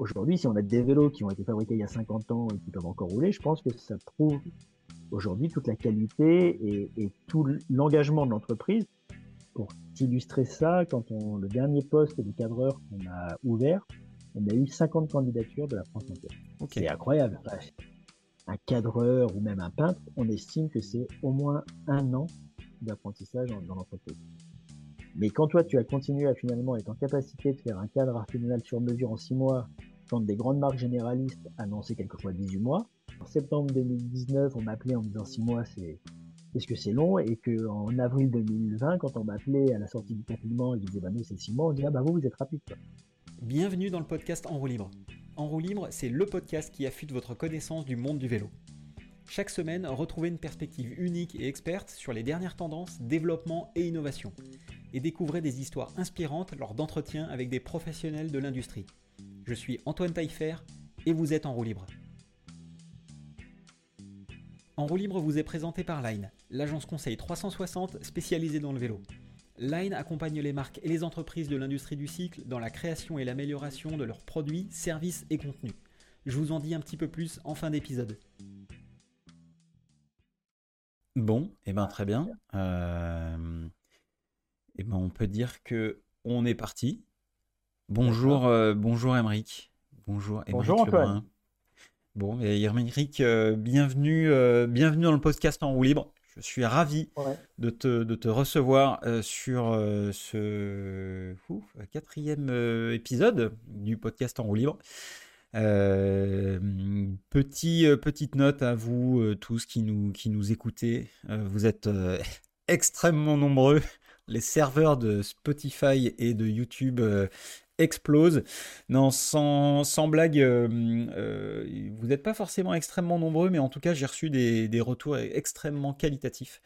aujourd'hui, si on a des vélos qui ont été fabriqués il y a 50 ans et qui peuvent encore rouler, je pense que ça prouve aujourd'hui toute la qualité et, tout l'engagement de l'entreprise. Pour illustrer ça, quand on, le dernier poste de cadreur qu'on a ouvert, on a eu 50 candidatures de la France entière. C'est incroyable. Un cadreur ou même un peintre, on estime que c'est au moins un an d'apprentissage dans l'entreprise. Mais quand toi, tu as continué à finalement être en capacité de faire un cadre artisanal sur mesure en 6 mois, des grandes marques généralistes annonçaient quelquefois 18 mois, en septembre 2019, on m'appelait en me disant 6 mois, c'est est-ce que c'est long? Et qu'en avril 2020, quand on m'appelait à la sortie du confinement, ils disaient bah nous c'est 6 mois, on dit ah bah vous vous êtes rapide. Bienvenue dans le podcast En roue libre. En roue libre, c'est le podcast qui affûte votre connaissance du monde du vélo. Chaque semaine, retrouvez une perspective unique et experte sur les dernières tendances, développement et innovation. Et découvrez des histoires inspirantes lors d'entretiens avec des professionnels de l'industrie. Je suis Antoine Taillefer et vous êtes en roue libre. En roue libre vous est présenté par Line, l'agence conseil 360 spécialisée dans le vélo. Line accompagne les marques et les entreprises de l'industrie du cycle dans la création et l'amélioration de leurs produits, services et contenus. Je vous en dis un petit peu plus en fin d'épisode. Bon, et eh ben très bien. Euh, eh ben on peut dire que on est parti. Bonjour, euh, bonjour Emeric. Bonjour Bonjour Antoine. Bon, et Emeric, euh, bienvenue, bienvenue dans le podcast en roue libre. Je suis ravi de, te, de, te, recevoir sur ce quatrième épisode du podcast en roue libre. Euh, petit, euh, petite note à vous euh, tous qui nous, qui nous écoutez. vous êtes extrêmement nombreux. Les serveurs de Spotify et de YouTube explosent. Non, sans, blague, vous n'êtes pas forcément extrêmement nombreux, mais en tout cas, j'ai reçu des, retours extrêmement qualitatifs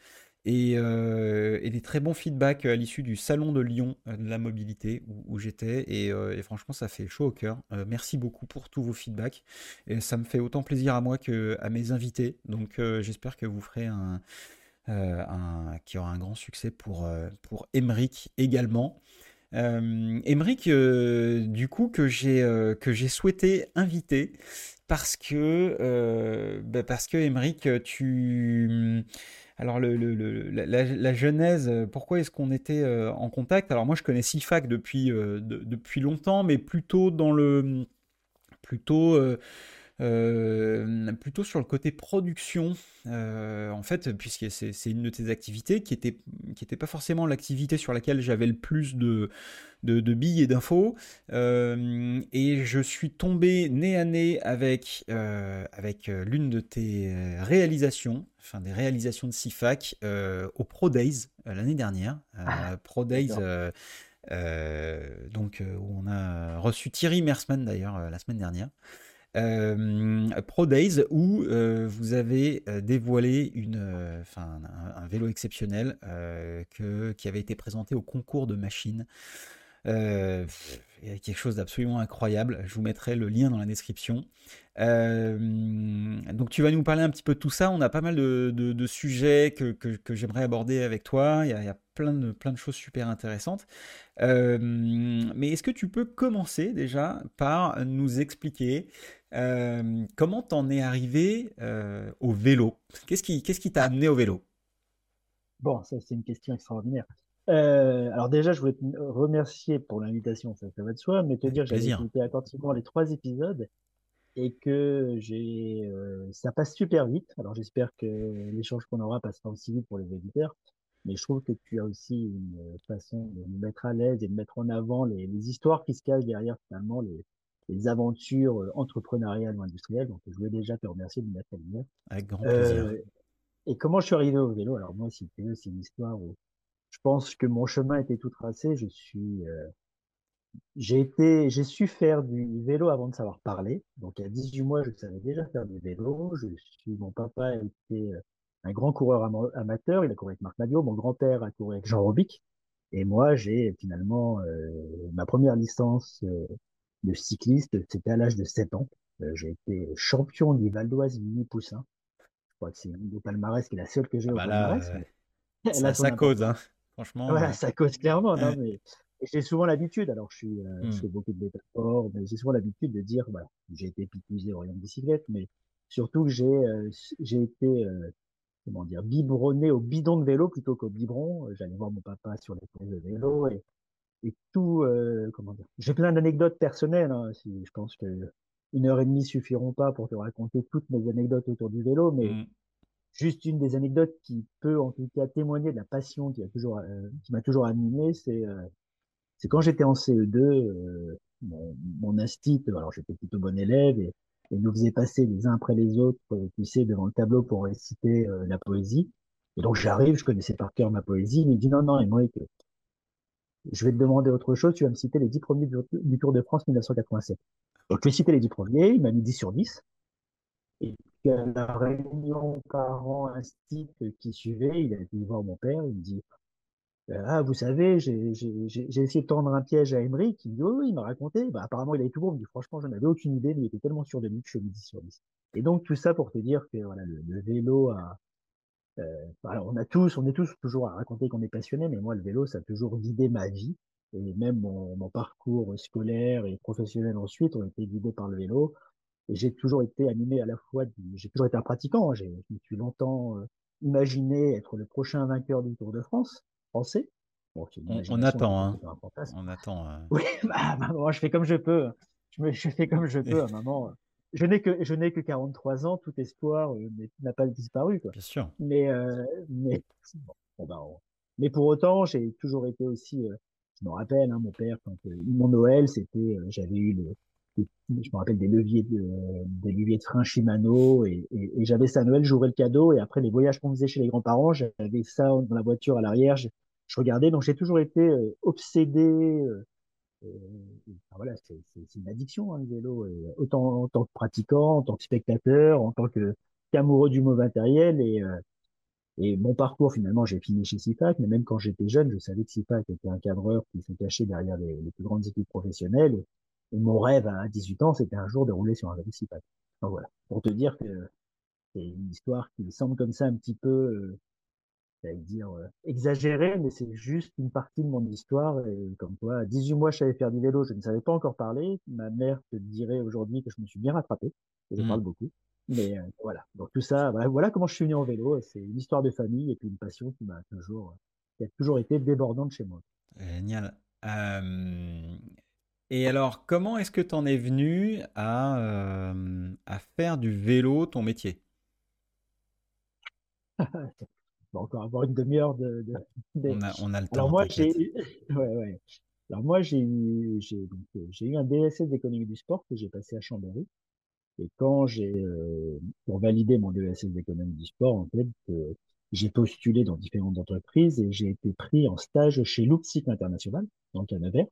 euh, et, des très bons feedbacks à l'issue du salon de Lyon euh, de la mobilité où, j'étais euh, et, franchement ça fait chaud au cœur. merci beaucoup pour tous vos feedbacks et ça me fait autant plaisir à moi que à mes invités. Donc j'espère que vous ferez un, qui aura un grand succès pour pour également. Euh, du coup, que j'ai que j'ai souhaité inviter parce que bah, parce que Emeric, tu alors, le, la, genèse, euh, pourquoi est-ce qu'on était euh, en contact? Alors, moi, je connais SIFAC depuis, euh, depuis longtemps, mais plutôt dans le. plutôt. Plutôt sur le côté production, en fait, puisque c'est une de tes activités qui n'était qui était pas forcément l'activité sur laquelle j'avie le plus de, de, billes et d'infos. Euh, et je suis tombé nez à nez avec, euh, avec euh, l'une de tes réalisations, enfin des réalisations de CIFAC au Pro Days l'année dernière. Ah, Pro Days. donc où on a reçu Thierry Mersman d'ailleurs la semaine dernière. Pro Days où vous avez dévoilé une, un, vélo exceptionnel qui avait été présenté au concours de machines euh, quelque chose d'absolument incroyable. Je vous mettrai le lien dans la description. Euh, donc tu vas nous parler un petit peu de tout ça. On a pas mal de, sujets que, que, j'aimerais aborder avec toi. Il y a, plein, de, plein de choses super intéressantes. Euh, mais est-ce que tu peux commencer déjà par nous expliquer comment t'en es arrivé au vélo? Qu'est-ce qui qu'est-ce qui t'a amené au vélo? Bon, ça c'est une question extraordinaire. Euh, alors déjà, je voulais te remercier pour l'invitation, ça, va de soi, mais te dire que j'ai écouté attentivement les trois épisodes et que j'ai, euh, ça passe super vite. Alors j'espère que l'échange qu'on aura passera aussi vite pour les éditeurs, mais je trouve que tu as aussi une façon de nous mettre à l'aise et de mettre en avant les, les histoires qui se cachent derrière finalement les, les aventures entrepreneuriales ou industrielles. Donc je voulais déjà te remercier de mettre à l'aise. Avec grand plaisir. Euh, et comment je suis arrivé au vélo? Alors moi, si c'est une histoire où je pense que mon chemin était tout tracé. Je suis, euh, j'ai été, j'ai su faire du vélo avant de savoir parler. Donc à 18 mois, je savais déjà faire du vélo. Je suis, mon papa était euh, un grand coureur amateur. Il a couru avec Marc Madio. Mon grand-père a couru avec Jean Robic. Et moi, j'ai finalement euh, ma première licence de cycliste. C'était à l'âge de 7 ans. j'ai été champion du Val d'Oise mini poussin. Je crois que c'est une palmarès qui est la seule que j'ai ah au palmarès. ça, cause, hein. Franchement. Voilà, ça cause clairement. Non, mais... j'ai souvent l'habitude, alors je, suis, euh, je mmh. fais beaucoup de métaphores, mais j'ai souvent l'habitude de dire, voilà, j'ai été picousé au rayon de bicyclette, mais surtout j'ai euh, j'ai été, euh, comment dire, biberonné au bidon de vélo plutôt qu'au biberon. J'allais voir mon papa sur les courses de vélo et, et tout, comment dire. J'ai plein d'anecdotes personnelles, hein, si, je pense que une heure et demie suffiront pas pour te raconter toutes mes anecdotes autour du vélo, mais mmh. juste une des anecdotes qui peut en tout cas témoigner de la passion qui a toujours, qui m'a toujours animé, c'est c'est quand j'étais en CE2, euh, mon, mon instit, alors j'étais plutôt bon élève, et, et, nous faisait passer les uns après les autres, euh, tu sais, devant le tableau pour réciter euh, la poésie. Et donc j'arrive, je connaissais par cœur ma poésie, il me dit non, non, et moi, je vais te demander autre chose, tu vas me citer les dix premiers du, Tour de France 1987. Donc je vais citer les dix premiers, il m'a mis 10 sur 10. Et puis à la réunion parents instit qui suivait, il a été voir mon père, il me dit euh, ah, vous savez, j'ai essayé de tendre un piège à Emery, qui me dit, oui, il m'a raconté. Bah, apparemment, il avait tout bon. Il me dit, franchement, je n'avais aucune idée, mais il était tellement sûr de lui que je suis 10 sur 10. Et donc, tout ça pour te dire que voilà, le, vélo a. Euh, on a tous, on est tous toujours à raconter qu'on est passionné, mais moi, le vélo, ça a toujours guidé ma vie. Et même mon, mon parcours scolaire et professionnel ensuite ont été guidés par le vélo. Et j'ai toujours été animé à la fois, j'ai toujours été un pratiquant. Hein. Je me suis longtemps euh, imaginé être le prochain vainqueur du Tour de France français. on, attend, hein. On attend. Euh. Oui, bah, moi, je fais comme je peux. Je, me, je fais comme je peux, maman. Je n'ai que, je n'ai que 43 ans, tout espoir euh, n'a pas disparu. Quoi. Bien sûr. Mais, euh, mais, bon, bah, mais pour autant, j'ai toujours été aussi, je me rappelle, hein, mon père, quand mon Noël, c'était, j'avais eu le, je me rappelle des leviers de, des leviers de frein Shimano et, et, et j'avais ça à Noël, j'ouvrais le cadeau et après les voyages qu'on faisait chez les grands-parents, j'avais ça dans la voiture à l'arrière, je regardais. Donc j'ai toujours été euh, obsédé. Euh, euh, voilà, c'est une addiction hein, le vélo, autant en tant que pratiquant, en tant que spectateur, en tant que qu'amoureux du mot matériel et et mon parcours, finalement, j'ai fini chez SIFAC, mais même quand j'étais jeune, je savais que SIFAC était un cadreur qui se cachait derrière les, plus grandes équipes professionnelles. Et, mon rêve à 18 ans, c'était un jour de rouler sur un vélo SIFAC. Donc voilà, pour te dire que c'est une histoire qui semble comme ça un petit peu dire euh, exagéré, mais c'est juste une partie de mon histoire. Et comme toi, à 18 mois, je savais faire du vélo, je ne savais pas encore parler. Ma mère te dirait aujourd'hui que je me suis bien rattrapé, je mmh. parle beaucoup. Mais euh, voilà, donc tout ça, voilà, comment je suis venu en vélo. C'est une histoire de famille et puis une passion qui m'a toujours, qui a toujours été débordante chez moi. Génial. Et alors, comment est-ce que tu en es venu à, à faire du vélo ton métier? encore avoir une demi-heure de, On, a, on, a, le temps. Alors moi, j'ai ouais, ouais. Alors moi, j'ai eu, j'ai, j'ai eu un DSS d'économie du sport que j'ai passé à Chambéry. Et quand j'ai, euh, pour valider mon DSS d'économie du sport, en fait, euh, j'ai postulé dans différentes entreprises et j'ai été pris en stage chez Luxic International, donc à Nevers.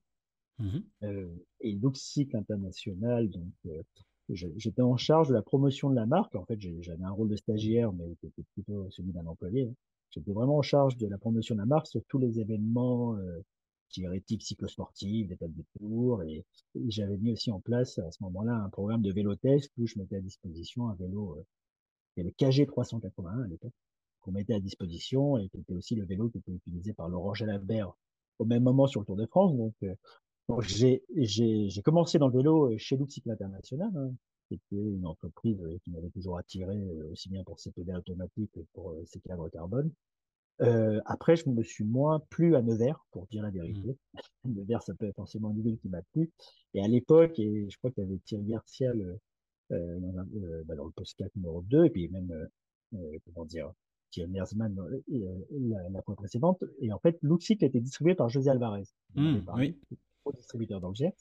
Mmh euh, et Luxic International, donc, euh, j'étais en charge de la promotion de la marque. En fait, j'avais un rôle de stagiaire, mais c'était plutôt celui d'un employé. Hein. J'étais vraiment en charge de la promotion de la marque sur tous les événements, euh, type cyclosportif, des tables de tour, et, j'avais mis aussi en place à ce moment-là un programme de vélo test où je mettais à disposition un vélo, euh, le KG 381 à l'époque, qu'on mettait à disposition et qui était aussi le vélo qui était utilisé par Laurent Jalabert au même moment sur le Tour de France. Donc, euh, j'ai commencé dans le vélo euh, chez Luxic International, hein, qui était une entreprise euh, qui m'avait toujours attiré, euh, aussi bien pour ses pédales automatiques que pour ses cadres carbone. Euh, après, je me suis moins plu à Nevers, pour dire la mmh. vérité. Nevers, ça peut être forcément une ville qui m'a plu. Et à l'époque, et je crois qu'il y avait Thierry Garcia euh, dans, euh, bah, dans, le post 4 numéro 2, et puis même, comment dire, Thierry Mersman la, la, fois précédente. Et en fait, Luxic a été distribué par José Alvarez. Mmh, oui distributeur d'objets,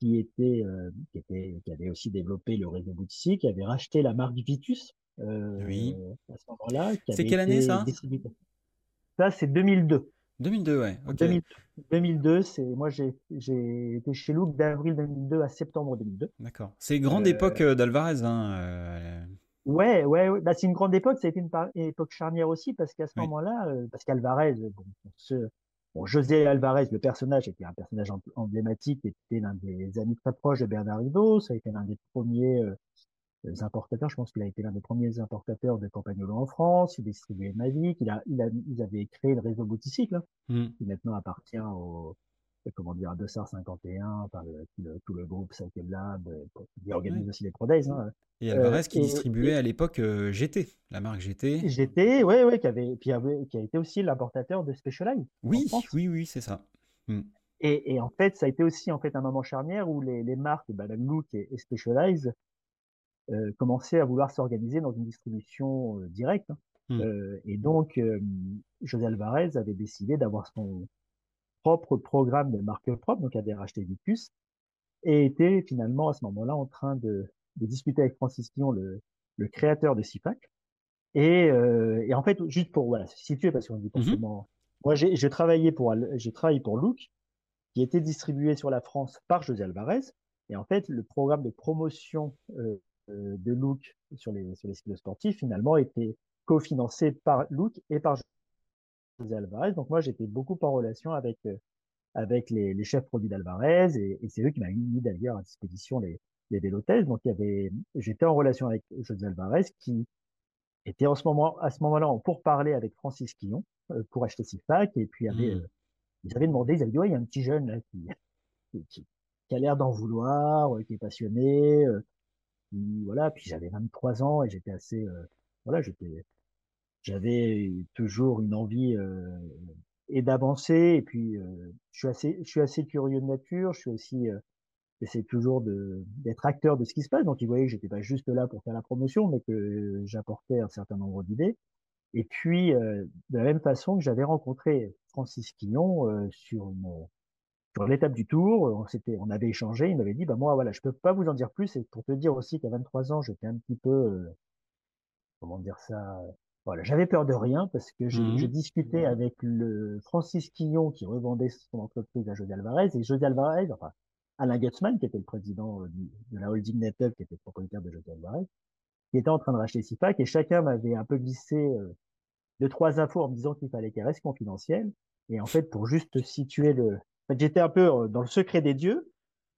qui était, euh, qui était, qui avait aussi développé le réseau Boutissi, qui avait racheté la marque Vitus. Euh, oui. À ce moment-là. C'est quelle année ça? Ça, c'est 2002. 2002, ouais. 2002, c'est moi j'ai été chez Look d'avril 2002 à septembre 2002. D'accord. C'est grande euh, époque d'Alvarez. Hein, Ouais, ouais, ouais. Bah, c'est une grande époque. Ça a été une, époque charnière aussi parce qu'à ce moment-là, parce qu'Alvarez, bon, ce, Bon, José Alvarez, le personnage, était un personnage emblématique, était l'un des amis très proches de Bernard Hinault, ça a été l'un des premiers euh, importateurs, je pense qu'il a été l'un des premiers importateurs de Campagnolo en France, il distribuait Mavic, il a, il a, ils avaient créé le réseau Bouticycle, hein, mm. qui maintenant appartient au, comment dire, 251, enfin, tout le groupe Cycle Lab, qui organise aussi les Pro Days. Hein. Et Alvarez qui distribuait à l'époque GT, la marque GT. GT, oui, oui, qui, avait, qui, avait, qui a été aussi l'importateur de Specialized. Oui, oui, oui, c'est ça. Mmh. Et, et, en fait, ça a été aussi en fait un moment charnière où les, les marques, bah, Look et, et Specialized, euh, commençaient à vouloir s'organiser dans une distribution euh, directe. Hein. Euh, et donc, euh, José Alvarez avait décidé d'avoir son propre programme de marque propre, donc avait racheté Vicus, et était finalement à ce moment-là en train de, de discuter avec Francis Quillon, le, le créateur de CIPAC. Et, euh, et, en fait, juste pour voilà, se situer, parce qu'on dit pas mmh Moi, j'ai travaillé pour, j'ai travaillé pour Look, qui était distribué sur la France par José Alvarez. Et en fait, le programme de promotion euh, de Look sur les, sur les sportifs, finalement, était cofinancé par Look et par José Alvarez. Donc moi, j'étais beaucoup en relation avec, euh, avec les, les, chefs produits d'Alvarez et, et c'est eux qui m'ont mis d'ailleurs à disposition les, les vélothèses. Donc il y avait, j'étais en relation avec José Alvarez qui était en ce moment, à ce moment-là pour parler avec Francis Quillon euh, pour acheter SIFAC et puis avait, mmh. ils avaient demandé, ils avaient dit, ouais, il y a un petit jeune là qui, qui, qui a l'air d'en vouloir, qui est passionné, voilà, puis j'avais 23 ans et j'étais assez, euh, voilà, j'étais, j'avais toujours une envie euh, et d'avancer. Et puis, euh, je suis assez, je suis assez curieux de nature. Je suis aussi, j'essaie toujours de d'être acteur de ce qui se passe. Donc, ils voyaient que j'étais pas juste là pour faire la promotion, mais que j'apportais un certain nombre d'idées. Et puis, de la même façon que j'avais rencontré Francis Quignon sur une sur l'étape du tour, on s'était, on avait échangé, il m'avait dit, bah moi voilà, je peux pas vous en dire plus, et pour te dire aussi qu'à 23 ans, j'étais un petit peu, euh, comment dire ça, voilà, j'avais peur de rien parce que je, mmh discutais avec le Francis Quillon qui revendait son entreprise à José Alvarez et José Alvarez, enfin Alain Gutzmann qui était le président euh, de la holding NetUp qui était le propriétaire de José Alvarez, qui était en train de racheter SIPAC et chacun m'avait un peu glissé euh, deux trois infos en me disant qu'il fallait qu'elle reste confidentielle. Et en fait, pour juste situer le, j'étais un peu euh, dans le secret des dieux.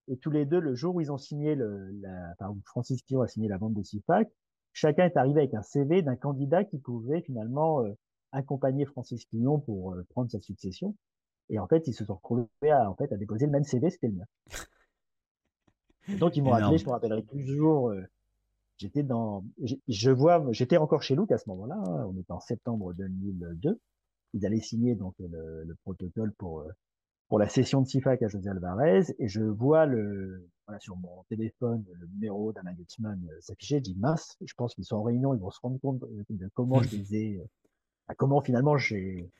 Et tous les deux, le jour où ils ont signé le, la, enfin, Francis Pillon a signé la vente de CIFAC, chacun est arrivé avec un CV d'un candidat qui pouvait finalement euh, accompagner Francis Pillon pour euh, prendre sa succession. Et en fait, ils se sont retrouvés à, en fait, à déposer le même CV, c'était le mien. donc, ils m'ont rappelé, je me rappellerai toujours, j'étais dans, je vois, j'étais encore chez Luc à ce moment-là, hein, on était en septembre 2002. Ils allaient signer donc le, le protocole pour pour la session de CIFAC à José Alvarez et je vois le, voilà, sur mon téléphone le numéro d'Alain euh, s'afficher. Je dis mince, je pense qu'ils sont en réunion, ils vont se rendre compte de, comment je les ai, euh, à comment finalement j'ai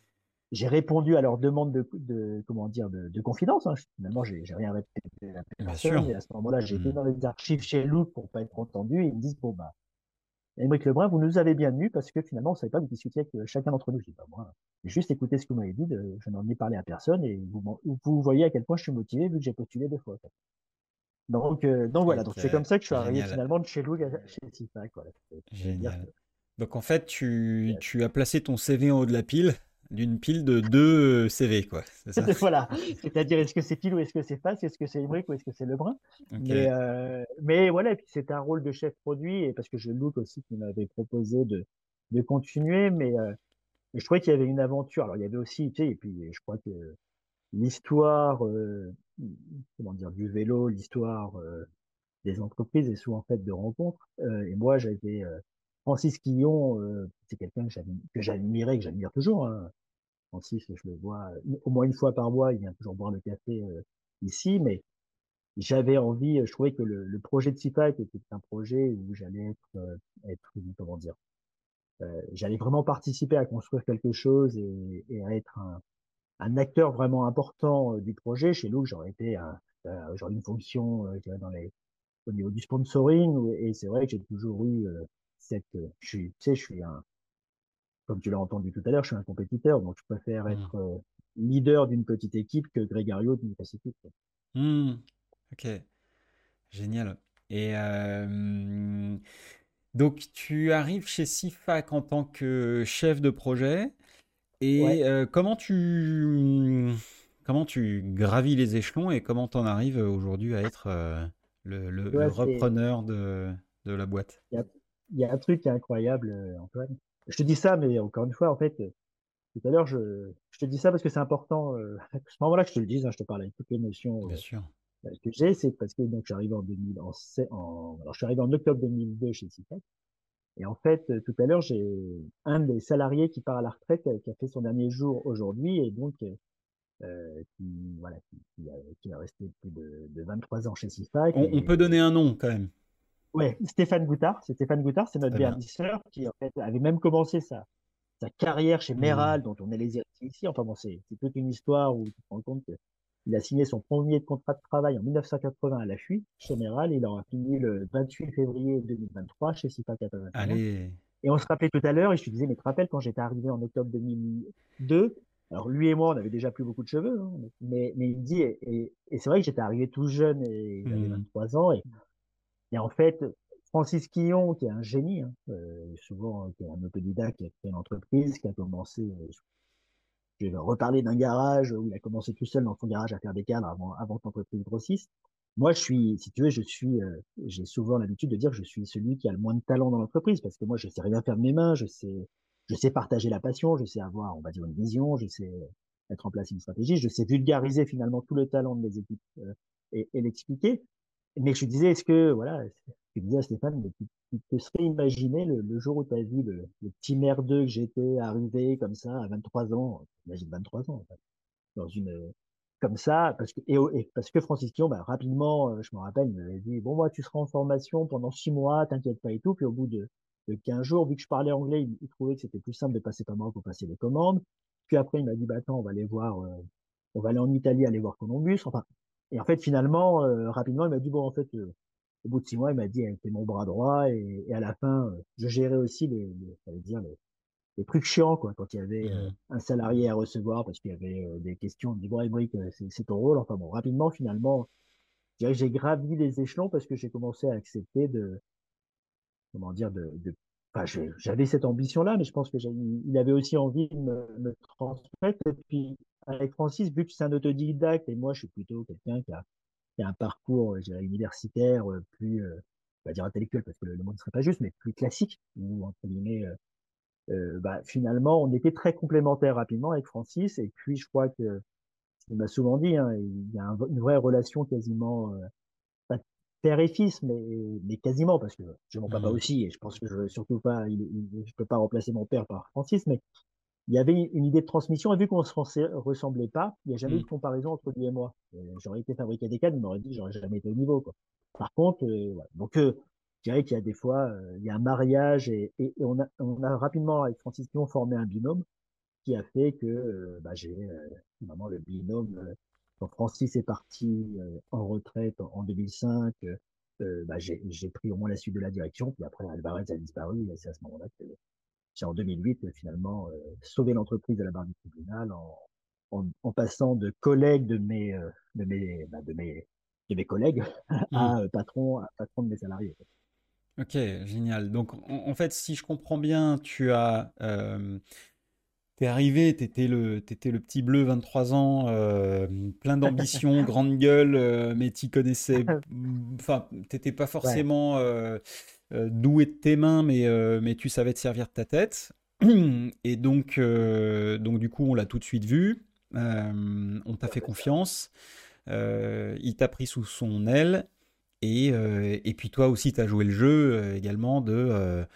j'ai répondu à leur demande de, de comment dire de, de confidence. Hein. Finalement, j'ai rien répété à personne. Et à ce moment-là, j'ai été mmh. dans les archives chez Lou pour pas être entendu. Et ils me disent bon bah Émeric Lebrun, vous nous avez bien venu parce que finalement, on ne savait pas que vous discutiez avec euh, chacun d'entre nous. Je dis, pas bah, moi, j'ai juste écouté ce que vous m'avez dit, je n'en ai parlé à personne et vous, vous, voyez à quel point je suis motivé vu que j'ai postulé deux fois. Donc, euh, donc voilà, donc c'est comme ça que je suis arrivé finalement de chez Lug à chez CIFAC. Génial. Donc en fait, tu, tu as placé ton CV en haut de la pile d'une pile de deux euh, CV, quoi. Ça? Voilà. C'est-à-dire, est-ce que c'est pile ou est-ce que c'est face? Est-ce que c'est Emmerich ou est-ce que c'est Lebrun mais, euh, mais voilà, et puis c'est un rôle de chef produit, et parce que je look aussi qui m'avait proposé de, de continuer, mais, euh, je trouvais qu'il y avait une aventure. Alors, il y avait aussi, tu sais, et puis je crois que l'histoire, euh, comment dire, du vélo, l'histoire euh, des entreprises est souvent faite de rencontres. Euh, et moi, j'avais Francis Quillon, c'est quelqu'un que j'admirais, que j'admire toujours. Hein. Francis, je le vois au moins une fois par mois, il vient toujours boire le café euh, ici, mais j'avais envie, je trouvais que le, le projet de CIPAC était un projet où j'allais être, euh, être, comment dire, euh, j'allais vraiment participer à construire quelque chose et, et à être un, un, acteur vraiment important du projet. Chez nous, j'aurais été un, j'aurais une fonction dans les, au niveau du sponsoring, et c'est vrai que j'ai toujours eu cette, je suis, tu sais, je suis un, comme tu l'as entendu tout à l'heure, je suis un compétiteur, donc je préfère mmh. être euh, leader d'une petite équipe que Grégario d'une Pacifique. Mmh. Ok, génial. Et donc tu arrives chez CIFAC en tant que chef de projet. Et euh, comment tu comment tu gravis les échelons et comment tu en arrives aujourd'hui à être euh, le, repreneur de, de, la boîte? Il y, a, il y, a, un truc qui est incroyable, Antoine je te dis ça, mais encore une fois, en fait, tout à l'heure, je, te dis ça parce que c'est important. Euh, à ce moment-là que je te le dise, hein, je te parle avec toutes les notions Bien sûr. que j'ai, c'est parce que donc, j'arrive en 2000, en, alors, je suis arrivé en octobre 2002 chez CITEC. Et en fait, tout à l'heure, j'ai un des salariés qui part à la retraite, qui a fait son dernier jour aujourd'hui, et donc euh, qui, voilà, qui, a, qui, a, resté plus de, de 23 ans chez CIFAC. On, peut donner un nom quand même. Ouais, Stéphane Goutard. C'est Stéphane Goutard, c'est notre verdisseur qui en fait avait même commencé sa, sa carrière chez Meral, mmh. dont on est les héritiers ici. Enfin bon, c'est toute une histoire où tu te rends compte qu'il a signé son premier contrat de travail en 1980 à la FUI chez Meral. Il aura fini le 28 février 2023 chez CIFAC 81. Allez. Et on se rappelait tout à l'heure, et je te disais, mais tu te rappelles quand j'étais arrivé en octobre 2002, alors lui et moi, on avait déjà plus beaucoup de cheveux, hein, mais, mais il dit, et, c'est vrai que j'étais arrivé tout jeune, et j'avais 23 mmh. ans, et, et, en fait, Francis Quillon, qui est un génie, hein, euh, souvent qui est un autodidacte, qui a créé une entreprise, qui a commencé, euh, je vais reparler d'un garage où il a commencé tout seul dans son garage à faire des cadres avant, avant que l'entreprise grossisse. Moi, je suis, si tu veux, je suis, euh, j'ai souvent l'habitude de dire que je suis celui qui a le moins de talent dans l'entreprise parce que moi, je sais rien faire de mes mains, je sais, je sais partager la passion, je sais avoir, on va dire, une vision, je sais mettre en place une stratégie, je sais vulgariser finalement tout le talent de mes équipes euh, et, l'expliquer. Mais je disais, est-ce que, voilà, je disais à Stéphane, mais tu, te serais imaginé le, jour où tu as vu le, petit merdeux que j'étais arrivé comme ça à 23 ans, imagine 23 ans, en fait, dans une, comme ça, parce que, et, parce que Francis Kion, bah, rapidement, euh, je me rappelle, il m'avait dit, bon, moi, tu seras en formation pendant six mois, t'inquiète pas et tout, puis au bout de, de 15 jours. Vu que je parlais anglais, il, trouvait que c'était plus simple de passer par moi pour passer les commandes. Puis après, il m'a dit, bah, attends, on va aller voir, euh, on va aller en Italie, aller voir Columbus. Enfin, et en fait, finalement, euh, rapidement, il m'a dit, bon, en fait, euh, au bout de six mois, il m'a dit, t'es mon bras droit. Et, et à la fin, je gérais aussi les, les, dire, les, les, trucs chiants, quoi, quand il y avait mmh. un salarié à recevoir parce qu'il y avait des questions. On me dit, bon, c'est ton rôle. Enfin bon, rapidement, finalement, j'ai gravi les échelons parce que j'ai commencé à accepter de, comment dire, de, de j'avais cette ambition-là, mais je pense que il avait aussi envie de me, transmettre. Et puis, avec Francis, vu que c'est un autodidacte, et moi, je suis plutôt quelqu'un qui a, qui a un parcours, je dirais, universitaire, euh, plus, euh, on va dire intellectuel, parce que le, mot ne serait pas juste, mais plus classique, ou entre guillemets, euh, euh, bah, finalement, on était très complémentaires rapidement avec Francis, et puis je crois que, il m'a souvent dit, hein, il y a une vraie relation quasiment père et fils, mais, mais quasiment, parce que j'ai mon papa mmh. aussi, et je pense que je surtout pas, il, je peux pas remplacer mon père par Francis, mais il y avait une idée de transmission, et vu qu'on se ressemblait pas, il n'y a jamais eu de mmh. comparaison entre lui et moi. J'aurais été fabriqué des cadres, il m'aurait dit, j'aurais jamais été au niveau, quoi. Par contre, euh, voilà. donc, euh, je dirais qu'il y a des fois, euh, il y a un mariage, et, et, on, a, on a rapidement, avec Francis on formé un binôme, qui a fait que bah, j'ai vraiment le binôme quand Francis est parti euh, en retraite en, 2005, euh, euh, bah, j'ai pris au moins la suite de la direction. Puis après, Alvarez a disparu. Et c'est à ce moment-là que j'ai en 2008 finalement sauvé l'entreprise de la barre du tribunal en, en, passant de collègue de mes de mes bah, de mes de mes collègues à mmh. patron à patron de mes salariés. Ok, génial. Donc en, fait, si je comprends bien, tu as T'es arrivé, t'étais le, étais le petit bleu, 23 ans, euh, plein d'ambition, grande gueule, euh, mais t'y connaissais. Enfin, t'étais pas forcément euh, doué de tes mains, mais, mais tu savais te servir de ta tête. Et donc, donc du coup, on l'a tout de suite vu. on t'a fait confiance. il t'a pris sous son aile. Et, et puis toi aussi, tu as joué le jeu également de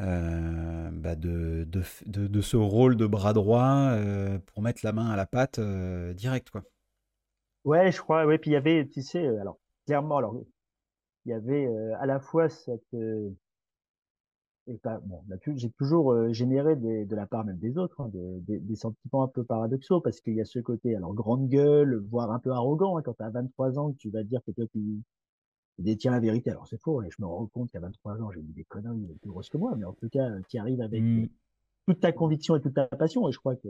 euh, bah de, de, ce rôle de bras droit euh, pour mettre la main à la pâte euh, direct quoi. Ouais, je crois. Ouais, puis il y avait, tu sais, alors clairement, alors il y avait à la fois cette et pas, bon, j'ai toujours généré des, de la part même des autres hein, des, des, sentiments un peu paradoxaux parce qu'il y a ce côté alors grande gueule, voire un peu arrogant hein, quand tu as 23 ans que tu vas dire que toi tu détient la vérité. Alors c'est faux, et je me rends compte qu'à 23 ans, j'ai dit des conneries plus grosses que moi, mais en tout cas, tu arrives avec mmh. toute ta conviction et toute ta passion, et je crois que.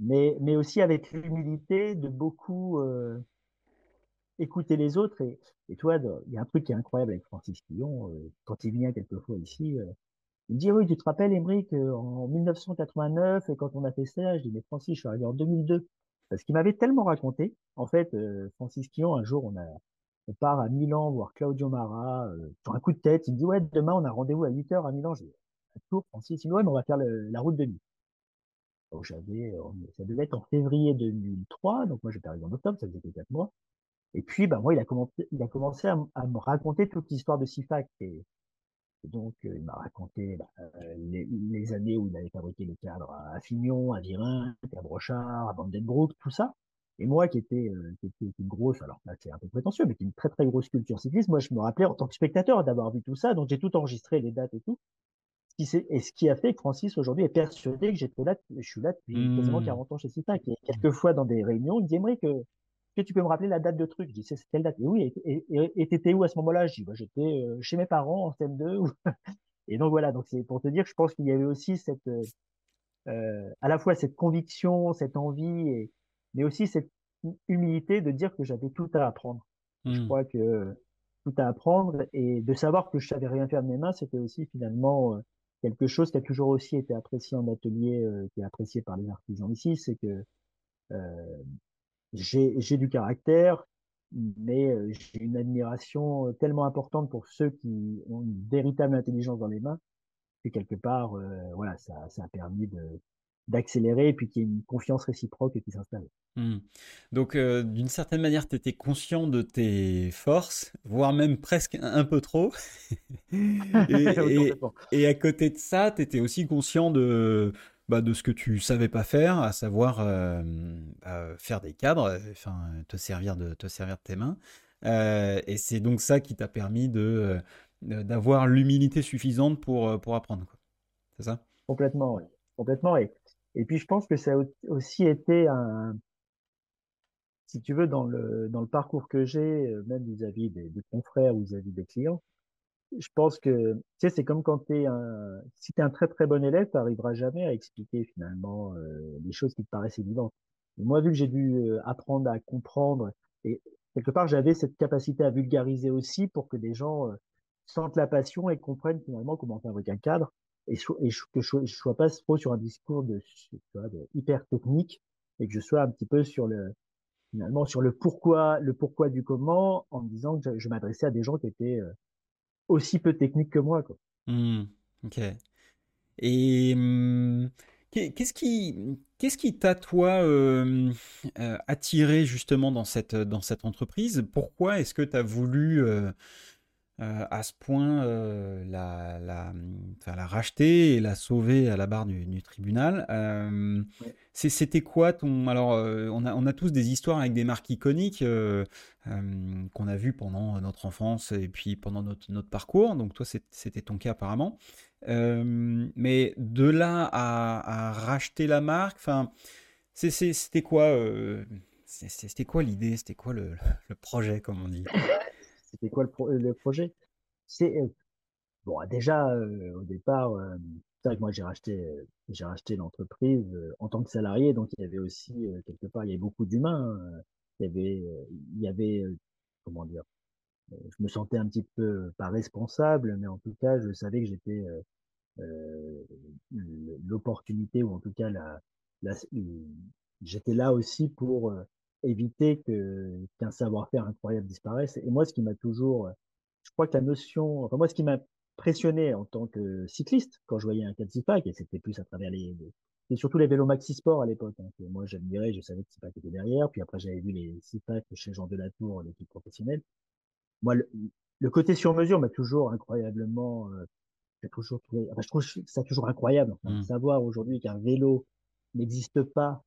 Mais, mais aussi avec l'humilité de beaucoup euh, écouter les autres. Et, et toi, il y a un truc qui est incroyable avec Francis Fillon, euh, quand il vient quelquefois ici, euh, il me dit Oui, tu te rappelles, Émeric, en 1989, quand on a fait ça, je dis Mais Francis, je suis arrivé en 2002. Parce qu'il m'avait tellement raconté. En fait, Francis Quillon, un jour, on a, on part à Milan voir Claudio Mara euh, sur un coup de tête. Il me dit ouais demain on a rendez-vous à 8 h à Milan. J'ai un tour Francis. Il me dit ouais mais on va faire la route de nuit. j'avais, ça devait être en février 2003, donc moi j'étais arrivé en octobre, ça faisait que 4 mois. Et puis, bah, moi, il a commencé, il a commencé à, me raconter toute l'histoire de Sifac. Et, donc, il m'a raconté bah, les, années où il avait fabriqué les cadres à Fignon, à Virin, à Brochard, à Vandenbroek, tout ça. Et moi, qui était, qui était une grosse, alors là, c'est un peu prétentieux, mais qui est une très très grosse culture cycliste, moi, je me rappelais en tant que spectateur d'avoir vu tout ça, donc j'ai tout enregistré, les dates et tout et ce qui a fait que Francis aujourd'hui est persuadé que j'étais là, je suis là depuis quasiment 40 mmh. ans chez Cipac. Et quelquefois dans des réunions, il dit que, que tu peux me rappeler la date de truc? Je dis c'est quelle date Et oui, et t'étais où à ce moment-là? Je dis bah, j'étais euh, chez mes parents en CM2. et donc voilà, donc c'est pour te dire, je pense qu'il y avait aussi cette, euh, euh, à la fois cette conviction, cette envie, et, mais aussi cette humilité de dire que j'avais tout à apprendre. Je mmh. crois que tout à apprendre et de savoir que je savais rien faire de mes mains, c'était aussi finalement quelque chose qui a toujours aussi été apprécié en atelier, euh, qui est apprécié par les artisans ici, c'est que euh, j'ai du caractère, mais euh, j'ai une admiration tellement importante pour ceux qui ont une véritable intelligence dans les mains que quelque part, voilà, ça, ça a permis de d'accélérer et puis qu'il y ait une confiance réciproque qui s'installe. Mmh. Donc, d'une certaine manière, tu étais conscient de tes forces, voire même presque un, peu trop. et, à côté de ça, tu étais aussi conscient de, bah, de ce que tu savais pas faire, à savoir bah, faire des cadres, enfin, te servir de, te servir de tes mains. et c'est donc ça qui t'a permis de d'avoir l'humilité suffisante pour, pour apprendre. C'est ça? Complètement, oui. Complètement. Et, et puis, je pense que ça a aussi été un, si tu veux, dans le, dans le parcours que j'ai, euh, même vis-à-vis des, confrères ou vis-à-vis des clients, je pense que, tu sais, c'est comme quand tu es un, si tu es un très très bon élève, tu n'arriveras jamais à expliquer finalement euh, les choses qui te paraissent évidentes. Moi, vu que j'ai dû euh, apprendre à comprendre, et quelque part, j'avais cette capacité à vulgariser aussi pour que des gens sentent la passion et comprennent finalement comment fabriquer un cadre, et, et que je ne sois pas trop sur un discours de, de hyper technique, et que je sois un petit peu sur le, finalement sur le pourquoi, le pourquoi du comment, en me disant que je, m'adressais à des gens qui étaient euh, aussi peu techniques que moi. Quoi. Mmh, ok. Et mmh, qu'est-ce qui, t'a toi euh, euh, attiré justement dans cette dans cette entreprise? Pourquoi est-ce que tu as voulu euh, à ce point euh, la, la, la, racheter et la sauver à la barre du, tribunal. Euh, C'était quoi ton... Alors, euh, on, a, on a tous des histoires avec des marques iconiques qu'on a vues pendant notre enfance et puis pendant notre, notre parcours. Donc, toi, c'était ton cas apparemment. mais de là à, à racheter la marque, c'était quoi C'était quoi l'idée C'était quoi le, le projet, comme on dit? c'était quoi le, projet? C'est euh, bon, déjà euh, au départ, euh, c'est vrai que moi j'ai racheté, j'ai racheté l'entreprise en tant que salarié, donc il y avait aussi quelque part, il y avait beaucoup d'humains. Hein. il y avait, il y avait, comment dire, je me sentais un petit peu pas responsable, mais en tout cas, je savais que j'étais l'opportunité ou en tout cas la j'étais là aussi pour éviter que qu'un savoir-faire incroyable disparaisse. Et moi, ce qui m'a toujours, je crois que la notion, enfin moi, ce qui m'a impressionné en tant que cycliste, quand je voyais un 4 Zipac, et c'était plus à travers les, et surtout les vélos Maxi Sport à l'époque, hein, que moi j'admirais, je savais que Zipac était derrière, puis après j'avais vu les Zipac chez Jean Delatour, l'équipe professionnelle. Moi, le, côté sur mesure m'a toujours incroyablement, euh, toujours trouvé, enfin, je trouve ça toujours incroyable, enfin, de mmh. savoir aujourd'hui qu'un vélo n'existe pas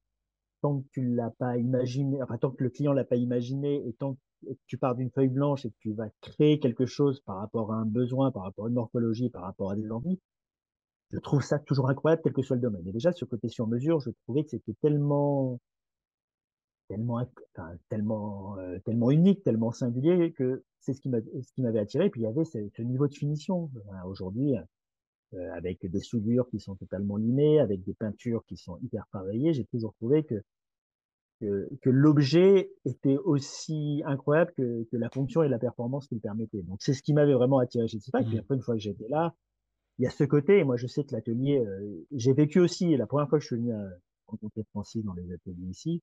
tant que tu l'as pas imaginé, enfin tant que le client l'a pas imaginé et tant que tu pars d'une feuille blanche et que tu vas créer quelque chose par rapport à un besoin, par rapport à une morphologie, par rapport à des envies, je trouve ça toujours incroyable, quel que soit le domaine. Et déjà, sur côté sur mesure, je trouvais que c'était tellement, tellement, tellement, euh, tellement unique, tellement singulier que c'est ce qui m'a, ce qui m'avait attiré. Puis il y avait ce, ce niveau de finition. Aujourd'hui, euh, avec des soudures qui sont totalement limées, avec des peintures qui sont hyper pareillées, j'ai toujours trouvé que que, que l'objet était aussi incroyable que, que, la fonction et la performance qu'il permettait. Donc c'est ce qui m'avait vraiment attiré chez Tifac. Et puis mmh. après, une fois que j'étais là, il y a ce côté, et moi je sais que l'atelier, euh, j'ai vécu aussi, la première fois que je suis venu à rencontrer Francis dans les ateliers ici,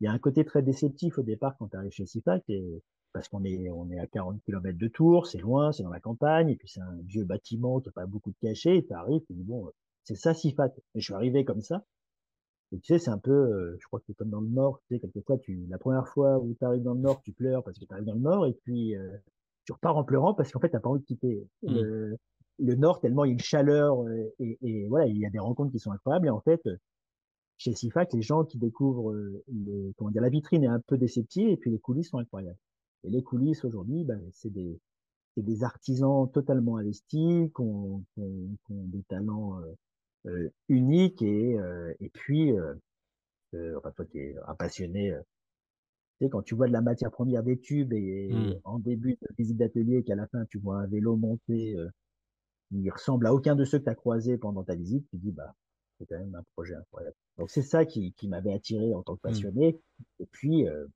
il y a un côté très déceptif au départ quand tu arrives chez CIFAC, et, parce qu'on est, on est à 40 km de Tours, c'est loin, c'est dans la campagne, et puis c'est un vieux bâtiment qui n'a pas beaucoup de cachets, et tu arrives, tu dis bon, c'est ça CIFAC. Et je suis arrivé comme ça, Et tu sais, c'est un peu, je crois que c'est comme dans le Nord, tu sais, quelquefois, tu, la première fois où tu arrives dans le Nord, tu pleures parce que tu arrives dans le Nord, et puis tu repars en pleurant parce qu'en fait, tu n'as pas envie de quitter mmh. le, le, Nord, tellement il y a une chaleur, et, et, voilà, il y a des rencontres qui sont incroyables, et en fait, chez SIFAC, les gens qui découvrent le, comment dire, la vitrine est un peu déceptive, et puis les coulisses sont incroyables. Et les coulisses, aujourd'hui, ben, c'est des, des artisans totalement investis, qui ont, qui ont, des talents euh, unique et, euh, et puis, euh, enfin, toi qui es un passionné, tu sais, quand tu vois de la matière première des tubes et, mmh. en début de visite d'atelier qu'à la fin tu vois un vélo monter il ressemble à aucun de ceux que tu as croisés pendant ta visite, tu dis, bah, c'est quand même un projet incroyable. Donc, c'est ça qui, qui m'avait attiré en tant que mmh. passionné. Et puis, euh,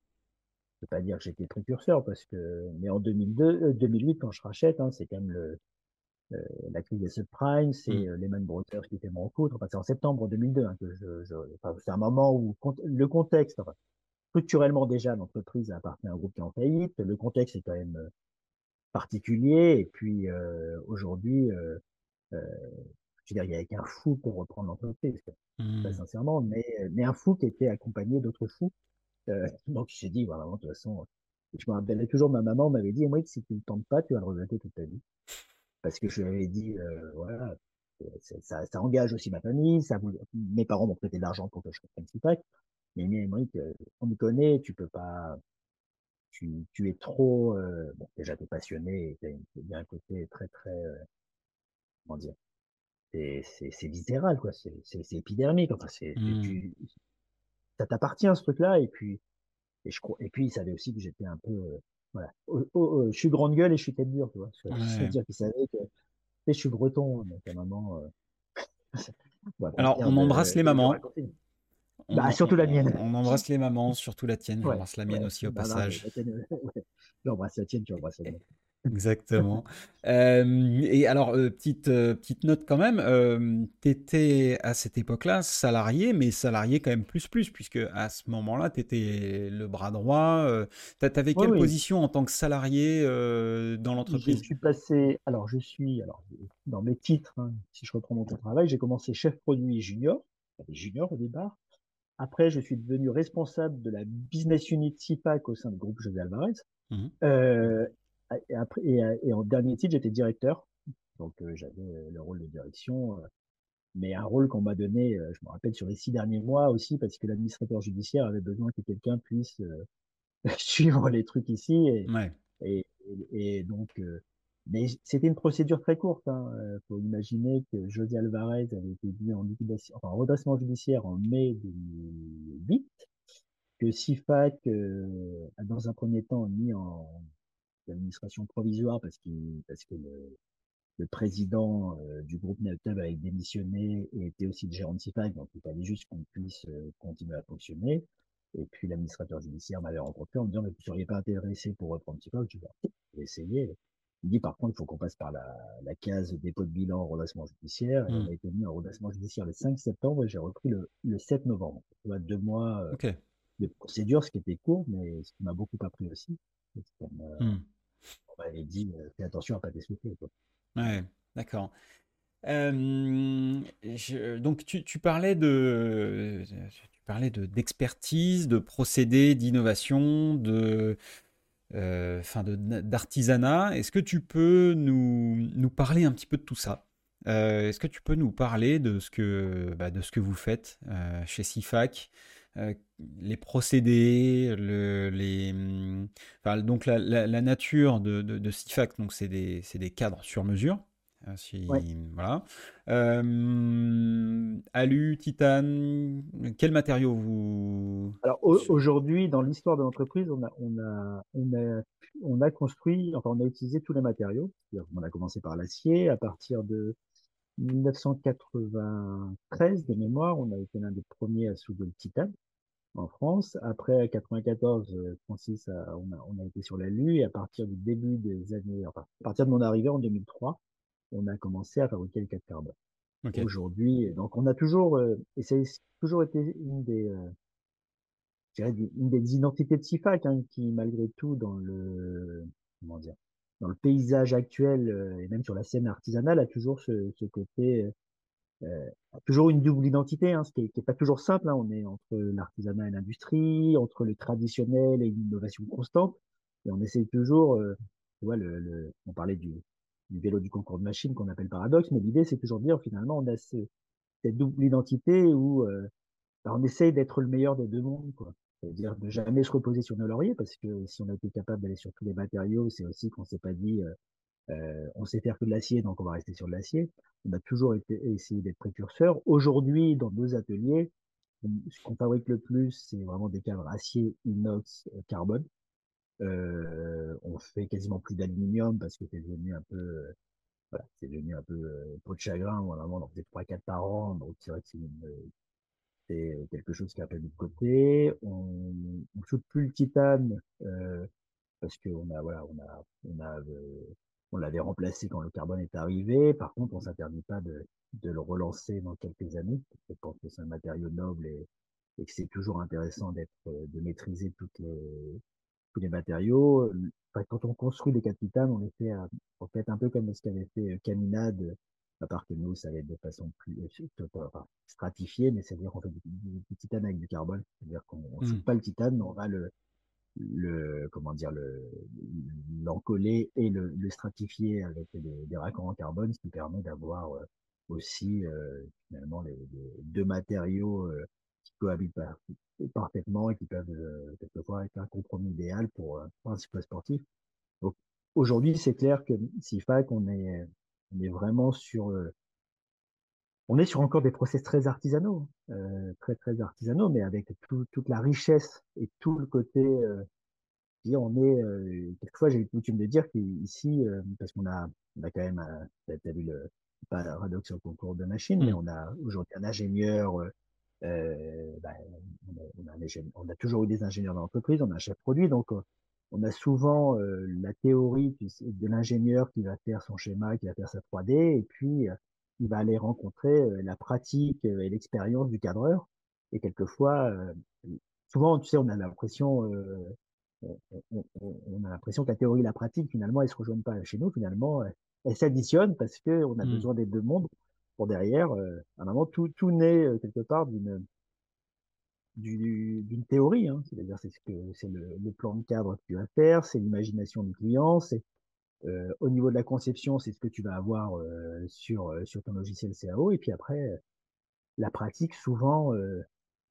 je peux pas dire que j'étais précurseur parce que, mais en 2002, 2008, quand je rachète, hein, c'est quand même le, euh, la crise des subprimes, c'est mmh. euh, Lehman Brothers qui fait mon coût. Enfin, c'est en septembre 2002 hein, que je, je enfin, c'est un moment où le contexte, enfin, structurellement déjà, l'entreprise appartient à un groupe qui est en faillite. Le contexte est quand même euh, particulier. Et puis euh, aujourd'hui, euh, euh, je veux dire, il y avait qu'un fou pour reprendre l'entreprise, mmh. sincèrement, mais, mais un fou qui était accompagné d'autres fous. Euh, donc j'ai dit, voilà, de toute façon, je me rappellerai toujours, ma maman m'avait dit, moi, si tu ne tentes pas, tu vas le regretter toute ta vie parce que je lui avais dit, euh, voilà, ça, ça, engage aussi ma famille, ça mes parents m'ont prêté de l'argent pour que je reprenne CIPAC, mais Monique, on me connaît, tu peux pas, tu, tu es trop, euh, bon, déjà t'es passionné, il y a un côté très très, euh, comment dire, c'est viscéral quoi, c'est épidermique, enfin c'est, mmh. Ça t'appartient ce truc-là, et puis, et je et puis il savait aussi que j'étais un peu euh, voilà. Euh, je suis grande gueule et je suis tête dure, tu vois. C'est-à-dire qu'il savait que je suis breton, donc à maman. Euh, Alors, on embrasse les mamans. Bah, surtout la mienne. On, embrasse les mamans, surtout la tienne. J'embrasse la mienne aussi au passage. J'embrasse la tienne, tu embrasses la mienne. Exactement. Euh, et alors, euh, petite, euh, petite note quand même, tu étais à cette époque-là salarié, mais salarié quand même plus plus, puisque à ce moment-là, tu étais le bras droit. tu avais quelle position en tant que salarié dans l'entreprise? Je suis passé, alors je suis, alors dans mes titres, hein, si je reprends mon travail, j'ai commencé chef produit junior, junior au départ. Après, je suis devenu responsable de la business unit CIPAC au sein du groupe José Alvarez. Mmh et, après, et, en dernier titre, j'étais directeur. Donc, euh, j'avais le rôle de direction, euh, mais un rôle qu'on m'a donné, euh, je me rappelle, sur les six derniers mois aussi, parce que l'administrateur judiciaire avait besoin que quelqu'un puisse suivre les trucs ici. Et, et, et, donc, mais c'était une procédure très courte. Il hein. faut imaginer que José Alvarez avait été mis en enfin, en redressement judiciaire en mai 2008, que SIFAC, a dans un premier temps, mis en l'administration provisoire parce, qu'il, parce que le, le président euh, du groupe Neltub avait démissionné et était aussi le gérant de donc il fallait juste qu'on puisse euh, continuer à fonctionner. Et puis l'administrateur judiciaire m'avait rencontré en me disant, mais vous ne seriez pas intéressé pour reprendre CIFAC Je vais essayer. Il dit, par contre, il faut qu'on passe par la, la case dépôt de bilan, redressement judiciaire. Et on mmh. a été mis en redressement judiciaire le 5 septembre et j'ai repris le, le 7 novembre. Tu vois, deux mois euh, de procédure, ce qui était court, mais ce qui m'a beaucoup appris aussi. Mmh on m'avait dit euh, fais attention à pas t'essouffler. Ouais, d'accord. donc tu, parlais de tu parlais de d'expertise, de procédés, d'innovation, de euh, d'artisanat. Est-ce que tu peux nous, nous parler un petit peu de tout ça? Euh, Est-ce que tu peux nous parler de ce que bah, de ce que vous faites chez SIFAC euh, les procédés, le, les, enfin, donc la, la, nature de, de, de CIFAC, donc c'est des, des, cadres sur mesure. Hein, si, voilà. Euh, alu, titane, quel matériau vous Alors aujourd'hui, dans l'histoire de l'entreprise, on a, on a, on a, on a construit, enfin on a utilisé tous les matériaux. On a commencé par l'acier. À partir de 1993 de mémoire, on a été l'un des premiers à souder le titane en France. Après 94, euh, Francis, on, a, on, a, été sur la Lune et à partir du début des années, enfin, à partir de mon arrivée en 2003, on a commencé à fabriquer le 4 carbone. Aujourd'hui, donc on a toujours, euh, et c'est toujours été une des, euh, une des identités de SIFAC hein, qui, malgré tout, dans le, comment dire, dans le paysage actuel et même sur la scène artisanale, a toujours ce, ce côté toujours une double identité, hein, ce qui n'est pas toujours simple. Hein. On est entre l'artisanat et l'industrie, entre le traditionnel et l'innovation constante. Et on essaye toujours, tu vois, le, on parlait du, du, vélo du concours de machine qu'on appelle paradoxe, mais l'idée, c'est toujours de dire, finalement, on a cette double identité où bah, on essaye d'être le meilleur des deux mondes. Quoi. C'est-à-dire de jamais se reposer sur nos lauriers, parce que si on a été capable d'aller sur tous les matériaux, c'est aussi qu'on s'est pas dit, euh, on sait faire que de l'acier, donc on va rester sur de l'acier. On a toujours été, essayé d'être précurseur. Aujourd'hui, dans nos ateliers, ce qu'on fabrique le plus, c'est vraiment des cadres acier, inox, euh, carbone. Euh, on fait quasiment plus d'aluminium parce que c'est devenu un peu, voilà, c'est devenu un peu euh, de chagrin. On en faisait 3-4 par an, donc c'est vrai que c'est quelque chose qui a un peu de côté. On ne shoot plus le titane euh, parce qu'on a, voilà, on a, on a on l'avait remplacé quand le carbone est arrivé. Par contre, on s'interdit pas de, de, le relancer dans quelques années. Je pense que c'est un matériau noble et, et que c'est toujours intéressant d'être, de maîtriser toutes les, tous les matériaux. Enfin, quand on construit des capitanes, on les fait en fait un peu comme ce qu'avait fait Caminade, à part que nous, ça va être de façon plus enfin, stratifiée, mais c'est-à-dire qu'on fait du, du, titane avec du carbone. C'est-à-dire qu'on ne mmh. pas le titane, mais on va le, le comment dire le l'encoller et le, le, stratifier avec des, des raccords en carbone, ce qui permet d'avoir euh, aussi euh, finalement les, deux matériaux euh, qui cohabitent parfaitement et qui peuvent quelquefois être un compromis idéal pour, un cycle sportif. Donc aujourd'hui, c'est clair que SIFAC, on est on est vraiment sur on est sur encore des process très artisanaux, euh, très très artisanaux, mais avec tout, toute la richesse et tout le côté. Euh, on est euh, quelquefois j'ai coutume de dire qu'ici, euh, parce qu'on a, on a quand même, euh, tu as vu le pas paradoxe au concours de machine, mais mmh. on a aujourd'hui un ingénieur. Euh, bah, on, a, on, a on, a, toujours eu des ingénieurs dans l'entreprise, on a un chef produit, donc on a souvent la théorie de l'ingénieur qui va faire son schéma, qui va faire sa 3D, et puis il va aller rencontrer euh, la pratique euh, et l'expérience du cadreur. Et quelquefois, euh, souvent, tu sais, on a l'impression, on, on, a l'impression que la théorie et la pratique, finalement, elles se rejoignent pas. Chez nous, finalement, elles s'additionnent parce que on a mmh. besoin des deux mondes pour derrière. à un moment, tout, tout naît quelque part d'une d'une théorie, hein. c'est-à-dire c'est ce que c'est le, le, plan de cadre que tu vas faire, c'est l'imagination du client, c'est euh, au niveau de la conception, c'est ce que tu vas avoir euh, sur, euh, sur ton logiciel CAO. Et puis après, la pratique, souvent,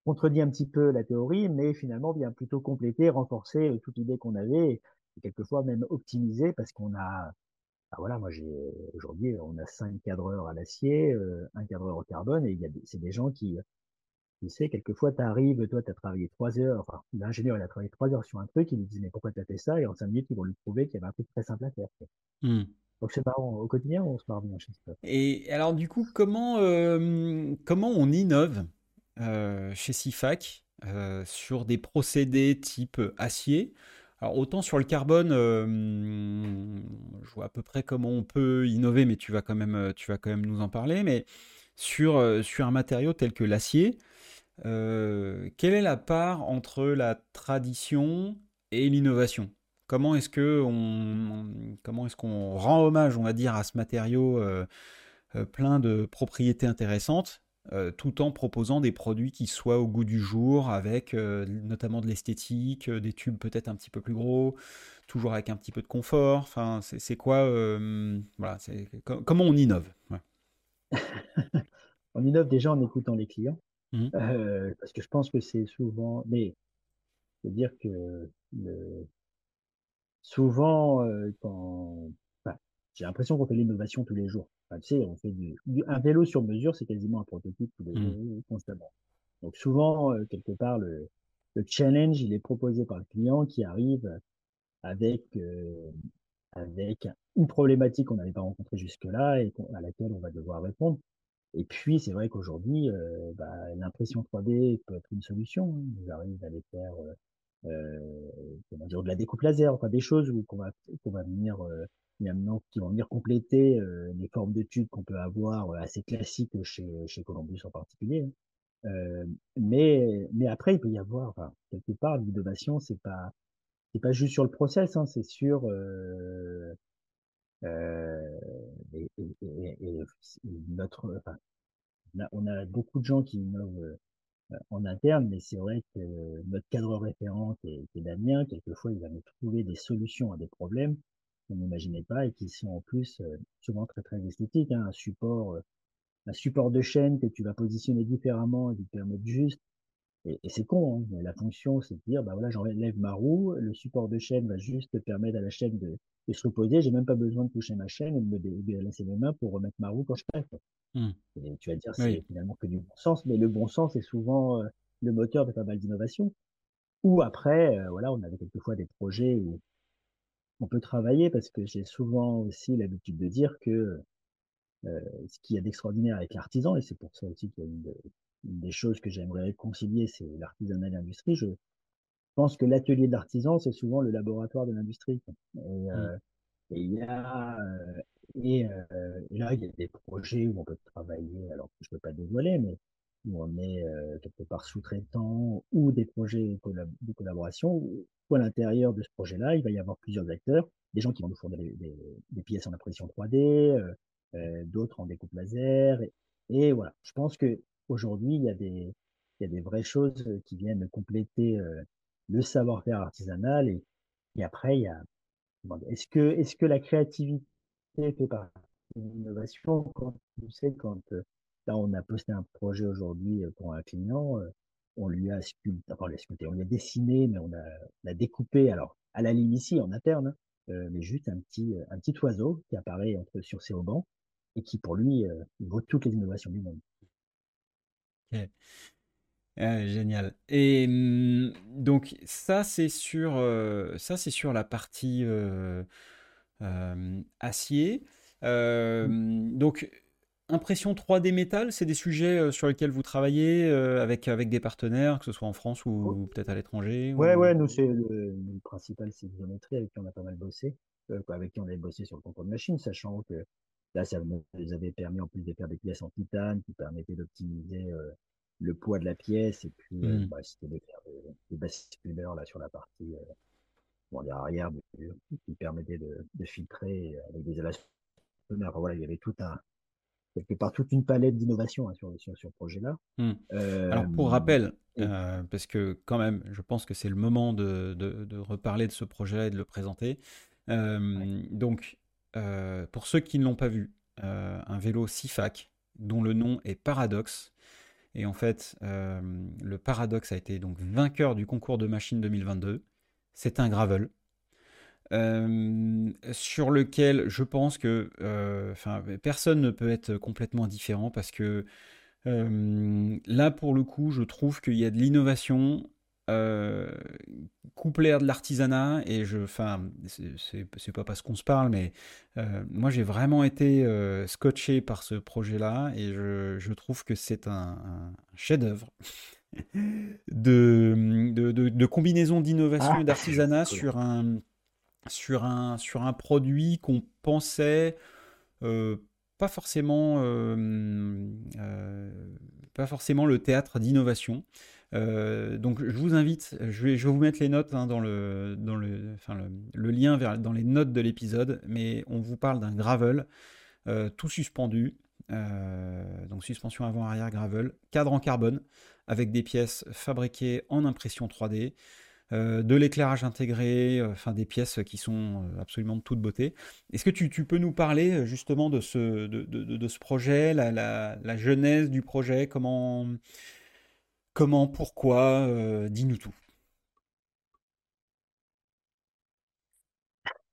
contredit un petit peu la théorie, mais finalement vient plutôt compléter, renforcer toute l'idée qu'on avait, et quelquefois même optimiser, parce qu'on a, ah voilà, moi j'ai aujourd'hui, on a cinq cadreurs à l'acier, un cadreur au carbone, et il y a c'est des gens qui tu sais, quelquefois, tu arrives, toi, tu as travaillé trois heures, enfin, l'ingénieur, il a travaillé trois heures sur un truc, il lui dit, mais pourquoi tu as fait ça? Et en cinq minutes, ils vont lui prouver qu'il y avait un truc très simple à faire. Mmh. Donc, c'est marrant. Au quotidien, on se marre bien chez Et alors, du coup, comment, euh, comment on innove euh, chez SIFAC euh, sur des procédés type acier? Alors, autant sur le carbone, je vois à peu près comment on peut innover, mais tu vas quand même, tu vas quand même nous en parler. Mais sur, sur un matériau tel que l'acier, euh, quelle est la part entre la tradition et l'innovation? Comment est-ce que on, comment est-ce qu'on rend hommage, on va dire, à ce matériau euh, euh, plein de propriétés intéressantes, tout en proposant des produits qui soient au goût du jour, avec notamment de l'esthétique, des tubes peut-être un petit peu plus gros, toujours avec un petit peu de confort. Enfin, c'est quoi Voilà, comment on innove? On innove déjà en écoutant les clients. Mmh. Euh, parce que je pense que c'est souvent, mais c'est dire que le, souvent, euh, quand, enfin, j'ai l'impression qu'on fait l'innovation tous les jours. Enfin, tu sais, on fait du, un vélo sur mesure, c'est quasiment un prototype tous les mmh. jours, constamment. Donc souvent, euh, quelque part, le, le challenge, il est proposé par le client qui arrive avec avec une problématique qu'on n'avait pas rencontrée jusque-là et à laquelle on va devoir répondre. Et puis, c'est vrai qu'aujourd'hui, euh, bah, l'impression 3D peut être une solution. Hein. Ils arrivent à les faire, euh, euh, comment dire, de la découpe laser, enfin des choses qu'on va, qu'on va venir, euh, maintenant, qui vont venir compléter euh, les formes de tubes qu'on peut avoir assez classiques chez, chez Columbus en particulier. Hein. mais, mais après, il peut y avoir, enfin, quelque part, l'innovation, c'est pas, c'est pas juste sur le process, hein, c'est sur euh, et, et, notre, on a, beaucoup de gens qui innovent en interne, mais c'est vrai que notre cadre référent, qui est, Damien, quelquefois, il va nous trouver des solutions à des problèmes qu'on n'imaginait pas et qui sont en plus souvent très très esthétiques. Hein. Un support, un support de chaîne que tu vas positionner différemment et qui te permet juste et, c'est con, hein, mais la fonction, c'est de dire, bah voilà, j'enlève ma roue, le support de chaîne va juste permettre à la chaîne de, de se reposer, j'ai même pas besoin de toucher ma chaîne et de me délaisser mes mains pour remettre ma roue quand je pèse. Mmh. Et tu vas dire, c'est finalement que du bon sens, mais le bon sens est souvent euh, le moteur de pas mal d'innovations. Ou après, euh, voilà, on avait quelquefois des projets où on peut travailler parce que j'ai souvent aussi l'habitude de dire que euh, ce qu'il y a d'extraordinaire avec l'artisan, et c'est pour ça aussi qu'il y a une, une des choses que j'aimerais concilier, c'est l'artisanat et l'industrie. Je pense que l'atelier d'artisan, c'est souvent le laboratoire de l'industrie. Et, mmh. euh, et, il y a, euh, et, euh, là, il y a des projets où on peut travailler, alors que je ne peux pas dévoiler, mais où on est euh, quelque part sous-traitant ou des projets de collaboration, où à l'intérieur de ce projet-là, il va y avoir plusieurs acteurs, des gens qui vont nous fournir des, des, des pièces en impression 3D, euh, euh, d'autres en découpe laser. Et, et, voilà, je pense que Aujourd'hui, il y a des, il y a des vraies choses qui viennent compléter euh, le savoir-faire artisanal et, et après, il y a, est-ce que, est-ce que la créativité fait partie de l'innovation quand, tu sais, quand, euh, là, on a posté un projet aujourd'hui pour un client, on lui a sculpté, enfin, on lui a dessiné, mais on a, découpé, alors, à la ligne ici, en interne, hein, mais juste un petit, un petit oiseau qui apparaît entre, sur ses haubans et qui, pour lui, vaut toutes les innovations du monde. Génial. Et mmh, donc ça c'est sur ça c'est sur la partie acier. Mmh. donc impression 3D métal, c'est des sujets sur lesquels vous travaillez avec avec des partenaires, que ce soit en France ou, oh. peut-être à l'étranger. Ouais ouais, nous c'est le, principal c'est Biométrie avec qui on a pas mal bossé, avec qui on a bossé sur le contrôle de machine, sachant que Là, ça nous avait permis, en plus de faire des pièces en titane, qui permettaient d'optimiser euh, le poids de la pièce, et puis euh, mmh. bah, c'était de faire des, basculeurs là, sur la partie euh, bon, arrière, qui permettait de, de, filtrer avec des élastiques. voilà, il y avait tout un, quelque part toute une palette d'innovation hein, sur, sur, sur, ce projet-là. Mmh. Alors pour rappel, parce que quand même, je pense que c'est le moment de, de, de, reparler de ce projet et de le présenter. Donc, euh, pour ceux qui ne l'ont pas vu, euh, un vélo Sifac dont le nom est Paradox. Et en fait, euh, le Paradox a été donc vainqueur du concours de machine 2022. C'est un gravel. sur lequel je pense que personne ne peut être complètement différent parce que là pour le coup je trouve qu'il y a de l'innovation euh, couplé à de l'artisanat et je enfin c'est pas parce qu'on se parle mais euh, moi j'ai vraiment été euh, scotché par ce projet là et je, je trouve que c'est un, chef d'œuvre de, de, de, combinaison d'innovation et ah, d'artisanat sur un sur un sur un produit qu'on pensait pas forcément pas forcément le théâtre d'innovation euh, donc je vous invite, je vais, je vais vous mettre les notes hein, dans, le, dans le, enfin, le, lien vers, dans les notes de l'épisode, mais on vous parle d'un gravel euh, tout suspendu, euh, donc suspension avant-arrière gravel, cadre en carbone avec des pièces fabriquées en impression 3D. de l'éclairage intégré, enfin des pièces qui sont absolument de toute beauté. Est-ce que tu, tu, peux nous parler justement de ce, de, de, ce projet, la, la, la, genèse du projet, comment, Comment, pourquoi euh, Dis-nous tout.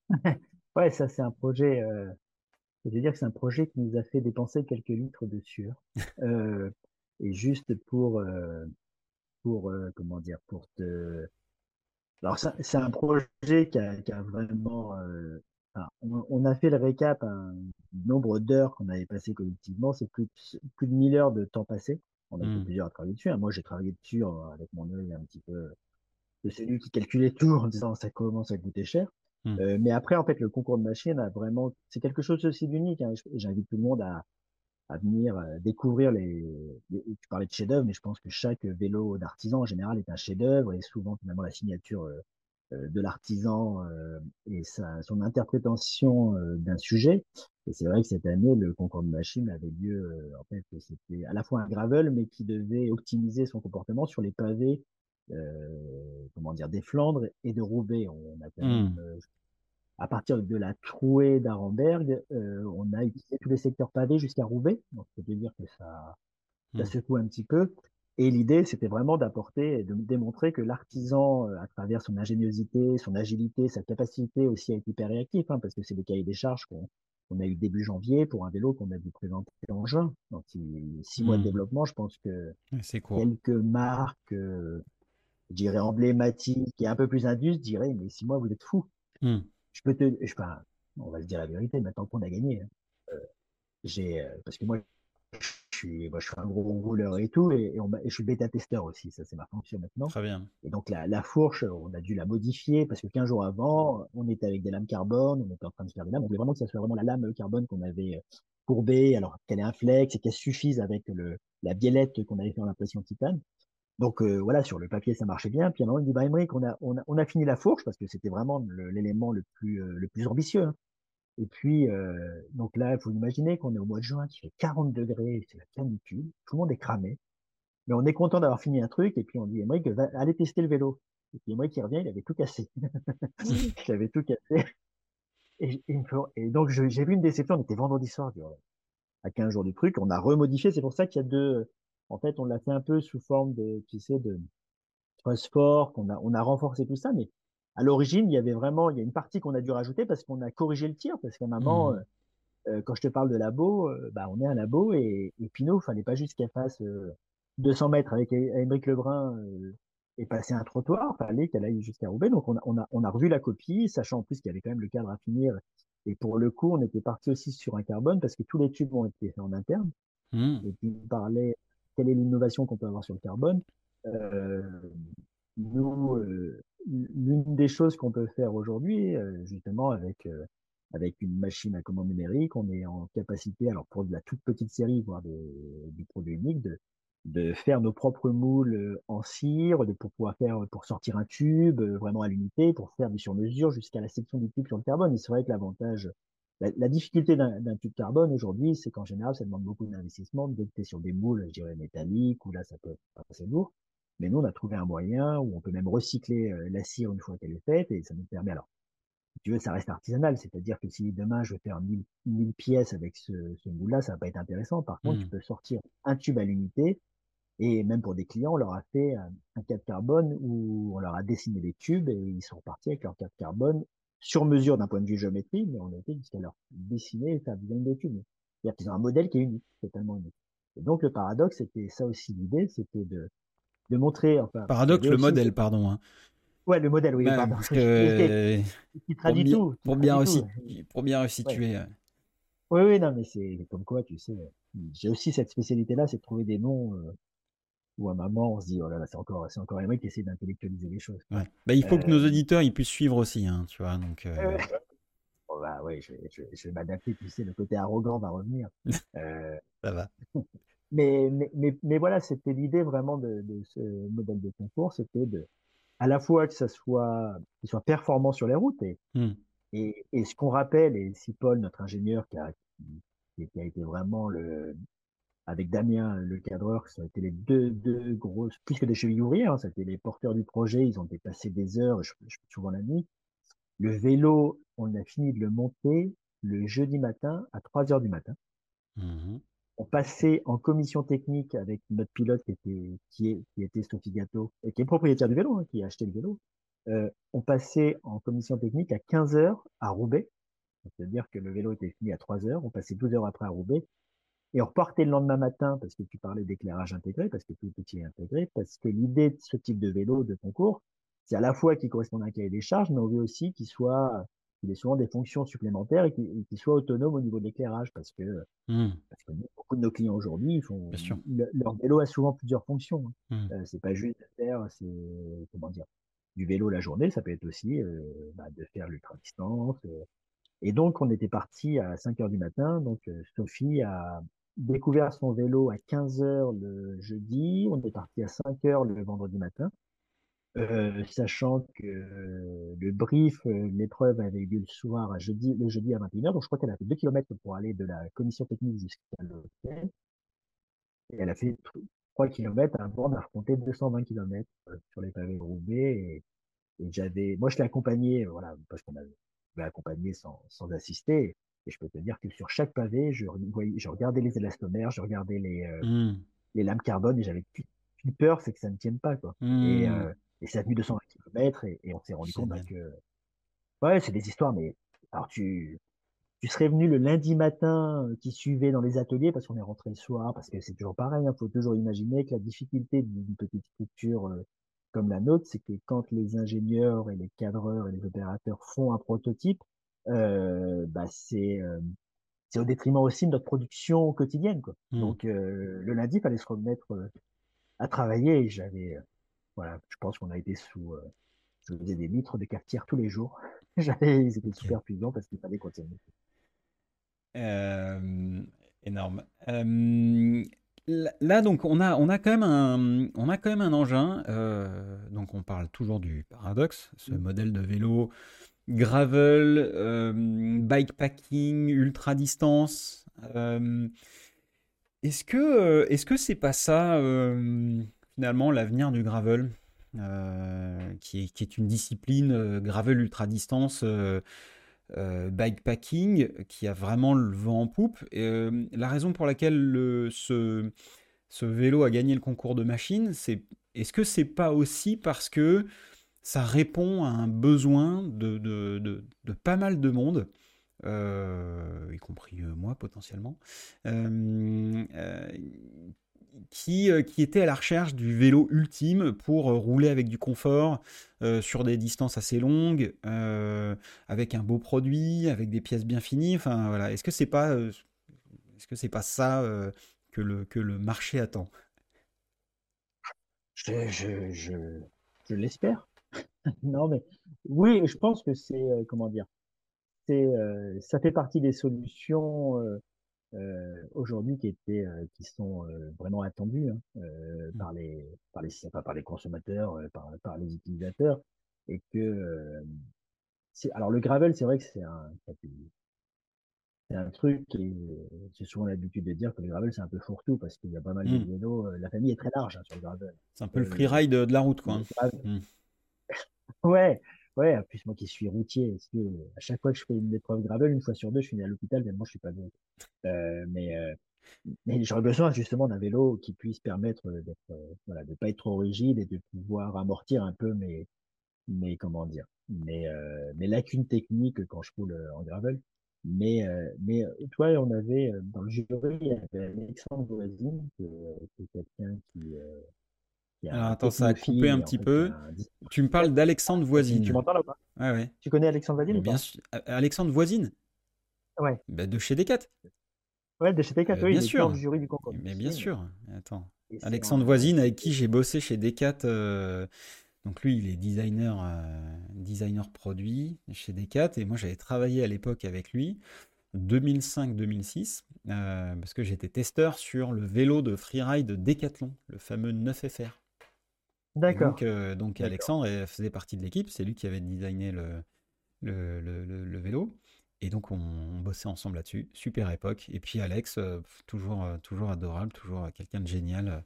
ouais, ça c'est un projet. Euh, je veux dire que c'est un projet qui nous a fait dépenser quelques litres de sueur. Euh, et juste pour, pour comment dire, pour te. Alors c'est un projet qui a, vraiment. on, a fait le récap, un nombre d'heures qu'on avait passé collectivement, c'est plus, plus de 1000 heures de temps passé. On a mmh. plusieurs à travailler dessus. Moi, j'ai travaillé dessus avec mon œil un petit peu de celui qui calculait tout en disant ça commence à coûter cher. Mmh. Euh, mais après, en fait, le concours de machine a vraiment, c'est quelque chose aussi d'unique. Hein. J'invite tout le monde à, à venir euh, découvrir les, Tu parlais de chef-d'œuvre, mais je pense que chaque vélo d'artisan en général est un chef-d'œuvre et souvent finalement la signature euh, de l'artisan et son interprétation d'un sujet. Et c'est vrai que cette année, le concours de machine avait lieu, en fait, c'était à la fois un gravel, mais qui devait optimiser son comportement sur les pavés, comment dire, des Flandres et de Roubaix. On a quand même, mmh à partir de la trouée d'Arenberg, euh, on a utilisé tous les secteurs pavés jusqu'à Roubaix. Donc, ça veut dire que ça, ça mmh. secoue un petit peu. Et l'idée, c'était vraiment d'apporter et de démontrer que l'artisan, euh, à travers son ingéniosité, son agilité, sa capacité aussi à être hyper réactif, hein, parce que c'est le cahier des charges qu'on a eu début janvier pour un vélo qu'on a dû présenter en juin. Donc, six mois de mmh. développement, je pense que quelques marques, euh, je dirais emblématiques et un peu plus indus diraient, mais six mois, vous êtes fous. Mmh je peux te, je, enfin, on va se dire la vérité, maintenant qu'on a gagné, hein. euh, j'ai, euh, parce que moi, suis, moi, je suis un gros rouleur et tout, et, on, je suis bêta-testeur aussi, ça c'est ma fonction maintenant. Très bien. Et donc la, la, fourche, on a dû la modifier parce que 15 jours avant, on était avec des lames carbone, on était en train de faire des lames, on voulait vraiment que ça soit vraiment la lame carbone qu'on avait euh, courbée, alors qu'elle ait un flex et qu'elle suffise avec le, la biellette qu'on avait fait en impression titane. Donc euh, voilà, sur le papier, ça marchait bien. Puis à un moment, il dit, bah, on a, on, a, on a fini la fourche parce que c'était vraiment l'élément le, plus, euh, le plus ambitieux. Hein. Et puis, euh, donc là, il faut imaginer qu'on est au mois de juin, qui fait 40 degrés, c'est la canicule, tout le monde est cramé. Mais on est content d'avoir fini un truc, et puis on dit, Emmerich, va aller tester le vélo. Et puis Emmerich qui revient, il avait tout cassé. il avait tout cassé. Et, et donc j'ai vu une déception, on était vendredi soir, à 15 jours du truc, on a remodifié, c'est pour ça qu'il y a deux, en fait, on l'a fait un peu sous forme de, tu sais, de sport, qu'on a, on a renforcé tout ça, mais à l'origine, il y avait vraiment, il y a une partie qu'on a dû rajouter parce qu'on a corrigé le tir, parce qu'à un moment, mmh. euh, euh, quand je te parle de labo, euh, bah, on est un labo et, et Pinot, fallait pas juste qu'elle fasse 200 mètres avec Émeric Lebrun et passer un trottoir, fallait qu'elle aille jusqu'à Roubaix. Donc, on a, on, a, on a revu la copie, sachant en plus qu'il y avait quand même le cadre à finir. Et pour le coup, on était parti aussi sur un carbone parce que tous les tubes ont été faits en interne. Mmh. Et puis, on parlait quelle est l'innovation qu'on peut avoir sur le carbone euh, Nous, euh, l'une des choses qu'on peut faire aujourd'hui, euh, justement avec avec une machine à commande numérique, on est en capacité, alors pour de la toute petite série, voire du produit unique, de, de faire nos propres moules en cire, de, pour pouvoir faire, pour sortir un tube vraiment à l'unité, pour faire du sur-mesure jusqu'à la section du tube sur le carbone. Et c'est vrai que l'avantage la, difficulté d'un tube carbone aujourd'hui, c'est qu'en général, ça demande beaucoup d'investissement, tu sur des moules, je dirais, métalliques, où là, ça peut être assez lourd. Mais nous, on a trouvé un moyen où on peut même recycler euh, la cire une fois qu'elle est faite, et ça nous permet, alors, si tu veux, ça reste artisanal, c'est-à-dire que si demain je veux faire 1000, 1000 pièces avec ce, ce moule-là, ça va pas être intéressant. Par contre, tu mmh. peux sortir un tube à l'unité, et même pour des clients, on leur a fait un, un cadre carbone où on leur a dessiné des tubes et ils sont partis avec leur cadre carbone sur mesure d'un point de vue géométrie, mais on a été jusqu'à leur dessiner et faire des d'études. C'est-à-dire qu'ils ont un modèle qui est unique, totalement unique. Et donc le paradoxe, c'était ça aussi l'idée, c'était de, de montrer. Enfin, paradoxe, le modèle, pardon. Hein. Ouais, le modèle, oui. pardon. Parce que, qui traduit tout. Pour bien, aussi, pour bien resituer. Oui, oui, non, mais c'est comme quoi, tu sais, j'ai aussi cette spécialité-là, c'est de trouver des noms euh, ou à un moment on se dit oh là là c'est encore c'est encore qui essaie d'intellectualiser les choses. Ouais. Bah, il faut que nos euh, auditeurs ils puissent suivre aussi, hein, tu vois donc. Euh... bon, bah ouais, je vais, je, vais m'adapter, tu sais, le côté arrogant va revenir. Euh... Ça va. Mais, mais, mais, mais, voilà, c'était l'idée vraiment de, de, ce modèle de concours, c'était de à la fois que ça soit qu'il soit performant sur les routes et mmh. et, et, ce qu'on rappelle et si Paul notre ingénieur qui a qui, qui a été vraiment le avec Damien, le cadreur, ça a été les deux, deux grosses, plus que des chevilles ouvrières, hein, ça a été les porteurs du projet, ils ont dépassé des heures, je, je souvent la nuit. Le vélo, on a fini de le monter le jeudi matin à 3 heures du matin. Mmh on passait en commission technique avec notre pilote qui était, qui est, qui était Gato, et qui est propriétaire du vélo, hein, qui a acheté le vélo. Euh, on passait en commission technique à 15 heures à Roubaix. C'est-à-dire que le vélo était fini à 3 heures. On passait 12 heures après à Roubaix et on repartait le lendemain matin, parce que tu parlais d'éclairage intégré, parce que tout est intégré, parce que l'idée de ce type de vélo de concours, c'est à la fois qu'il correspond à un cahier des charges, mais on veut aussi qu'il soit, qu'il ait souvent des fonctions supplémentaires et qu'il soit autonome au niveau de l'éclairage, parce que, mmh. parce que beaucoup de nos clients aujourd'hui, font, leur vélo a souvent plusieurs fonctions. Hein. Mmh. Euh, c'est pas juste de faire, c'est, comment dire, du vélo la journée, ça peut être aussi euh, bah, de faire l'ultra distance. Euh. et donc, on était parti à 5 heures du matin. Donc, Sophie a, découvert son vélo à 15 heures le jeudi. On est parti à 5 heures le vendredi matin. Euh, sachant que le brief, l'épreuve avait eu lieu le soir, à jeudi, le jeudi à 21h. Donc, je crois qu'elle a fait 2 km pour aller de la commission technique jusqu'à l'hôtel. Et elle a fait 3 km avant d'affronter 220 km sur les pavés de Roubaix. Et, j'avais, moi, je l'ai accompagné, voilà, parce qu'on avait accompagné sans, sans assister. Et je peux te dire que sur chaque pavé, je, je regardais les élastomères, je regardais les, mmh. les lames carbone et j'avais plus, peur, c'est que ça ne tienne pas. Quoi. Mmh. et c'est venu 220 km et, et on s'est rendu compte que. Ouais, c'est des histoires, mais alors tu, tu serais venu le lundi matin qui suivait dans les ateliers parce qu'on est rentré le soir, parce que c'est toujours pareil, il hein, faut toujours imaginer que la difficulté d'une petite structure comme la nôtre, c'est que quand les ingénieurs et les cadreurs et les opérateurs font un prototype, euh, bah c'est euh, c'est au détriment aussi de notre production quotidienne. Quoi. Mmh. Donc euh, le lundi, il fallait se remettre à travailler et j'avais, voilà, je pense qu'on a été sous, je faisais des litres de cafetière tous les jours. j'avais, ils étaient super puissants parce qu'il fallait continuer. énorme. Là, donc, on a, on a quand même un, on a quand même un engin. donc, on parle toujours du paradoxe, ce mmh. modèle de vélo gravel, euh, bikepacking, ultra distance. Euh, est-ce que euh, est-ce que c'est pas ça finalement l'avenir du gravel, qui est, qui, est, une discipline gravel ultra distance, bikepacking, qui a vraiment le vent en poupe. Et, la raison pour laquelle le, ce, vélo a gagné le concours de machine, c'est est-ce que c'est pas aussi parce que ça répond à un besoin de, de, pas mal de monde, euh, y compris euh, moi potentiellement, euh, qui, qui était à la recherche du vélo ultime pour rouler avec du confort sur des distances assez longues, avec un beau produit, avec des pièces bien finies. Enfin voilà, est-ce que c'est pas, est-ce que c'est pas ça que le que le marché attend? Je, je, je, je l'espère. Non, mais oui, je pense que c'est, euh, comment dire, c'est, euh, ça fait partie des solutions euh, aujourd'hui qui étaient, qui sont vraiment attendues hein, mmh. par les, par les, par les consommateurs, par, par les utilisateurs, et que c'est, alors le gravel, c'est vrai que c'est un, c'est un truc et j'ai souvent l'habitude de dire que le gravel c'est un peu fourre-tout parce qu'il y a pas mal de mmh. vélos. La famille est très large hein, sur le gravel. C'est un peu le freeride de, la route, quoi. Hein. Ouais, ouais, en plus moi qui suis routier, à chaque fois que je fais une épreuve gravel, une fois sur deux, je finis à l'hôpital, tellement je suis pas bien. Euh, mais, euh, mais j'aurais besoin justement d'un vélo qui puisse permettre d'être, euh, voilà, de pas être trop rigide et de pouvoir amortir un peu mes, mes comment dire, mes, euh, mes lacunes techniques quand je roule en gravel. Mais, mais toi, on avait dans le jury, il y avait Alexandre Voisine, qui est quelqu'un qui alors attends, ça a coupé un petit peu. Tu me parles d'Alexandre Voisine. Tu m'entends là ou pas? Ouais, ouais. Tu connais Alexandre Voisine Bien sûr. Alexandre Voisine? Ouais. Bah, de chez Decat. Ouais, de chez Decat, oui. Bien sûr. Du jury du concours. Mais bien sûr. Attends. Alexandre Voisine, avec qui j'ai bossé chez Decat. Euh, donc lui, il est designer, euh, designer produit chez Decat. Et moi, j'avais travaillé à l'époque avec lui. 2005-2006, euh, parce que j'étais testeur sur le vélo de freeride Decathlon, le fameux 9FR. D'accord. Donc, euh, donc Alexandre faisait partie de l'équipe, c'est lui qui avait designé le, le, le, vélo. Et donc on, bossait ensemble là-dessus. Super époque. Et puis Alex, euh, toujours, euh, toujours adorable, toujours quelqu'un de génial,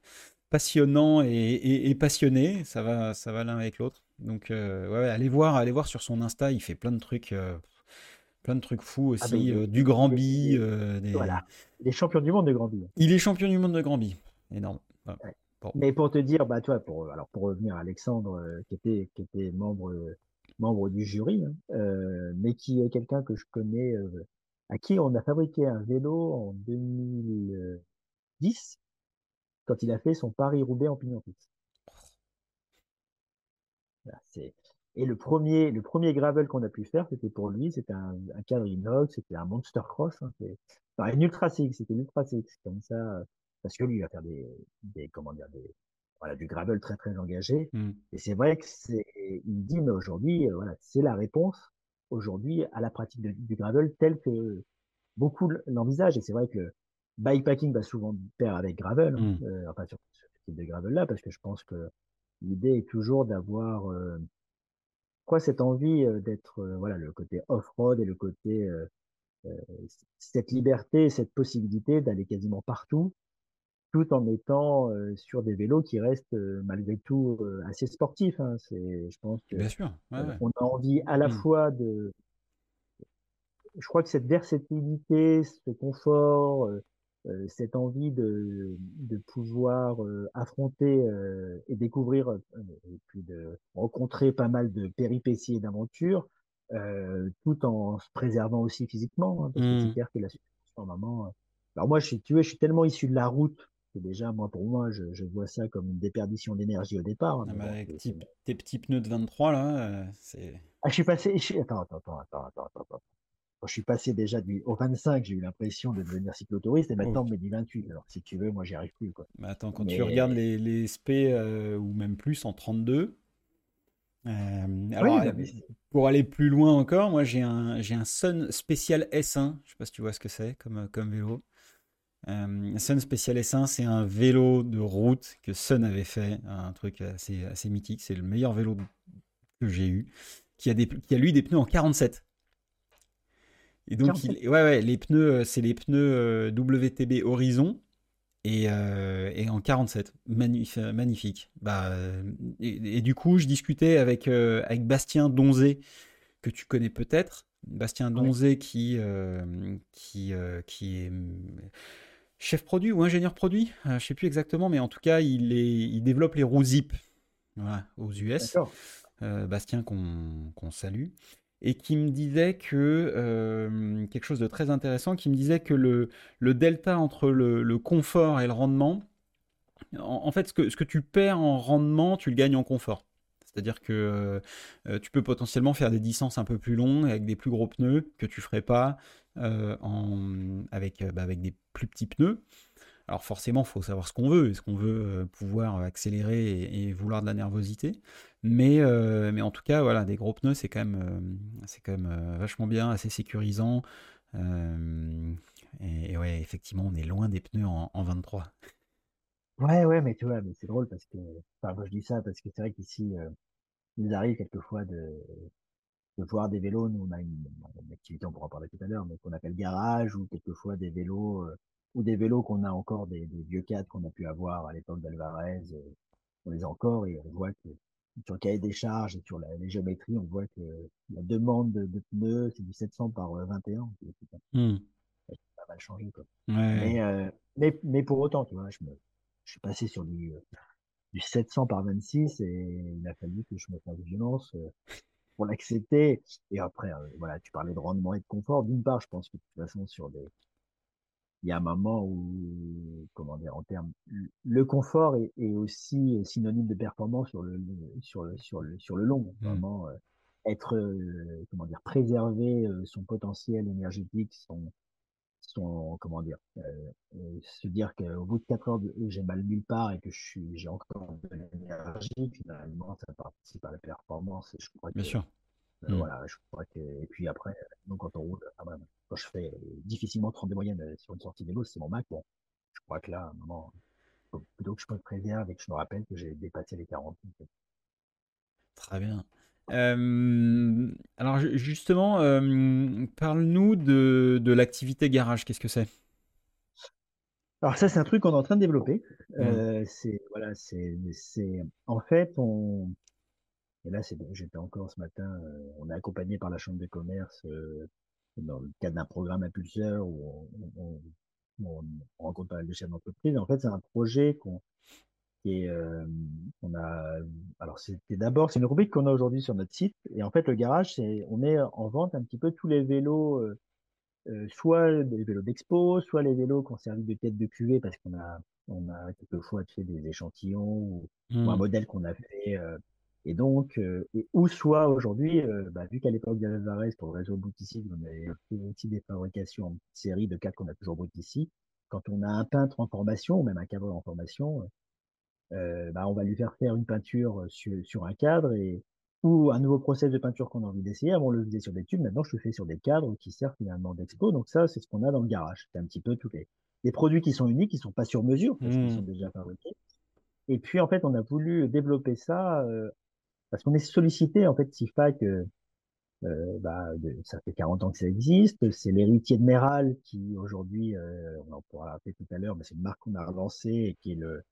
passionnant et, et, passionné. Ça va, ça va l'un avec l'autre. Donc ouais, allez voir, allez voir sur son Insta, il fait plein de trucs. plein de trucs fous ah, aussi, du Grand Bi. Voilà, il est champion du monde de Grand Bi. Il est champion du monde de Grand Bi, énorme. Mais pour te dire, bah toi, pour alors pour revenir à Alexandre, euh, qui était qui était membre membre du jury, hein, euh, mais qui est quelqu'un que je connais, euh, à qui on a fabriqué un vélo en 2010 quand il a fait son Paris-Roubaix en pignon fixe. et le premier le premier gravel qu'on a pu faire, c'était pour lui, c'était un, un cadre inox, c'était un Monster Cross, hein, c'est enfin, une Ultra Six, c'était une Ultra Six comme ça parce que lui il va faire des, des comment dire des voilà du gravel très très engagé mmh. et c'est vrai que c'est il dit mais aujourd'hui euh, voilà c'est la réponse aujourd'hui à la pratique du gravel tel que beaucoup l'envisagent et c'est vrai que bikepacking va souvent pair avec gravel hein, mmh. euh, enfin sur ce type de gravel là parce que je pense que l'idée est toujours d'avoir euh, crois cette envie d'être, voilà, le côté off-road et le côté, cette liberté, cette possibilité d'aller quasiment partout, tout en étant sur des vélos qui restent malgré tout assez sportifs. Hein. C'est, je pense que Bien sûr, on a envie à la mmh. fois de, je crois que cette versatilité, ce confort, cette envie de, de pouvoir affronter et découvrir et puis de rencontrer pas mal de péripéties et d'aventures, tout en se préservant aussi physiquement, hein, parce que c'est mmh. clair que la situation, moment. Alors moi, je suis, tu vois, je suis tellement issu de la route déjà, moi, pour moi, je, je, vois ça comme une déperdition d'énergie au départ. Hein, ah bah, avec tes petits pneus de 23, là, euh, c'est. Ah, je suis passé. Attends, attends, attends, attends, attends, attends. Quand je suis passé déjà du... au 25, j'ai eu l'impression de devenir cyclotouriste et maintenant on me dit 28. Alors, si tu veux, moi, j'y arrive plus. Quoi. Mais attends, quand tu regardes les, les SP euh, ou même plus en 32, euh, alors, pour aller plus loin encore, moi j'ai un, j'ai un Sun Spécial S1. Je sais pas si tu vois ce que c'est comme, comme vélo. Euh, Sun Special S1, c'est un vélo de route que Sun avait fait, un truc assez, assez mythique. C'est le meilleur vélo que j'ai eu, qui a, des, qui a lui des pneus en 47. Et donc, ouais, ouais, les pneus, euh, c'est les pneus euh, WTB Horizon et, et en 47. magnifique. Bah, et, du coup, je discutais avec, avec Bastien Donzé, que tu connais peut-être. Bastien Donzé qui, qui, qui est chef produit ou ingénieur produit, je euh, je sais plus exactement, mais en tout cas, il, est, il développe les roues Zip aux US. Euh, Bastien qu'on salue. Et qui me disait que, euh, quelque chose de très intéressant, qui me disait que le, le delta entre le, confort et le rendement, en, fait, ce que, ce que tu perds en rendement, tu le gagnes en confort. C'est-à-dire que tu peux potentiellement faire des distances un peu plus longues avec des plus gros pneus que tu ferais pas en, avec, euh, bah, avec des plus petits pneus. Alors forcément, il faut savoir ce qu'on veut. Est-ce qu'on veut euh, pouvoir accélérer et, vouloir de la nervosité? Mais, mais en tout cas, voilà, des gros pneus, c'est quand même, c'est quand même vachement bien, assez sécurisant. et, ouais, effectivement, on est loin des pneus en, 23. Ouais, ouais, mais tu vois, mais c'est drôle parce que, enfin, moi je dis ça parce que c'est vrai qu'ici, il nous arrive quelquefois de, de voir des vélos. Nous, on a une, activité, on pourra en parler tout à l'heure, mais qu'on appelle garage, ou quelquefois des vélos, euh, ou des vélos qu'on a encore, des, vieux cadres qu'on a pu avoir à l'époque d'Alvarez. Euh, on les a encore et on voit que sur le cahier des charges et sur la, les géométries, on voit que la demande de, pneus, c'est du 700 par 21. Euh, mmh. Ça a pas mal changé. Quoi. Mais, mais, mais, pour autant, tu vois, je, me, je suis passé sur du, du 700 par 26 et il a fallu que je me fasse violence pour l'accepter. Et après, euh, voilà, tu parlais de rendement et de confort. D'une part, je pense que de toute façon, sur des, il y a un moment où, comment dire, en termes, le confort est, aussi synonyme de performance sur le, sur le, sur le, sur le long. Mmh. Vraiment, euh, être, euh, comment dire, préserver son potentiel énergétique, son, son, comment dire, se dire qu'au bout de 4 heures, j'ai mal nulle part et que je suis, j'ai encore de l'énergie, finalement, ça participe à la performance. Et je crois Bien sûr. Euh, mmh. Voilà, je crois que, et puis après, donc quand on roule, ah quand je fais difficilement 30 de moyenne euh, sur une sortie vélo, c'est mon Mac, bon, je crois que là, à un moment, plutôt que je me préserve et que je me rappelle que j'ai dépassé les 40. Très bien. Alors justement, parle-nous de, de l'activité garage. Qu'est-ce que c'est? Alors ça, c'est un truc qu'on est en train de développer. Mmh. Euh, c'est voilà, c'est en fait on. Et là, j'étais encore ce matin. Euh, on est accompagné par la chambre de commerce euh, dans le cadre d'un programme impulseur où on, on, on rencontre pas mal de chefs d'entreprise. En fait, c'est un projet qu'on et euh, on a, alors c'était d'abord, c'est une rubrique qu'on a aujourd'hui sur notre site. Et en fait, le garage, c'est, on met en vente un petit peu tous les vélos, euh, soit les vélos d'expo, soit les vélos qui ont servi de tête de cuvée parce qu'on a, on a quelquefois fait des échantillons ou, un mmh. modèle qu'on a fait. et donc, et, ou soit aujourd'hui, bah, vu qu'à l'époque d'Alvarez, pour le réseau Boutissi, on avait fait aussi des fabrications en série de quatre qu'on a toujours Boutissi. Quand on a un peintre en formation, ou même un cadre en formation, euh, bah, on va lui faire faire une peinture euh, sur, sur un cadre et ou un nouveau process de peinture qu'on a envie d'essayer. Avant, on le faisait sur des tubes. Maintenant, je le fais sur des cadres qui servent finalement d'expo. Donc ça, c'est ce qu'on a dans le garage. C'est un petit peu tous les, les produits qui sont uniques, qui sont pas sur mesure, parce qu'ils sont mmh. déjà fabriqués. Et puis, en fait, on a voulu développer ça euh, parce qu'on est sollicité, en fait, SIFAC, euh, euh, bah, ça fait 40 ans que ça existe. C'est l'héritier de Meral qui, aujourd'hui, euh, on en pourra rappeler tout à l'heure, mais c'est une marque qu'on a relancée et qui est le,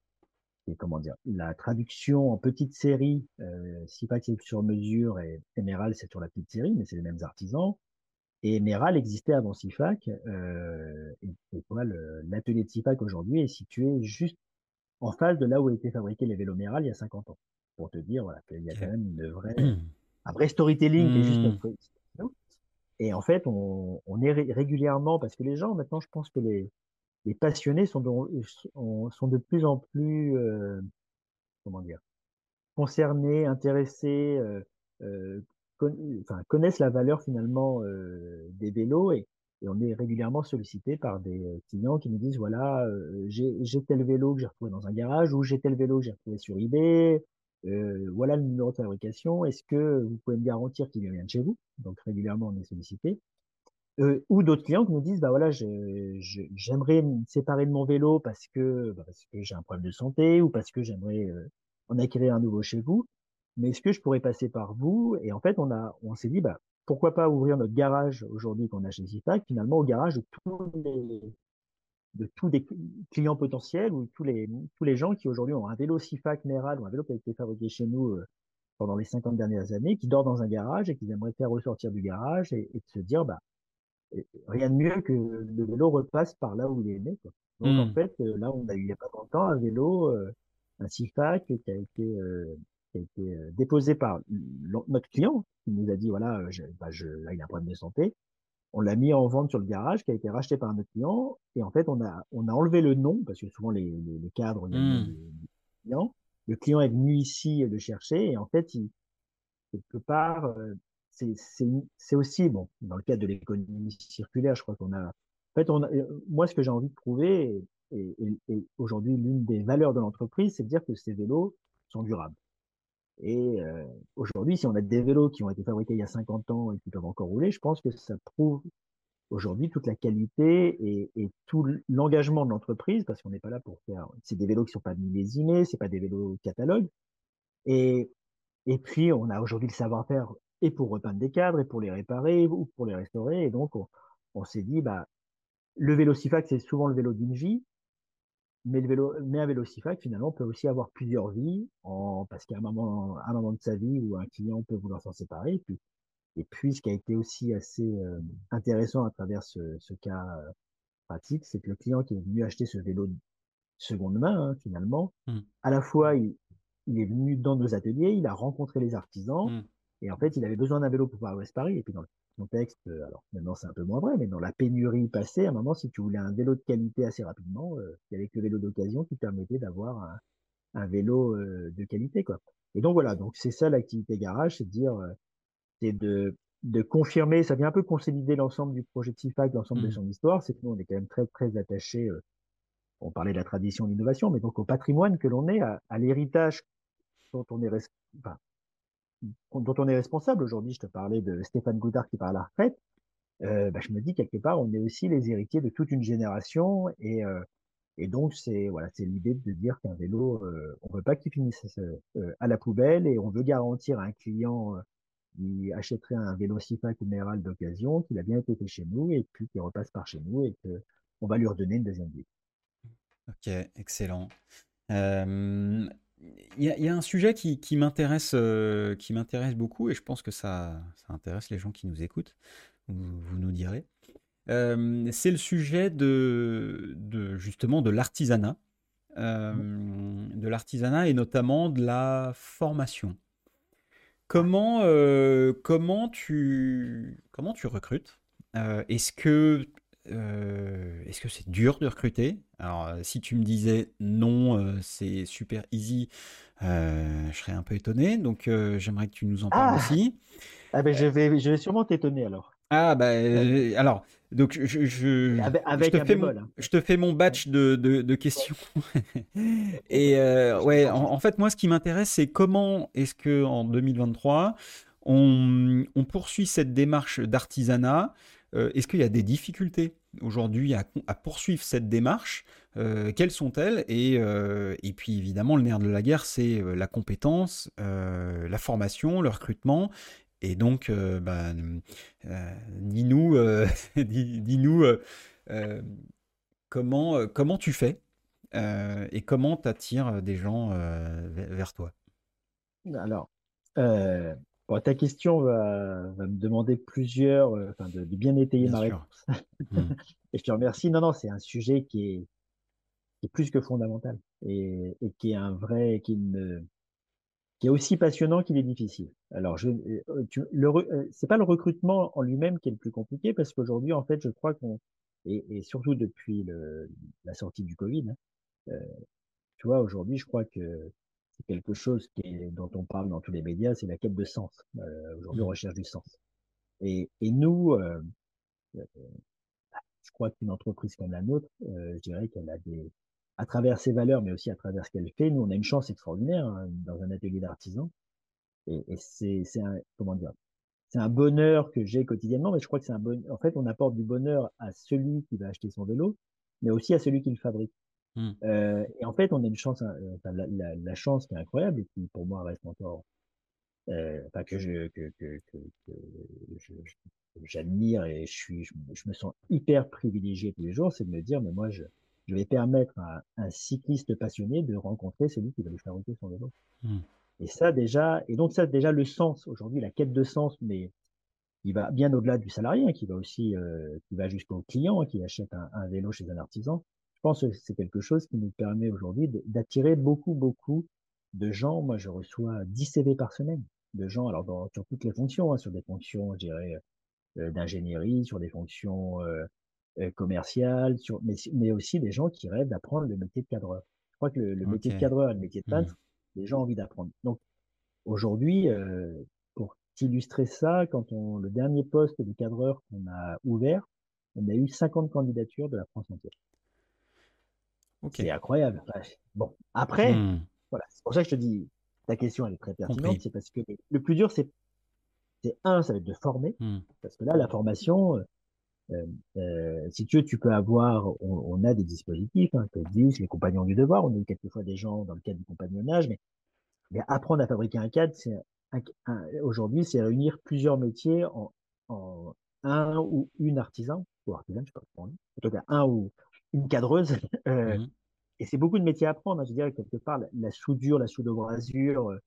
comment dire, la traduction en petite série. Euh, SIFAC, c'est sur mesure et, Meral, c'est sur la petite série, mais c'est les mêmes artisans. Et Meral existait avant SIFAC. Euh, et, et l'atelier de SIFAC aujourd'hui est situé juste en face de là où étaient fabriqués les vélos Meral il y a 50 ans. Pour te dire voilà, qu'il y a quand même une vraie, un vrai storytelling qui est juste notre Et en fait, on, on, est régulièrement, parce que les gens, maintenant, je pense que les, les passionnés sont de, sont de plus en plus, euh, concernés, intéressés, euh, euh, connaissent la valeur finalement euh, des vélos et, on est régulièrement sollicité par des euh, clients qui nous disent voilà euh, j'ai tel vélo que j'ai retrouvé dans un garage ou j'ai tel vélo que j'ai retrouvé sur eBay voilà le numéro de fabrication. Est-ce que vous pouvez me garantir qu'il vient de chez vous? Donc régulièrement on est sollicité ou d'autres clients qui nous disent bah voilà j'aimerais me séparer de mon vélo parce que bah, parce que j'ai un problème de santé ou parce que j'aimerais en acquérir un nouveau chez vous. Mais est-ce que je pourrais passer par vous? Et en fait, on a, on s'est dit, bah, pourquoi pas ouvrir notre garage aujourd'hui qu'on a chez Zipac, finalement au garage de tous les, de tous les clients potentiels ou tous les, tous les gens qui aujourd'hui ont un vélo Sifac Meral ou un vélo qui a été fabriqué chez nous euh, pendant les 50 dernières années, qui dort dans un garage et qui aimeraient faire ressortir du garage et, de se dire, bah, rien de mieux que le vélo repasse par là où il est né. Quoi. Donc en mmh. fait, euh, là, on a eu il n'y a pas longtemps un vélo, euh, un Sifac qui a été qui a été euh, déposé par notre client qui nous a dit voilà, euh, bah, je, là il a un problème de santé. On l'a mis en vente sur le garage qui a été racheté par notre client et en fait on a on a enlevé le nom parce que souvent les, les, cadres mmh. client. Le client est venu ici le chercher et en fait il, quelque part euh, c'est aussi bon dans le cadre de l'économie circulaire je crois qu'on a en fait on a, moi ce que j'ai envie de prouver et, aujourd'hui l'une des valeurs de l'entreprise c'est de dire que ces vélos sont durables et euh, aujourd'hui, si on a des vélos qui ont été fabriqués il y a 50 ans et qui peuvent encore rouler, je pense que ça prouve aujourd'hui toute la qualité et, tout l'engagement de l'entreprise, parce qu'on n'est pas là pour faire. C'est des vélos qui sont pas millésimés, c'est pas des vélos catalogue. Et puis, on a aujourd'hui le savoir-faire et pour repeindre des cadres, et pour les réparer, ou pour les restaurer. Et donc, on, on s'est dit, bah, le vélo Sifac, c'est souvent le vélo d'une vie mais, le vélo, mais un vélo Sifac, finalement, peut aussi avoir plusieurs vies, en, parce qu'à un moment, un moment de sa vie où un client peut vouloir s'en séparer. Et puis, et puis, ce qui a été aussi assez euh, intéressant à travers ce, ce cas euh, pratique, c'est que le client qui est venu acheter ce vélo de seconde main, hein, finalement, mmh. à la fois, il, il, est venu dans nos ateliers, il a rencontré les artisans, mmh. Et en fait, il avait besoin d'un vélo pour pouvoir Paris. Et puis, dans le contexte, euh, alors maintenant c'est un peu moins vrai, mais dans la pénurie passée, à un moment, si tu voulais un vélo de qualité assez rapidement, euh, il y avait que le vélo d'occasion qui permettait d'avoir un, un, vélo euh, de qualité, quoi. Et donc voilà, donc c'est ça l'activité garage, c'est de dire, euh, c'est de, de confirmer, ça vient un peu consolider l'ensemble du projet de CIFAC, l'ensemble de mmh. son histoire, c'est que nous on est quand même très très attachés, on parlait de la tradition, de l'innovation, mais donc au patrimoine que l'on est, à, à l'héritage dont on est, enfin, dont on est responsable. Aujourd'hui, je te parlais de Stéphane Goudard qui part à la retraite. Euh, bah, je me dis quelque part, on est aussi les héritiers de toute une génération et, euh, et donc c'est voilà, c'est l'idée de dire qu'un vélo, euh, on veut pas qu'il finisse euh, à la poubelle et on veut garantir à un client qui achèterait un vélo Sifac ou Méral d'occasion qu'il a bien été fait chez nous et puis qu'il repasse par chez nous et que on va lui redonner une deuxième vie. Ok, excellent. Euh, il y, a un sujet qui, m'intéresse euh, qui m'intéresse beaucoup et je pense que ça, ça intéresse les gens qui nous écoutent. Vous, nous direz. Euh, c'est le sujet de, de, justement de l'artisanat, euh, de l'artisanat et notamment de la formation. Comment comment tu comment tu recrutes? Est-ce que euh, est-ce que c'est dur de recruter? Alors, euh, si tu me disais non, euh, c'est super easy, je serais un peu étonné. Donc, j'aimerais que tu nous en parles ah aussi. Ah ben, je vais, je vais sûrement t'étonner alors. Ah bah alors donc je, je, avec, je, te fais mon, hein. je, te fais mon, batch de, de, de questions et ouais en, en, fait moi ce qui m'intéresse c'est comment est-ce que en 2023 on, on poursuit cette démarche d'artisanat est-ce qu'il y a des difficultés aujourd'hui à, poursuivre cette démarche Quelles sont-elles et, et, puis évidemment, le nerf de la guerre, c'est la compétence, la formation, le recrutement. Et donc, bah, dis-nous, dis-nous comment, comment tu fais et comment tu attires des gens vers toi? Alors, ta question va, me demander plusieurs, enfin, de, bien étayer ma réponse. Mmh. et je te remercie. Non, non, c'est un sujet qui est, qui est, plus que fondamental et, et, qui est un vrai, qui me, qui est aussi passionnant qu'il est difficile. Alors, je, tu, le, c'est pas le recrutement en lui-même qui est le plus compliqué parce qu'aujourd'hui, en fait, je crois qu'on et, et, surtout depuis le, la sortie du Covid, hein, euh, tu vois, aujourd'hui, je crois que c'est quelque chose qui est, dont on parle dans tous les médias, c'est la quête de sens. Euh, aujourd'hui, on mmh. recherche du sens. Et, et nous, euh, euh, je crois qu'une entreprise comme la nôtre, je dirais qu'elle a des, à travers ses valeurs, mais aussi à travers ce qu'elle fait, nous, on a une chance extraordinaire hein, dans un atelier d'artisans. Et, c'est un, comment dire, c'est un bonheur que j'ai quotidiennement, mais je crois que c'est un bon, en fait, on apporte du bonheur à celui qui va acheter son vélo, mais aussi à celui qui le fabrique. Mmh. Euh, et en fait, on a une chance, hein, enfin, la, la, la, chance qui est incroyable et qui, pour moi, reste encore, euh, enfin, que je, que, que, que, que j'admire et je suis, je, me sens hyper privilégié tous les jours, c'est de me dire, mais moi, je, je vais permettre à un cycliste passionné de rencontrer celui qui va lui fabriquer son vélo. Mmh. Et ça déjà, et donc ça déjà le sens aujourd'hui, la quête de sens, mais qui va bien au-delà du salarié, hein, qui va aussi, euh, qui va jusqu'au client hein, qui achète un, un, vélo chez un artisan. Je pense que c'est quelque chose qui nous permet aujourd'hui d'attirer beaucoup, beaucoup de gens. Moi, je reçois 10 CV par semaine de gens, alors dans, sur toutes les fonctions, hein, sur des fonctions, je dirais, euh, d'ingénierie, sur des fonctions euh, euh, commerciales, sur, mais, mais aussi des gens qui rêvent d'apprendre le métier de cadreur. Je crois que le, le métier de cadreur et le métier de peintre, mmh. les gens ont envie d'apprendre. Donc aujourd'hui, euh, pour illustrer ça, quand on le dernier poste de cadreur qu'on a ouvert, on a eu 50 candidatures de la France entière. C'est incroyable. Bon, après, mmh. voilà, c'est pour ça que je te dis, ta question elle est très pertinente, c'est parce que le plus dur, c'est un, ça va être de former, mmh. parce que là, la formation, euh, euh, si tu veux, tu peux avoir, on, on a des dispositifs, hein, comme disent les compagnons du devoir, on a eu quelquefois des gens dans le cadre du compagnonnage, mais, mais apprendre à fabriquer un cadre, c'est aujourd'hui, c'est réunir plusieurs métiers en, en, un ou une artisan, ou artisan, je sais pas comment en tout cas un ou une cadreuse, euh, mmh. et c'est beaucoup de métiers à apprendre, hein, je dirais quelque part, la, la soudure, la soude-brasure, euh,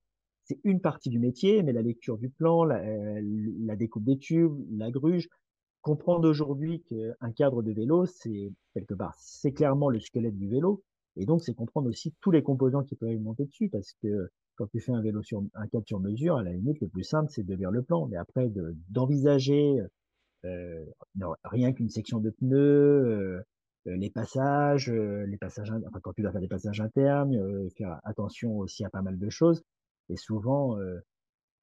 c'est une partie du métier, mais la lecture du plan, la, euh, la découpe des tubes, la gruge, comprendre aujourd'hui qu'un cadre de vélo, c'est quelque part, c'est clairement le squelette du vélo. Et donc, c'est comprendre aussi tous les composants qui peuvent monter dessus, parce que quand tu fais un vélo sur un cadre sur mesure, à la limite, le plus simple, c'est de lire le plan. Mais après, d'envisager euh, rien qu'une section de pneus, euh, les passages, euh, les passages, enfin, quand tu dois faire des passages internes, euh, faire attention aussi à pas mal de choses. Et souvent, euh,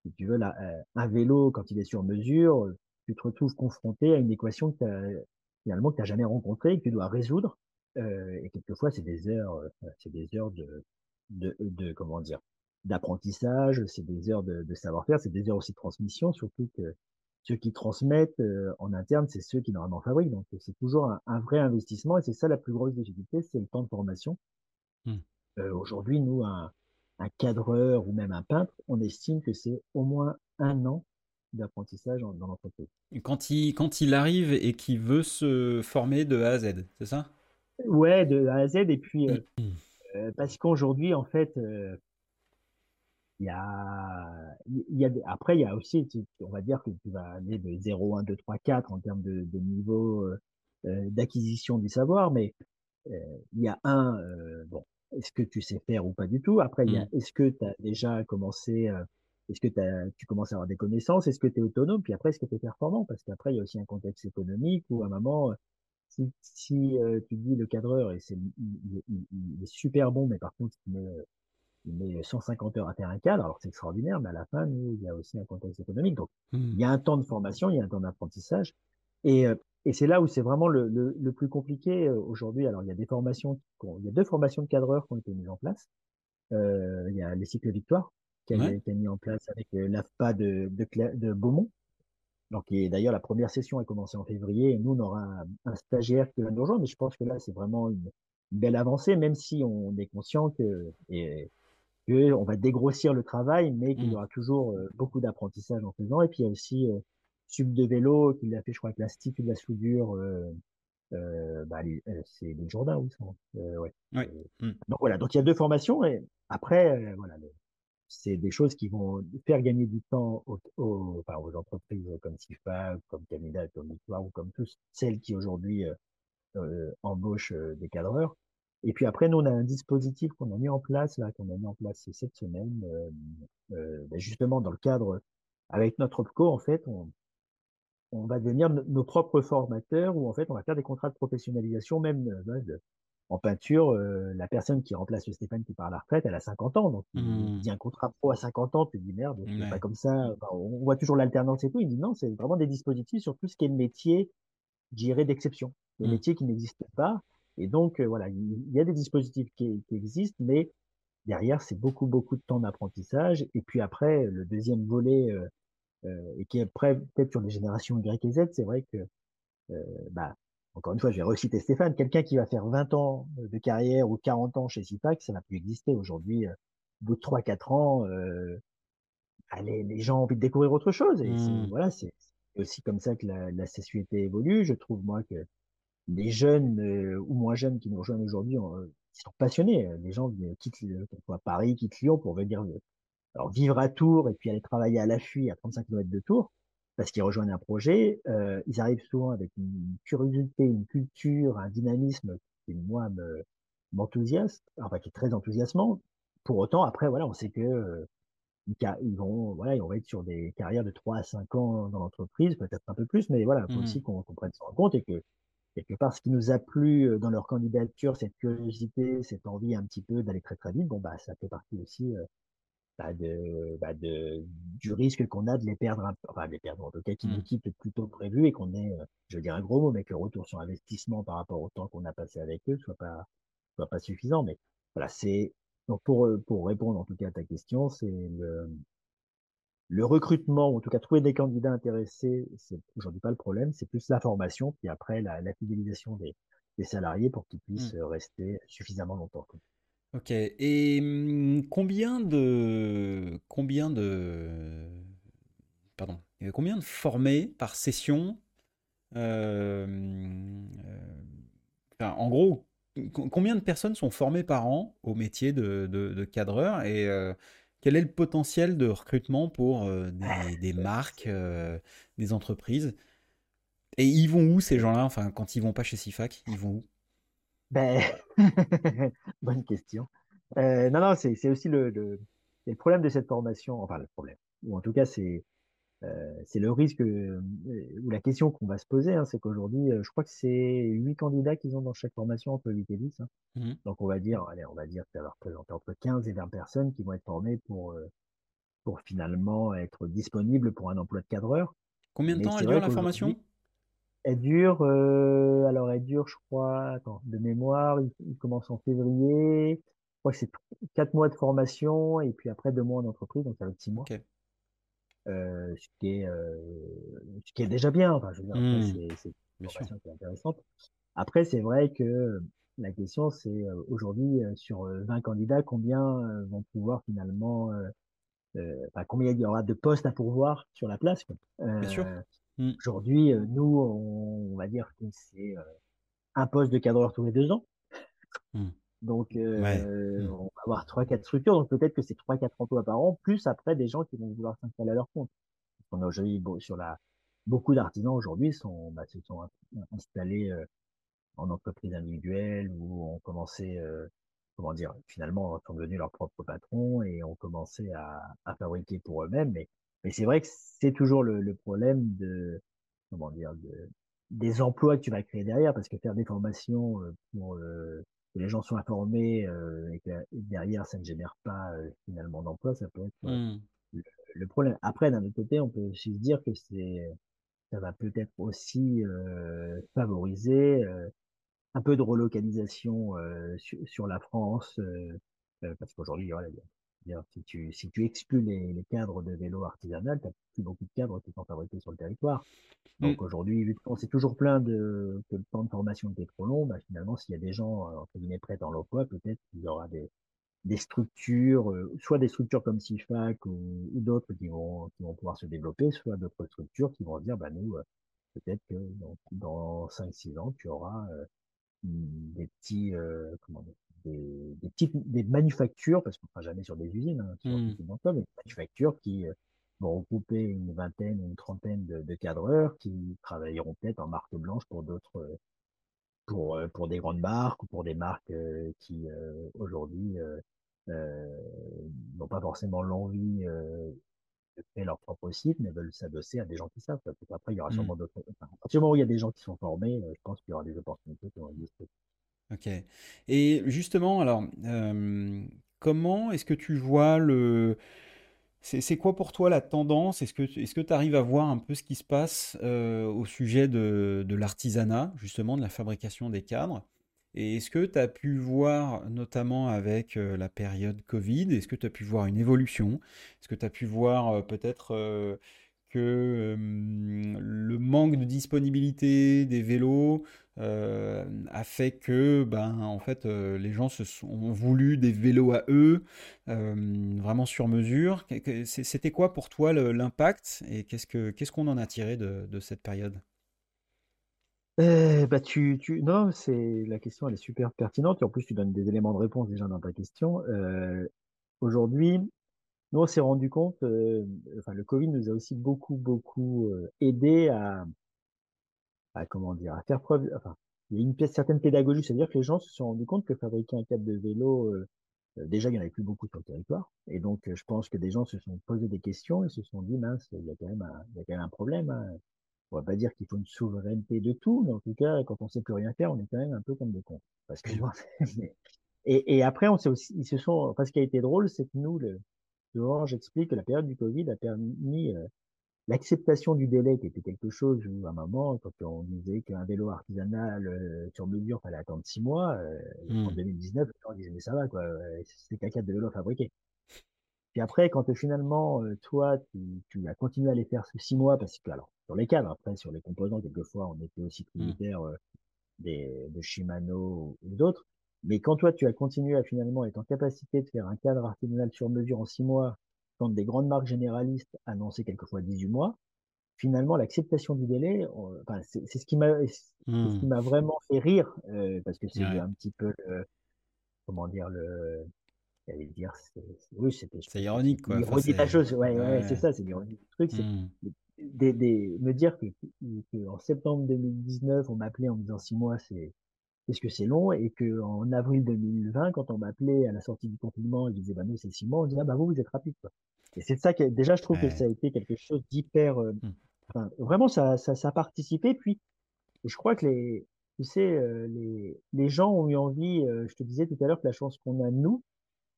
si tu veux, là, un vélo, quand il est sur mesure, tu te retrouves confronté à une équation que as, finalement que tu n'as jamais rencontrée et que tu dois résoudre. Euh, et quelquefois, c'est des heures, euh, c'est des heures de, de, de comment dire, d'apprentissage, c'est des heures de, de savoir-faire, c'est des heures aussi de transmission, surtout que ceux qui transmettent euh, en interne, c'est ceux qui normalement fabriquent. Donc, c'est toujours un, un, vrai investissement et c'est ça la plus grosse difficulté, c'est le temps de formation. Mmh. Euh, Aujourd'hui, nous, un, un cadreur ou même un peintre, on estime que c'est au moins un an d'apprentissage dans l'entreprise. Quand il, quand il arrive et qu'il veut se former de A à Z, c'est ça? Ouais, de A à Z. Et puis, euh, mmh. euh, parce qu'aujourd'hui, en fait, il y a, il y a, après, il y a aussi, on va dire que tu vas aller de 0, 1, 2, 3, 4 en termes de, de niveau euh, d'acquisition du savoir, mais il y a un, bon, est-ce que tu sais faire ou pas du tout? Après, il y a, mmh. est-ce que tu as déjà commencé est-ce que tu commences à avoir des connaissances? Est-ce que tu es autonome? Puis après, est-ce que tu es performant? Parce qu'après, il y a aussi un contexte économique où à un moment, si, si euh, tu dis le cadreur, et c'est, il, il, il, est super bon, mais par contre, il met, il met 150 heures à faire un cadre, alors c'est extraordinaire, mais à la fin, nous, il y a aussi un contexte économique. Donc, mmh. il y a un temps de formation, il y a un temps d'apprentissage. Et, euh, et c'est là où c'est vraiment le, le, le, plus compliqué euh, aujourd'hui. Alors, il y a des formations, il y a deux formations de cadreurs qui ont été mises en place. Euh, il y a les cycles victoires, qui a été mis en place avec l'AFPA de, de, de, Beaumont. Donc, d'ailleurs, la première session a commencé en février et nous, on aura un, stagiaire qui va nous rejoindre. Mais je pense que là, c'est vraiment une, belle avancée, même si on est conscient que, et, on va dégrossir le travail, mais qu'il y mmh. aura toujours euh, beaucoup d'apprentissage en faisant. Et puis, il y a aussi euh, Sub de vélo qu'il a fait, je crois, avec l'Institut de la soudure. Bah, c'est les Jourdain, oui, ouais. Mmh. Donc voilà, donc il y a deux formations et après, voilà, c'est des choses qui vont faire gagner du temps aux, aux, enfin, aux entreprises comme SIFA, comme Canada, comme Victoire ou comme tous celles qui aujourd'hui euh, embauchent des cadreurs. Et puis après, nous, on a un dispositif qu'on a mis en place, là, qu'on a mis en place cette semaine, euh, euh ben justement dans le cadre, avec notre OPCO, en fait, on, on va devenir nos propres formateurs, ou en fait, on va faire des contrats de professionnalisation, même de, en peinture, euh, la personne qui remplace Stéphane qui part à la retraite, elle a 50 ans. Donc, il mmh. dit un contrat pro à 50 ans, tu dis merde, c'est pas comme ça. on voit toujours l'alternance et tout. Il dit non, c'est vraiment des dispositifs sur tout ce qui est métier, j'irais d'exception. Des mmh. métiers qui n'existent pas. Et donc, euh, voilà, il y a des dispositifs qui, existent, mais derrière, c'est beaucoup, beaucoup de temps d'apprentissage. Et puis après, le deuxième volet, euh, et qui est peut-être sur les générations Y et Z, c'est vrai que bah, encore une fois, je vais reciter Stéphane, quelqu'un qui va faire 20 ans de carrière ou 40 ans chez CIPAC, ça n'a plus existé aujourd'hui. Euh, au bout de 3-4 ans, euh, les, gens ont envie de découvrir autre chose. Et mmh. voilà, c'est aussi comme ça que la, société évolue. Je trouve, moi, que les jeunes euh, ou moins jeunes qui nous rejoignent aujourd'hui, ils sont passionnés. Les gens quittent Paris, quittent Lyon pour venir alors, vivre à Tours et puis aller travailler à l'affût à 35 km de Tours parce qu'ils rejoignent un projet, euh, ils arrivent souvent avec une curiosité, une culture, un dynamisme qui, moi, m'enthousiasme, enfin, qui est très enthousiasmant. Pour autant, après, voilà, on sait que euh, ils vont, voilà, ils vont être sur des carrières de 3 à 5 ans dans l'entreprise, peut-être un peu plus, mais voilà, il faut mmh. aussi qu'on prenne ça en compte et que, quelque part, ce qui nous a plu euh, dans leur candidature, cette curiosité, cette envie un petit peu d'aller très très vite, bon, bah, ça fait partie aussi bah de, bah de, du risque qu'on a de les perdre, un, enfin de les perdre en tout cas qui nous mmh. quittent plus tôt que prévu et qu'on ait, euh, je veux dire un gros mot, mais que le retour sur investissement par rapport au temps qu'on a passé avec eux soit pas, soit pas suffisant. Mais voilà, c'est donc pour euh, pour répondre en tout cas à ta question, c'est le le recrutement, ou en tout cas trouver des candidats intéressés, c'est aujourd'hui pas le problème, c'est plus la formation, puis après la, la fidélisation des, des salariés pour qu'ils puissent mmh. rester suffisamment longtemps. Ok. Et mmh, combien de combien de pardon, combien de formés par session euh, en gros, combien de personnes sont formées par an au métier de, de, cadreur et euh, quel est le potentiel de recrutement pour euh, des, marques, des entreprises? Et ils vont où ces gens-là? Enfin, quand ils vont pas chez SIFAC, ils vont où? Ben, bonne question. Euh, non, non, c'est aussi le, le, le, problème de cette formation, enfin le problème, ou en tout cas c'est euh, c'est le risque euh, ou la question qu'on va se poser, hein, c'est qu'aujourd'hui, euh, je crois que c'est huit candidats qu'ils ont dans chaque formation entre 8 et 10. Hein. Mmh. Donc on va dire, allez, on va dire que ça va représenter entre 15 et 20 personnes qui vont être formées pour pour finalement être disponibles pour un emploi de cadreur. Combien de temps elle dure la formation? elle dure, euh, alors elle dure, je crois, attends, de mémoire, il, commence en février. Je crois que c'est quatre mois de formation et puis après deux mois en entreprise, donc ça va être six mois. Euh, ce, qui est, euh, ce qui est déjà bien. Enfin, je veux dire, mmh. c'est une formation qui est intéressante. Après, c'est vrai que la question, c'est aujourd'hui, sur 20 candidats, combien vont pouvoir finalement, enfin, combien il y aura de postes à pourvoir sur la place. Bien sûr. Mmh. Aujourd'hui, euh, nous, on, va dire que c'est euh, un poste de cadreur tous les deux ans. Mmh. Donc, euh, mmh. on va avoir trois, quatre structures. Donc, peut-être que c'est trois, quatre emplois par an, plus après des gens qui vont vouloir s'installer à leur compte. On a aujourd'hui, sur la, beaucoup d'artisans aujourd'hui sont, bah, se sont installés en entreprise individuelle ou ont commencé, comment dire, finalement, sont devenus leurs propres patrons et ont commencé à, à fabriquer pour eux-mêmes. Mais mais c'est vrai que c'est toujours le, le, problème de, comment dire, de, des emplois que tu vas créer derrière, parce que faire des formations euh, pour euh, que les gens soient informés euh, et que derrière ça ne génère pas finalement d'emploi, ça peut être mmh. le, problème. Après, d'un autre côté, on peut aussi se dire que c'est, ça va peut-être aussi favoriser un peu de relocalisation sur, sur, la France, parce qu'aujourd'hui, voilà, Si tu, si tu exclus les, les cadres de vélo artisanal, tu n'as plus beaucoup de cadres qui sont fabriqués sur le territoire. Donc mmh. aujourd'hui, vu qu'on c'est toujours plein de que le temps de formation était trop long, bah, finalement, s'il y a des gens euh, entre guillemets prêts dans l'emploi, peut-être qu'il y aura des, des structures, euh, soit des structures comme CIFAC ou, ou d'autres qui vont, qui vont pouvoir se développer, soit d'autres structures qui vont dire, bah nous, euh, peut-être que dans, dans 5-6 ans, tu auras des petits, comment dire, des, des, petites des manufactures, parce qu'on ne fera jamais sur des usines, hein, sur mmh. mais des manufactures qui vont regrouper une vingtaine ou une trentaine de, de cadreurs qui travailleront peut-être en marque blanche pour d'autres, pour, pour des grandes marques ou pour des marques qui aujourd'hui n'ont pas forcément l'envie de créer leur propre site, mais veulent s'adosser à des gens qui savent. Parce qu'après, il y aura mmh. sûrement d'autres. Enfin, à partir du moment où il y a des gens qui sont formés, je pense qu'il y aura des opportunités qui vont exister. Ok. Et justement, alors, euh, comment est-ce que tu vois le... C'est quoi pour toi la tendance? Est-ce que est-ce que tu arrives à voir un peu ce qui se passe euh, au sujet de, de l'artisanat, justement, de la fabrication des cadres? Et est-ce que tu as pu voir, notamment avec euh, la période Covid, est-ce que tu as pu voir une évolution? Est-ce que tu as pu voir peut-être que le manque de disponibilité des vélos a fait que ben, en fait, les gens se sont, ont voulu des vélos à eux, vraiment sur mesure. C'était quoi pour toi l'impact et qu'est-ce qu'on en a tiré de, de cette période? Bah tu, tu, non, c'est la question, elle est super pertinente et en plus tu donnes des éléments de réponse déjà dans ta question. Euh, Aujourd'hui, nous, on s'est rendu compte, euh, enfin, le Covid nous a aussi beaucoup, beaucoup euh, aidé à, à, comment dire, à faire preuve. Enfin, il y a une pièce, certaine pédagogie, c'est-à-dire que les gens se sont rendus compte que fabriquer un cadre de vélo, euh, déjà, il n'y en avait plus beaucoup sur le territoire. Et donc, je pense que des gens se sont posé des questions et se sont dit, mince, il y a quand même un, il y a quand même un problème. Hein. On va pas dire qu'il faut une souveraineté de tout, mais en tout cas, quand on sait plus rien faire, on est quand même un peu comme des cons. Parce que, et, et après, on s'est aussi, ils se sont, enfin, ce qui a été drôle, c'est que nous, le, j'explique que la période du Covid a permis euh, l'acceptation du délai, qui était quelque chose où, à un moment, quand on disait qu'un vélo artisanal euh, sur mesure fallait attendre six mois, euh, en 2019, on disait mais ça va quoi, c'est qu'un cadre de vélo fabriqué. Puis après, quand finalement, toi, tu, tu, as continué à les faire six mois, parce que alors sur les cadres, après sur les composants, quelquefois, on était aussi mmh. tributaire des de Shimano ou d'autres. Mais quand toi, tu as continué à finalement être en capacité de faire un cadre artisanal sur mesure en six mois, quand des grandes marques généralistes annonçaient quelquefois 18 mois, finalement, l'acceptation du délai, enfin, c'est ce qui m'a mmh. vraiment fait rire, euh, parce que c'est un petit peu le, comment dire, le, j'allais dire, oui, c'était. C'est ironique, quoi. Enfin, la chose, ouais, ouais, c'est ça, c'est l'ironique du truc, c'est mmh. des, des, me dire que, que, en septembre 2019, on m'appelait en me disant six mois, c'est est-ce que c'est long? Et que en avril 2020, quand on m'appelait à la sortie du confinement, ils disaient bah nous c'est six mois, on disait ah bah vous vous êtes rapide quoi. Et c'est ça que déjà je trouve que ça a été quelque chose d'hyper, euh, mmh. vraiment ça, ça ça a participé. Puis je crois que les tu sais euh, les les gens ont eu envie. Euh, je te disais tout à l'heure que la chance qu'on a nous,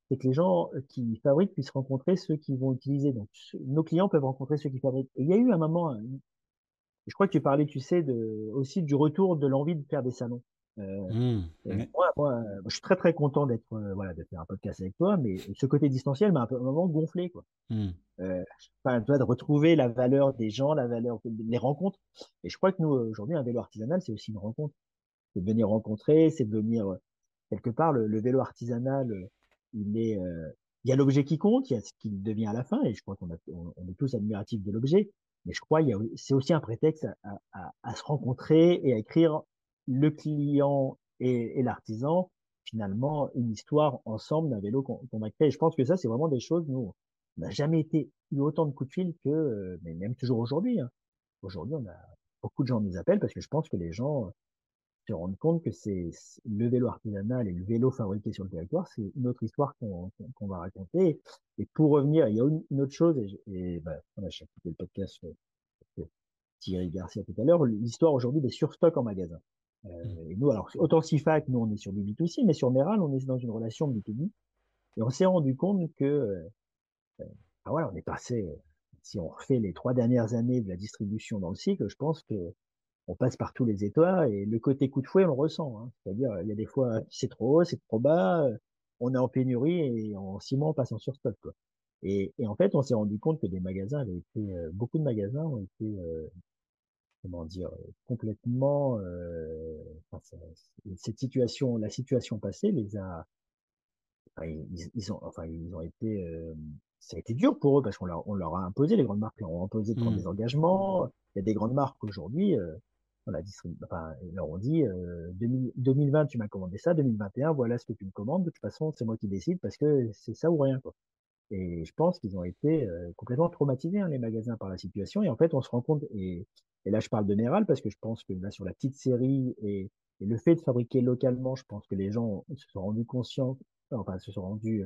c'est que les gens qui fabriquent puissent rencontrer ceux qui vont utiliser. Donc nos clients peuvent rencontrer ceux qui fabriquent. Et il y a eu un moment, je crois que tu parlais, tu sais, de aussi du retour de l'envie de faire des salons. Euh, mmh, moi, moi, je suis très très content d'être euh, voilà de faire un podcast avec toi, mais ce côté distanciel m'a un peu un moment gonflé quoi. Mmh. Euh, enfin, de retrouver la valeur des gens, la valeur des rencontres. Et je crois que nous aujourd'hui un vélo artisanal c'est aussi une rencontre. C'est de venir rencontrer, c'est de venir quelque part le, vélo artisanal. il est il y a l'objet qui compte, il y a ce qu'il devient à la fin, et je crois qu'on on, est tous admiratifs de l'objet. Mais je crois qu'il c'est aussi un prétexte à, à, à, se rencontrer et à écrire le client et, l'artisan, finalement, une histoire ensemble d'un vélo qu'on a créé. je pense que ça, c'est vraiment des choses, nous, on n'a jamais été eu autant de coups de fil que, mais même toujours aujourd'hui. Hein. Aujourd'hui, on a beaucoup de gens nous appellent parce que je pense que les gens se rendent compte que c'est le vélo artisanal et le vélo fabriqué sur le territoire, c'est une autre histoire qu'on va raconter. Et pour revenir, il y a une, autre chose, et, ben, on a écouté le podcast de Thierry Garcia tout à l'heure, l'histoire aujourd'hui des surstocks en magasin. Euh, et nous, alors, autant SIFAC, nous, on est sur du B2C, mais sur Meral, on est dans une relation B2B. Et on s'est rendu compte que, euh, euh ah voilà, on est passé, si on refait les trois dernières années de la distribution dans le cycle, je pense que on passe par tous les étoiles et le côté coup de fouet, on le ressent. Hein. C'est-à-dire, il y a des fois, c'est trop haut, c'est trop bas. on est en pénurie et en six mois, on passe en surstock. Quoi. Et, et en fait, on s'est rendu compte que des magasins avaient été, euh, beaucoup de magasins ont été, euh, comment dire, complètement, euh, enfin, cette situation, la situation passée les a, ils, ils, ont, enfin, ils ont été, euh, ça a été dur pour eux parce qu'on leur, on leur a imposé, les grandes marques leur ont imposé de prendre mmh. des engagements. Il y a des grandes marques aujourd'hui, euh, on a enfin, leur ont dit, euh, 2020, tu m'as commandé ça, 2021, voilà ce que tu me commandes. De toute façon, c'est moi qui décide parce que c'est ça ou rien, quoi. Et je pense qu'ils ont été euh, complètement traumatisés, hein, les magasins, par la situation. Et en fait, on se rend compte, et, et là, je parle de Méral parce que je pense que là, sur la petite série et, et le fait de fabriquer localement, je pense que les gens se sont rendus conscients, enfin, se sont rendus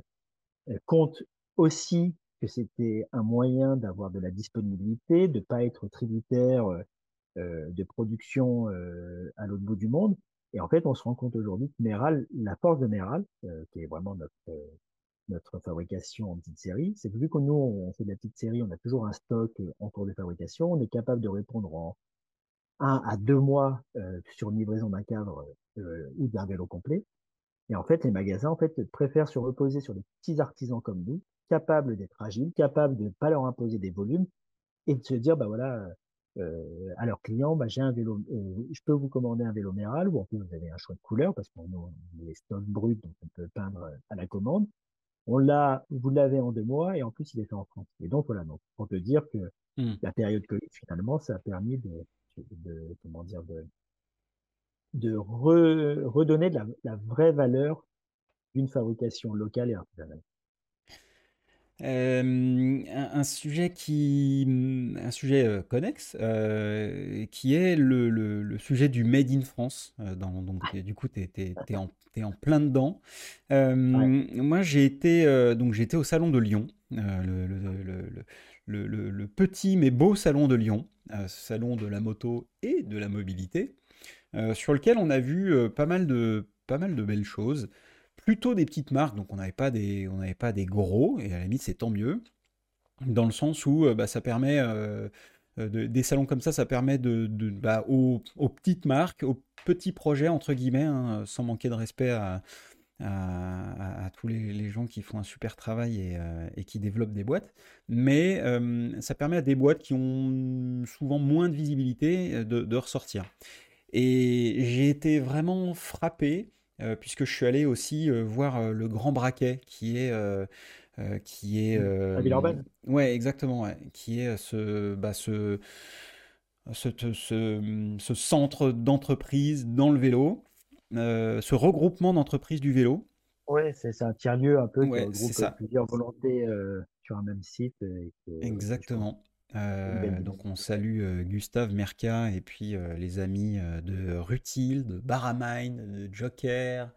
compte aussi que c'était un moyen d'avoir de la disponibilité, de pas être tributaire euh, de production à l'autre bout du monde. Et en fait, on se rend compte aujourd'hui que Méral, la force de Méral, qui est vraiment notre notre fabrication en petite série, c'est que vu que nous on fait de la petite série, on a toujours un stock en cours de fabrication, on est capable de répondre en un à deux mois sur une livraison d'un cadre ou d'un vélo complet. Et en fait, les magasins en fait préfèrent se reposer sur des petits artisans comme nous, capables d'être agiles, capables de ne pas leur imposer des volumes et de se dire bah voilà euh, à leurs clients, bah, j'ai un vélo, euh, je peux vous commander un vélo Méral ou en plus vous avez un choix de couleur parce qu'on a les stocks bruts donc on peut peindre à la commande. On l'a, vous l'avez en deux mois et en plus il est fait en France. Et donc voilà, donc pour te dire que mmh. la période Covid finalement ça a permis de, de comment dire de de redonner de la, la vraie valeur d'une fabrication locale et artisanale. Euh, un, sujet qui, un sujet euh, connexe, euh, qui est le, le, sujet du Made in France. dans, donc, du coup, tu es, en, en, plein dedans. Moi, j'ai été, donc, été au Salon de Lyon, le, le, petit mais beau salon de Lyon, salon de la moto et de la mobilité, sur lequel on a vu pas, mal de, pas mal de belles choses plutôt des petites marques, donc on n'avait pas des, pas des gros, et à la limite c'est tant mieux, dans le sens où euh, bah, ça permet euh, euh, des salons comme ça, ça permet de, bah, aux, petites marques, aux petits projets entre guillemets, hein, sans manquer de respect à, tous les, gens qui font un super travail et, qui développent des boîtes, mais ça permet à des boîtes qui ont souvent moins de visibilité de, de ressortir. Et j'ai été vraiment frappé puisque je suis allé aussi euh, voir euh, le Grand Braquet, qui est qui est à Villeurbanne? Ouais, exactement, qui est ce bah, ce, ce, ce, centre d'entreprise dans le vélo, ce regroupement d'entreprises du vélo. Ouais, c'est un tiers-lieu un peu qui regroupe plusieurs volontés sur un même site. Exactement. Euh, donc on salue euh, Gustave Merca et puis euh, les amis de Rutil, de Baramine, de Joker,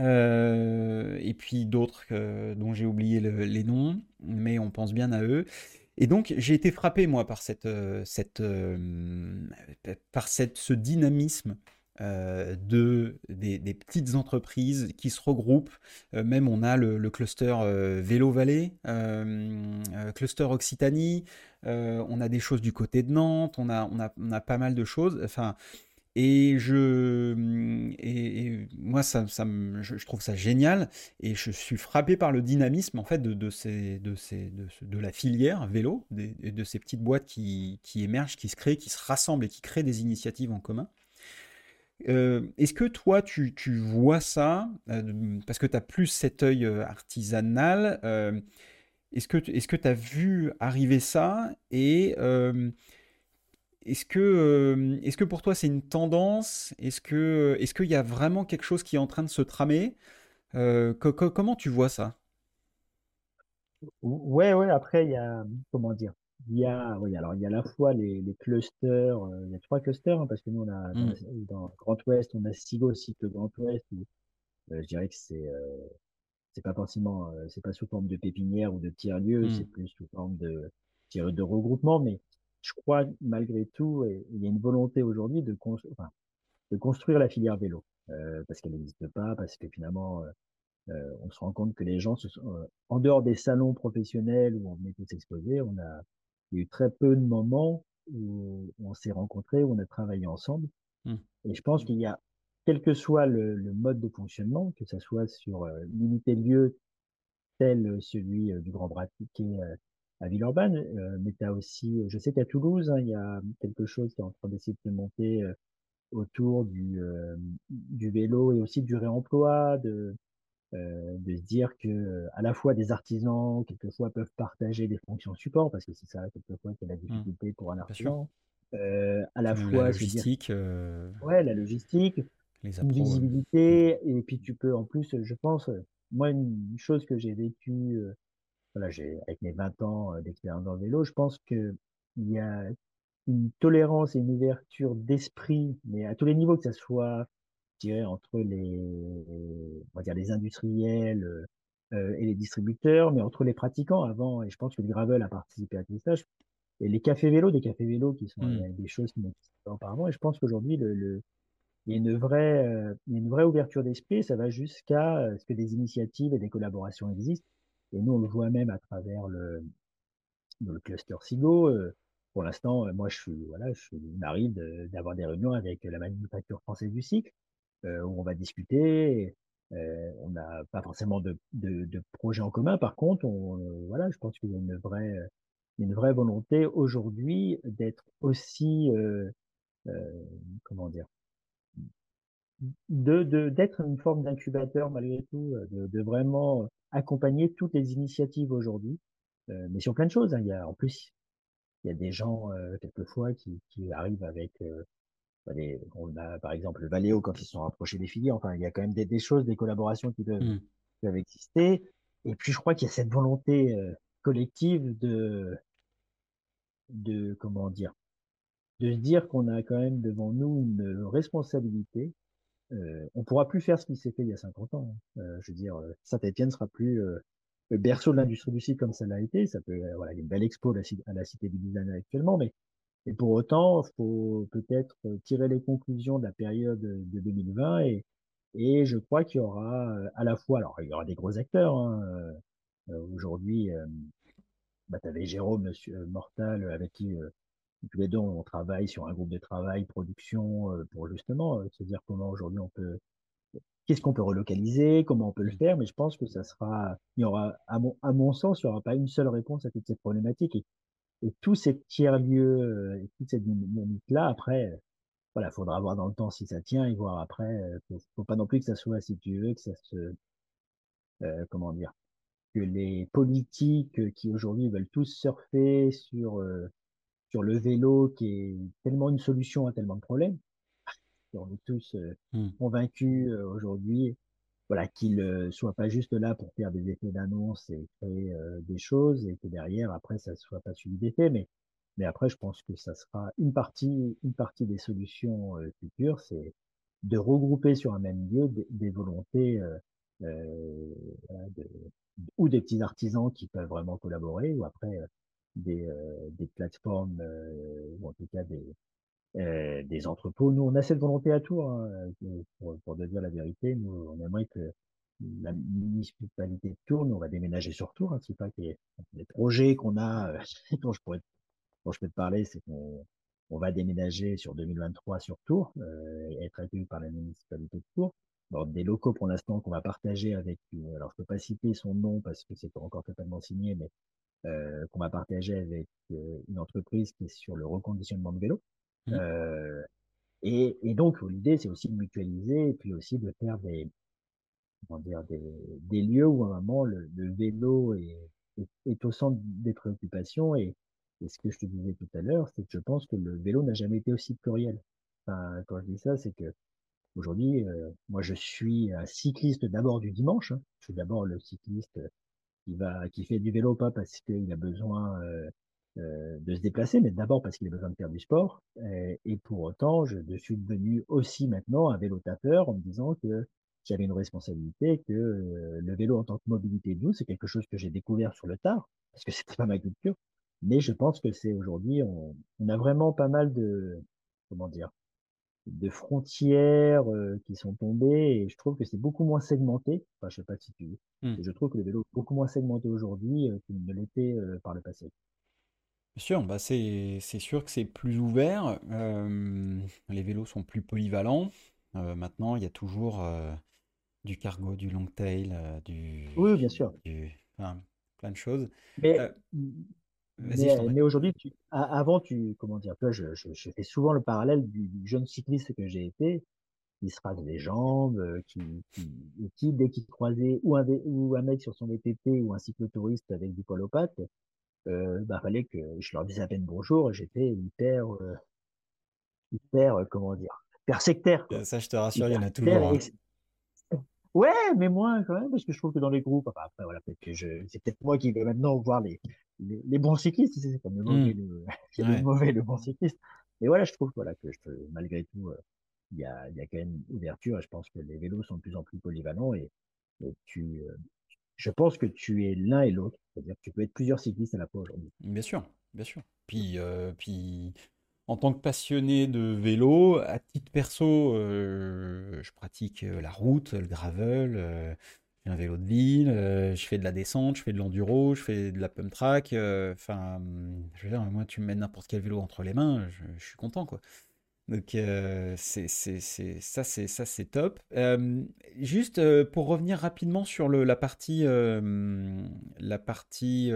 et puis d'autres dont j'ai oublié les noms, mais on pense bien à eux. Et donc j'ai été frappé moi par cette, cette par cette, ce dynamisme euh, de, des, petites entreprises qui se regroupent. Euh, même on a le, cluster euh, Vélo Vallée, cluster Occitanie, on a des choses du côté de Nantes, on a, on a, on a pas mal de choses. Enfin, et je, et, moi, ça, ça je, trouve ça génial et je suis frappé par le dynamisme en fait de, de, ces, de, ces, de, de la filière vélo, de, de ces petites boîtes qui, qui émergent, qui se créent, qui se rassemblent et qui créent des initiatives en commun. Euh, est-ce que toi, tu, vois ça, euh, parce que tu as plus cet œil euh, artisanal, est-ce que tu as vu arriver ça Et est-ce que, est que pour toi, c'est une tendance? Est-ce qu'il y a vraiment quelque chose qui est en train de se tramer? Comment tu vois ça? Ouais, ouais, après, il y a, comment dire il y a, oui, alors il y a à la fois les, les clusters, euh, il y a trois clusters, hein, parce que nous, on a, dans, mmh. dans Grand Ouest, on a Sigo Cycle Grand Ouest, où, euh, je dirais que c'est, euh, c'est pas forcément, euh, c'est pas sous forme de pépinière ou de tiers-lieu, mmh. c'est plus sous forme de, de regroupement, mais je crois, malgré tout, il y a une volonté aujourd'hui de, enfin, de construire la filière vélo, parce qu'elle n'existe pas, parce que finalement, on se rend compte que les gens, se sont, en dehors des salons professionnels où on venait tous s'exposer, on a, il y a eu très peu de moments où on s'est rencontrés, où on a travaillé ensemble. Mmh. Et je pense qu'il y a quel que soit le, mode de fonctionnement, que ce soit sur une unité de lieu tel celui du Grand Bras à Villeurbanne, mais tu as aussi, je sais qu'à Toulouse, hein, il y a quelque chose qui est en train d'essayer de se monter autour du, du vélo et aussi du réemploi, de, euh, de se dire que euh, à la fois des artisans quelquefois peuvent partager des fonctions support parce que c'est ça quelquefois qui est la mmh. difficulté pour un artisan euh, à la fois la logistique ouais la logistique les visibilité et puis tu peux en plus je pense moi une chose que j'ai vécue voilà j'ai avec mes 20 ans d'expérience dans le vélo je pense que il y a une tolérance et une ouverture d'esprit mais à tous les niveaux que ça soit entre les, on va dire les industriels euh, et les distributeurs, mais entre les pratiquants avant, et je pense que le gravel a participé à tout ça, et les cafés vélos, des cafés vélos qui sont mmh. des choses qui n'existaient pas auparavant, et je pense qu'aujourd'hui, le, il y a une vraie, euh, une vraie ouverture d'esprit, ça va jusqu'à euh, ce que des initiatives et des collaborations existent, et nous, on le voit même à travers le, le cluster SIGO, pour l'instant, moi, je suis, voilà, je suis, il m'arrive d'avoir des réunions avec la manufacture française du cycle, euh, où on va discuter. Euh, on n'a pas forcément de, de, projet en commun. Par contre, on, euh, voilà, je pense qu'il y a une vraie, une vraie volonté aujourd'hui d'être aussi, comment dire, de d'être une forme d'incubateur malgré tout, de, de, vraiment accompagner toutes les initiatives aujourd'hui, mais sur plein de choses. Hein. Il y a en plus il y a des gens quelquefois qui, qui arrivent avec on a par exemple le Valéo quand ils se sont rapprochés des filières. Enfin, il y a quand même des, choses, des collaborations qui peuvent, mmh. peuvent exister. Et puis je crois qu'il y a cette volonté euh, collective de, de comment dire, de se dire qu'on a quand même devant nous une responsabilité. Euh, on pourra plus faire ce qui s'est fait il y a 50 ans. Hein. Euh, je veux dire, Saint-Etienne sera plus le berceau de l'industrie du site comme ça l'a été. Ça peut, voilà, il y a une belle expo à la, à la Cité du Design actuellement, mais et pour autant, il faut peut-être tirer les conclusions de la période de 2020 et, et je crois qu'il y aura euh, à la fois, alors il y aura des gros acteurs. Hein, euh, Aujourd'hui, euh, bah, tu avais Jérôme Monsieur Mortal avec qui tous les deux on travaille sur un groupe de travail, production, pour justement se dire comment aujourd'hui on peut, qu'est-ce qu'on peut relocaliser, comment on peut le faire. Mais je pense que ça sera, il y aura, à mon, à mon sens, il n'y aura pas une seule réponse à toute cette problématique. Et et tous ces tiers-lieux euh, et toute cette dynamique-là, après, euh, voilà, faudra voir dans le temps si ça tient et voir après. Euh, faut, faut pas non plus que ça soit, si tu veux, que ça se, comment dire, que les politiques qui aujourd'hui veulent tous surfer sur sur le vélo, qui est tellement une solution à tellement de problèmes. On est tous mmh. convaincus aujourd'hui voilà, qu'il ne soit pas juste là pour faire des effets d'annonce et créer euh, des choses et que derrière, après, ça ne soit pas suivi d'effet. Mais, mais après, je pense que ça sera une partie, une partie des solutions euh, futures, c'est de regrouper sur un même lieu des, volontés euh, ou des petits artisans qui peuvent vraiment collaborer ou après des, des plateformes ou en tout cas des, euh, des entrepôts. Nous, on a cette volonté à Tours, hein, pour, pour dire la vérité. Nous, on aimerait que la municipalité de Tours, nous, on va déménager sur Tours. Hein, c'est pas que les, projets qu'on a, euh, dont je pourrais, dont je peux te parler, c'est qu'on on va déménager sur 2023 sur Tours, euh, être accueilli par la municipalité de Tours. Alors, des locaux pour l'instant qu'on va partager avec, euh, alors je peux pas citer son nom parce que c'est pas encore totalement signé, mais euh, qu'on va partager avec une entreprise qui est sur le reconditionnement de vélos. Mmh. Euh, et, donc, l'idée, c'est aussi de mutualiser et puis aussi de faire des, comment dire, des, des lieux où, à un moment, le, le vélo est, est, au centre des préoccupations. Et, et, ce que je te disais tout à l'heure, c'est que je pense que le vélo n'a jamais été aussi pluriel. Enfin, quand je dis ça, c'est que aujourd'hui, euh, moi, je suis un cycliste d'abord du dimanche. Hein. Je suis d'abord le cycliste qui va, qui fait du vélo pas parce qu'il a besoin euh, euh, de se déplacer, mais d'abord parce qu'il a besoin de faire du sport. Et, et pour autant, je, suis devenu aussi maintenant un vélo tapeur en me disant que j'avais une responsabilité, que euh, le vélo en tant que mobilité douce, c'est quelque chose que j'ai découvert sur le tard, parce que c'était pas ma culture. Mais je pense que c'est aujourd'hui, on, on, a vraiment pas mal de, comment dire, de frontières euh, qui sont tombées et je trouve que c'est beaucoup moins segmenté. Enfin, je sais pas si tu veux. Mmh. Je trouve que le vélo est beaucoup moins segmenté aujourd'hui qu'il ne l'était par le passé. Bien sûr, bah c'est sûr que c'est plus ouvert, euh, les vélos sont plus polyvalents, maintenant, il y a toujours du cargo, du long tail, du, Oui, bien sûr. plein de choses. Mais, mais, aujourd'hui, avant, tu, comment dire, je, je, fais souvent le parallèle du, jeune cycliste que j'ai été, qui se rase les jambes, qui, qui, qui dès qu'il croisait ou un, ou un mec sur son VTT ou un cyclotouriste avec du poil aux pattes, euh, bah, fallait que je leur dise à peine bonjour, j'étais hyper, hyper, comment dire, hyper sectaire. Ça, je te rassure, il y en a toujours. Hein. Ouais, mais moins quand même, parce que je trouve que dans les groupes, après, voilà, peut-être que je, c'est peut-être moi qui vais maintenant voir les, les, bons cyclistes, c'est comme le mauvais, mmh. le, le, mauvais, le bon cycliste. Et voilà, je trouve voilà, que je, malgré tout, euh, il y, a, y a quand même ouverture, et je pense que les vélos sont de plus en plus polyvalents, et, tu, euh, je pense que tu es l'un et l'autre, c'est-à-dire que tu peux être plusieurs cyclistes à la fois aujourd'hui. Bien sûr, bien sûr. Puis, euh, en tant que passionné de vélo, à titre perso, euh, je pratique euh, la route, le gravel, un vélo de ville, je fais de la descente, je fais de l'enduro, je fais de la pump track. Enfin, je veux dire, moi, tu me mets n'importe quel vélo entre les mains, je, suis content, quoi. Donc, c'est, c'est, ça, c'est, ça, c'est top. juste pour revenir rapidement sur le, la partie, la partie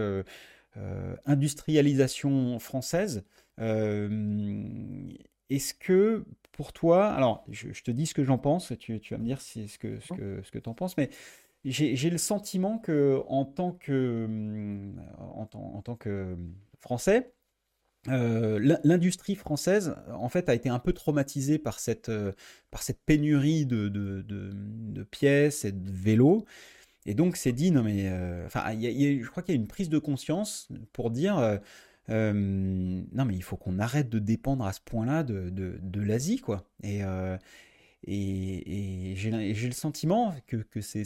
industrialisation française. Euh, est-ce que pour toi, alors je, te dis ce que j'en pense, tu, tu, vas me dire si, ce que, ce que, ce que tu en penses, mais j'ai le sentiment que en tant que, en, en tant que Français, euh, l'industrie française, en fait, a été un peu traumatisée par cette, euh, par cette pénurie de, de, pièces et de vélos. Et donc, c'est dit, non mais, enfin, je crois qu'il y a une prise de conscience pour dire, euh, non, mais il faut qu'on arrête de dépendre à ce point-là de, l'Asie, quoi. Et, euh, et, et j'ai le sentiment que, que c'est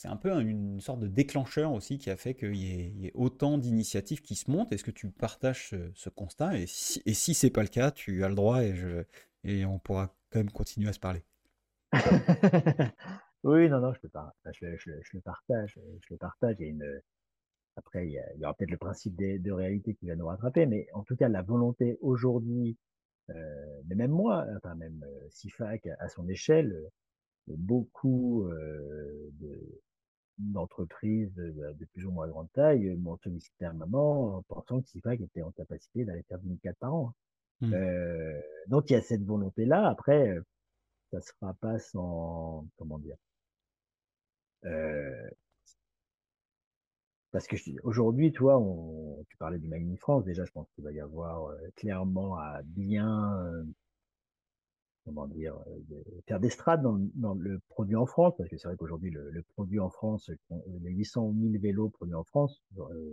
c'est un peu une sorte de déclencheur aussi qui a fait qu'il y, ait autant d'initiatives qui se montent. Est-ce que tu partages ce, constat? Et si, et si c'est pas le cas, tu as le droit et, on pourra quand même continuer à se parler. oui, non, non, je, le, je, je, je, le partage. Je le partage. Y après, il y, aura peut-être le principe de, réalité qui va nous rattraper, mais en tout cas, la volonté aujourd'hui, euh, mais même moi, enfin même euh, SIFAC à son échelle, euh, beaucoup d'entreprises de, plus ou moins grande taille m'ont sollicité un moment en pensant que SIFAC était en capacité d'aller faire 1004 par an. Mmh. donc il y a cette volonté-là. Après, ça ne sera pas sans, comment dire, parce que aujourd'hui, toi, on, tu parlais du Magni France. Déjà, je pense qu'il va y avoir euh, clairement à bien, euh, comment dire, euh, faire des strates dans, dans, le produit en France, parce que c'est vrai qu'aujourd'hui, le, le, produit en France, les 800 000 vélos produits en France,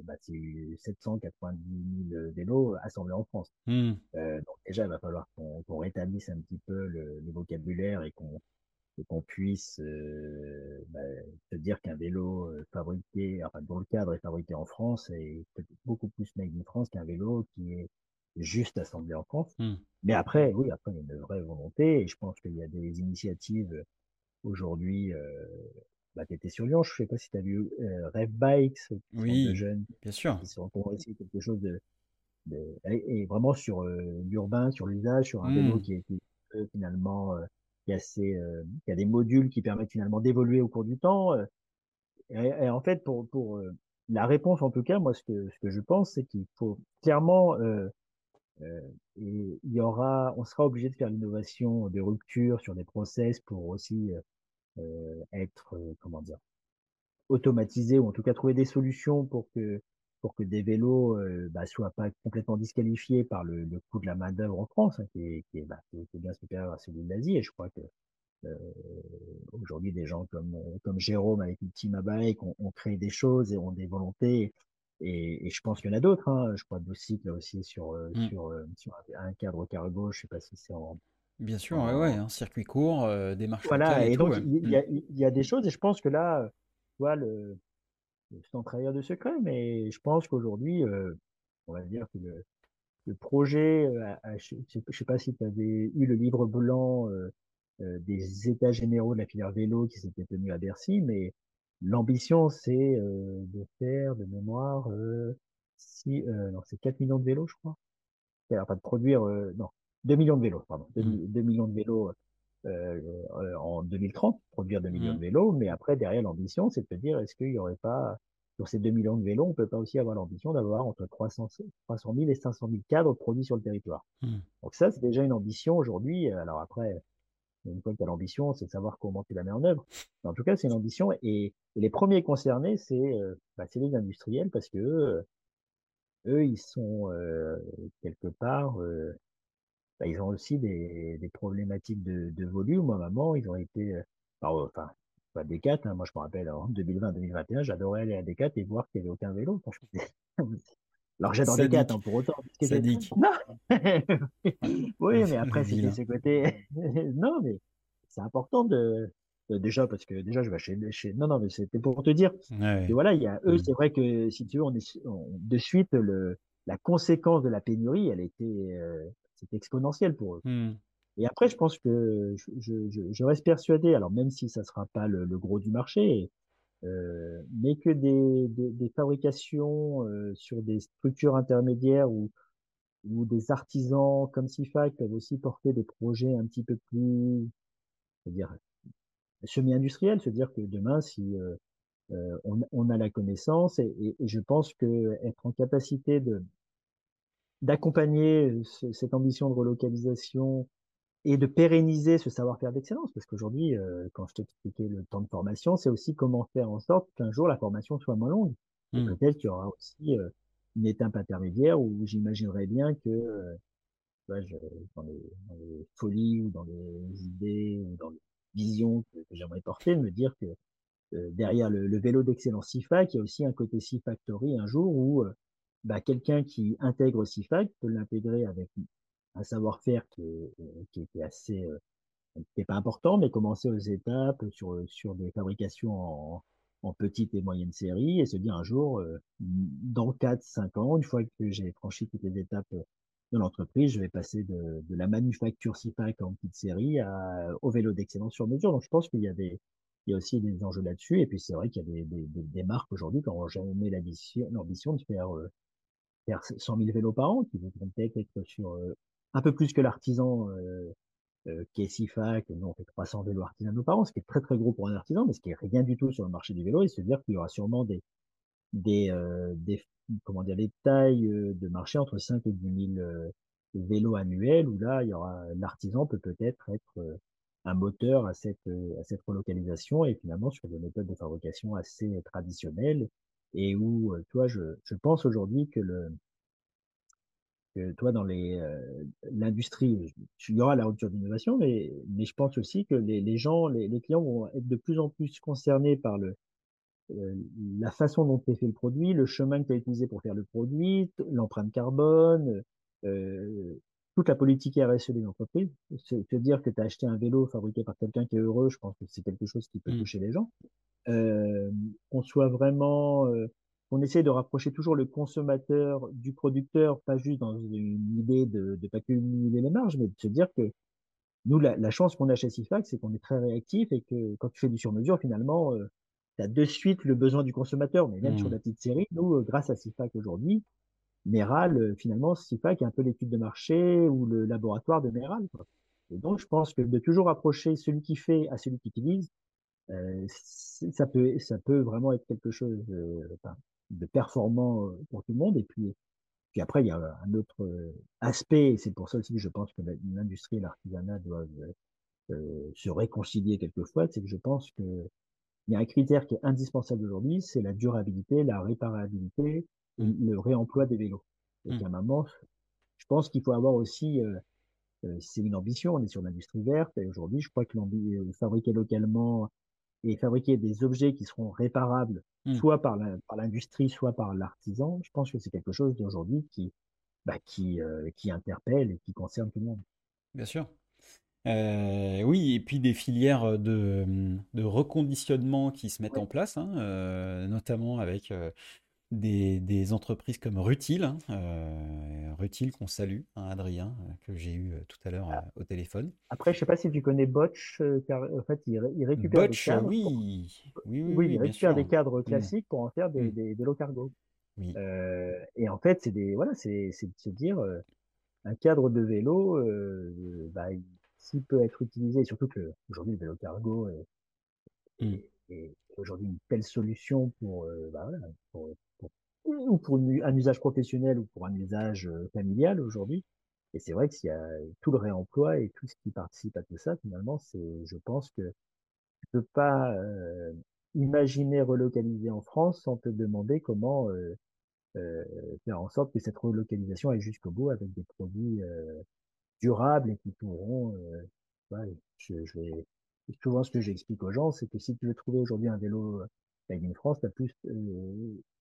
bah, c'est 790 000 vélos assemblés en France. Mmh. donc déjà, il va falloir qu'on rétablisse un petit peu le, le vocabulaire et qu'on qu'on puisse euh, bah, se dire qu'un vélo euh, fabriqué, enfin dont le cadre est fabriqué en France est beaucoup plus made in France qu'un vélo qui est juste assemblé en France. Mmh. Mais après, oui, après il y a une vraie volonté et je pense qu'il y a des initiatives aujourd'hui. Euh, bah, tu étais sur Lyon, je ne sais pas si tu as vu euh, Rev Bikes, oui, de jeunes bien sûr. qui sont pour essayer quelque chose de, de et vraiment sur euh, l'urbain, sur l'usage, sur un vélo mmh. qui est, qui finalement qui a, euh, qui a des modules qui permettent finalement d'évoluer au cours du temps. Euh, et, en fait, pour, pour euh, la réponse, en tout cas, moi, ce que, ce que je pense, c'est qu'il faut clairement, euh, et il y aura, on sera obligé de faire l'innovation de rupture sur des process pour aussi être, comment dire, automatisé ou en tout cas trouver des solutions pour que pour que des vélos euh, bah, soient pas complètement disqualifiés par le, le coût de la main d'œuvre en France, hein, qui, est, qui, est, bah, qui, est, bien supérieur à celui de l'Asie. Et je crois que euh, aujourd'hui, des gens comme comme Jérôme avec Ultima Bike ont, ont créé des choses et ont des volontés. Et, et je pense qu'il y en a d'autres. Hein. Je crois Dossic là aussi sur euh, mmh. sur, euh, sur un, cadre cargo. Je sais pas si c'est en Bien sûr, ouais, ouais, un circuit court, euh, des marches Voilà, et, donc il y, a, mmh. y, a des choses, et je pense que là, tu vois, le, sans trahir de secret, mais je pense qu'aujourd'hui, euh, on va dire que le, le projet, euh, je ne sais pas si tu avais eu le livre blanc euh, euh, des états généraux de la filière vélo qui s'était tenu à Bercy, mais l'ambition, c'est euh, de faire de mémoire, si, non, c'est 4 millions de vélos, je crois. Enfin, de produire, non, 2 millions de vélos, pardon, 2, 2 mmh. millions de vélos en 2030, produire 2 millions de mmh. vélos, mais après, derrière l'ambition, c'est de te dire, est-ce qu'il n'y aurait pas, sur ces 2 millions de vélos, on peut pas aussi avoir l'ambition d'avoir entre 300, 300 000 et 500 000 cadres produits sur le territoire. Mmh. Donc ça, c'est déjà une ambition aujourd'hui. Alors après, une fois que tu as l'ambition, c'est de savoir comment tu la mets en œuvre. en tout cas, c'est une ambition. Et, les premiers concernés, c'est euh, bah, les industriels parce que euh, eux, ils sont euh, quelque part, bah, ils ont aussi des, problématiques de, volume. Moi, maman, ils ont été, enfin, pas hein, moi je me rappelle en 2020-2021, j'adorais aller à Decat et voir qu'il n'y avait aucun vélo. Alors j'adore Decat hein, pour autant. Sadique. oui, mais après, c'est ce côté. non, mais c'est important de. Déjà, parce que déjà, je vais chez. chez... Non, non, mais c'était pour te dire. Et voilà, il y a eux, mm. c'est vrai que si tu veux, on est de suite, le... la conséquence de la pénurie, elle était. Euh, c'était exponentielle pour eux. Mm. Et après, je pense que je, je, je, reste persuadé, alors même si ça sera pas le, le gros du marché, euh, mais que des, des, fabrications euh, sur des structures intermédiaires ou, ou des artisans comme SIFAC peuvent aussi porter des projets un petit peu plus, c'est-à-dire semi-industriels, se dire que demain, si euh, on, on, a la connaissance, et, et, je pense que être en capacité de d'accompagner cette ambition de relocalisation et de pérenniser ce savoir-faire d'excellence. Parce qu'aujourd'hui, euh, quand je t'expliquais le temps de formation, c'est aussi comment faire en sorte qu'un jour la formation soit moins longue. Mmh. Peut-être qu'il y aura aussi euh, une étape intermédiaire où j'imaginerais bien que euh, je, dans, les, dans, les, folies ou dans les idées ou dans les visions que, j'aimerais porter, me dire que euh, derrière le, le vélo d'excellence CIFAC, il y a aussi un côté C-Factory un jour où bah, quelqu'un qui intègre CIFAC peut l'intégrer avec un savoir-faire qui, qui était assez, euh, qui n'est pas important, mais commencer aux étapes sur, sur des fabrications en, en petite et moyenne série et se dire un jour, euh, dans 4-5 ans, une fois que j'ai franchi toutes les étapes de l'entreprise, je vais passer de, de la manufacture CIFAC en petite série à, au vélo d'excellence sur mesure. Donc je pense qu'il y a des, il y a aussi des enjeux là-dessus. Et puis c'est vrai qu'il y a des, des, des, marques aujourd'hui qui ont jamais l'ambition de faire, euh, faire 100 000 vélos par an, qui vont peut-être être sur un peu plus que l'artisan euh, euh, qui est SIFAC. Nous, on fait 300 vélos artisanaux par an, ce qui est très très gros pour un artisan, mais ce qui est rien du tout sur le marché du vélo. Et se dire qu'il y aura sûrement des des, euh, des comment dire des tailles euh, de marché entre 5 et 10 000 euh, vélos annuels où là il y aura l'artisan peut peut-être être, un moteur à cette à cette relocalisation et finalement sur des méthodes de fabrication assez traditionnelles et où toi je je pense aujourd'hui que le que toi, dans euh, l'industrie, il y aura la rupture d'innovation, mais, mais je pense aussi que les, les gens, les, les, clients vont être de plus en plus concernés par le, euh, la façon dont tu as fait le produit, le chemin que tu as utilisé pour faire le produit, l'empreinte carbone, euh, toute la politique RSE des entreprises. Se, dire que tu as acheté un vélo fabriqué par quelqu'un qui est heureux, je pense que c'est quelque chose qui peut mmh. toucher les gens. Qu'on soit vraiment on essaie de rapprocher toujours le consommateur du producteur, pas juste dans une idée de ne pas cumuler les marges, mais de se dire que nous, la, chance qu'on a chez Sifac, c'est qu'on est très réactif et que quand tu fais du sur-mesure, finalement, euh, tu as de suite le besoin du consommateur. Mais même sur mmh. la petite série, nous, euh, grâce à Sifac aujourd'hui, Meral, euh, finalement, Sifac est un peu l'étude de marché ou le laboratoire de Meral. Et donc, je pense que de toujours approcher celui qui fait à celui qui utilise, ça peut ça peut vraiment être quelque chose de performant euh, pour tout le monde. Et puis, puis après, il y a un autre euh, aspect, et c'est pour ça aussi que je pense que l'industrie et l'artisanat doivent euh, se réconcilier quelquefois, c'est que je pense que il y a un critère qui est indispensable aujourd'hui, c'est la durabilité, la réparabilité, et mmh. le réemploi des vélos. Et mmh. qu'à un moment, je pense qu'il faut avoir aussi, c'est une ambition, on est sur l'industrie verte, et aujourd'hui, je crois que fabriquer localement et fabriquer des objets qui seront réparables, mmh. soit par l'industrie, soit par l'artisan, je pense que c'est quelque chose d'aujourd'hui qui, bah, qui, euh, qui interpelle et qui concerne tout le monde. Bien sûr. Euh, oui, et puis des filières de, de reconditionnement qui se mettent en place, hein, euh, notamment avec des, entreprises comme Rutil, hein, euh, Rutil qu'on salue, hein, Adrien, euh, que j'ai eu euh, tout à l'heure au téléphone. Après, je ne sais pas si tu connais Botch, car en fait, il, récupère des cadres. Oui. oui, oui, oui, il récupère des cadres mm. classiques pour en faire des, mm. des, cargo. et en fait, c'est des voilà, c'est de se dire un cadre de vélo, bah, s'il peut être utilisé, surtout que aujourd'hui le vélo cargo est, mmh. aujourd'hui une telle solution pour, bah, pour, ou pour un usage professionnel ou pour un usage familial aujourd'hui. Et c'est vrai que s'il y a tout le réemploi et tout ce qui participe à tout ça, finalement, c'est, je pense que tu peux pas imaginer relocaliser en France sans te demander comment faire en sorte que cette relocalisation aille jusqu'au bout avec des produits durables et qui pourront. je, je vais, souvent ce que j'explique aux gens, c'est que si tu veux trouver aujourd'hui un vélo avec une France, tu as plus,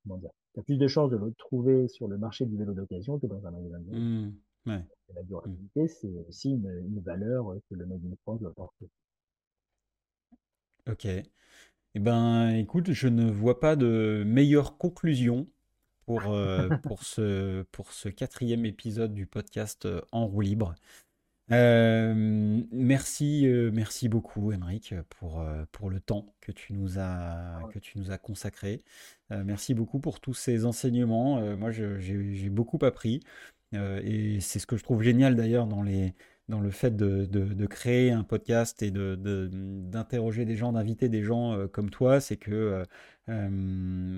comment dire, as plus de chances de le trouver sur le marché du vélo d'occasion que dans un magasin de mmh, La mmh. durabilité, c'est aussi une, valeur que le Made in France doit porter. Ok. Eh ben, écoute, je ne vois pas de meilleure conclusion pour, euh, pour, ce, pour ce quatrième épisode du podcast euh, En roue libre. Euh, merci, merci beaucoup, Émeric, pour, pour le temps que tu nous as, que tu nous as consacré. merci beaucoup pour tous ces enseignements. moi, j'ai beaucoup appris. et c'est ce que je trouve génial d'ailleurs dans les, dans le fait de, créer un podcast et d'interroger des gens, d'inviter des gens euh, comme toi, c'est que euh, euh,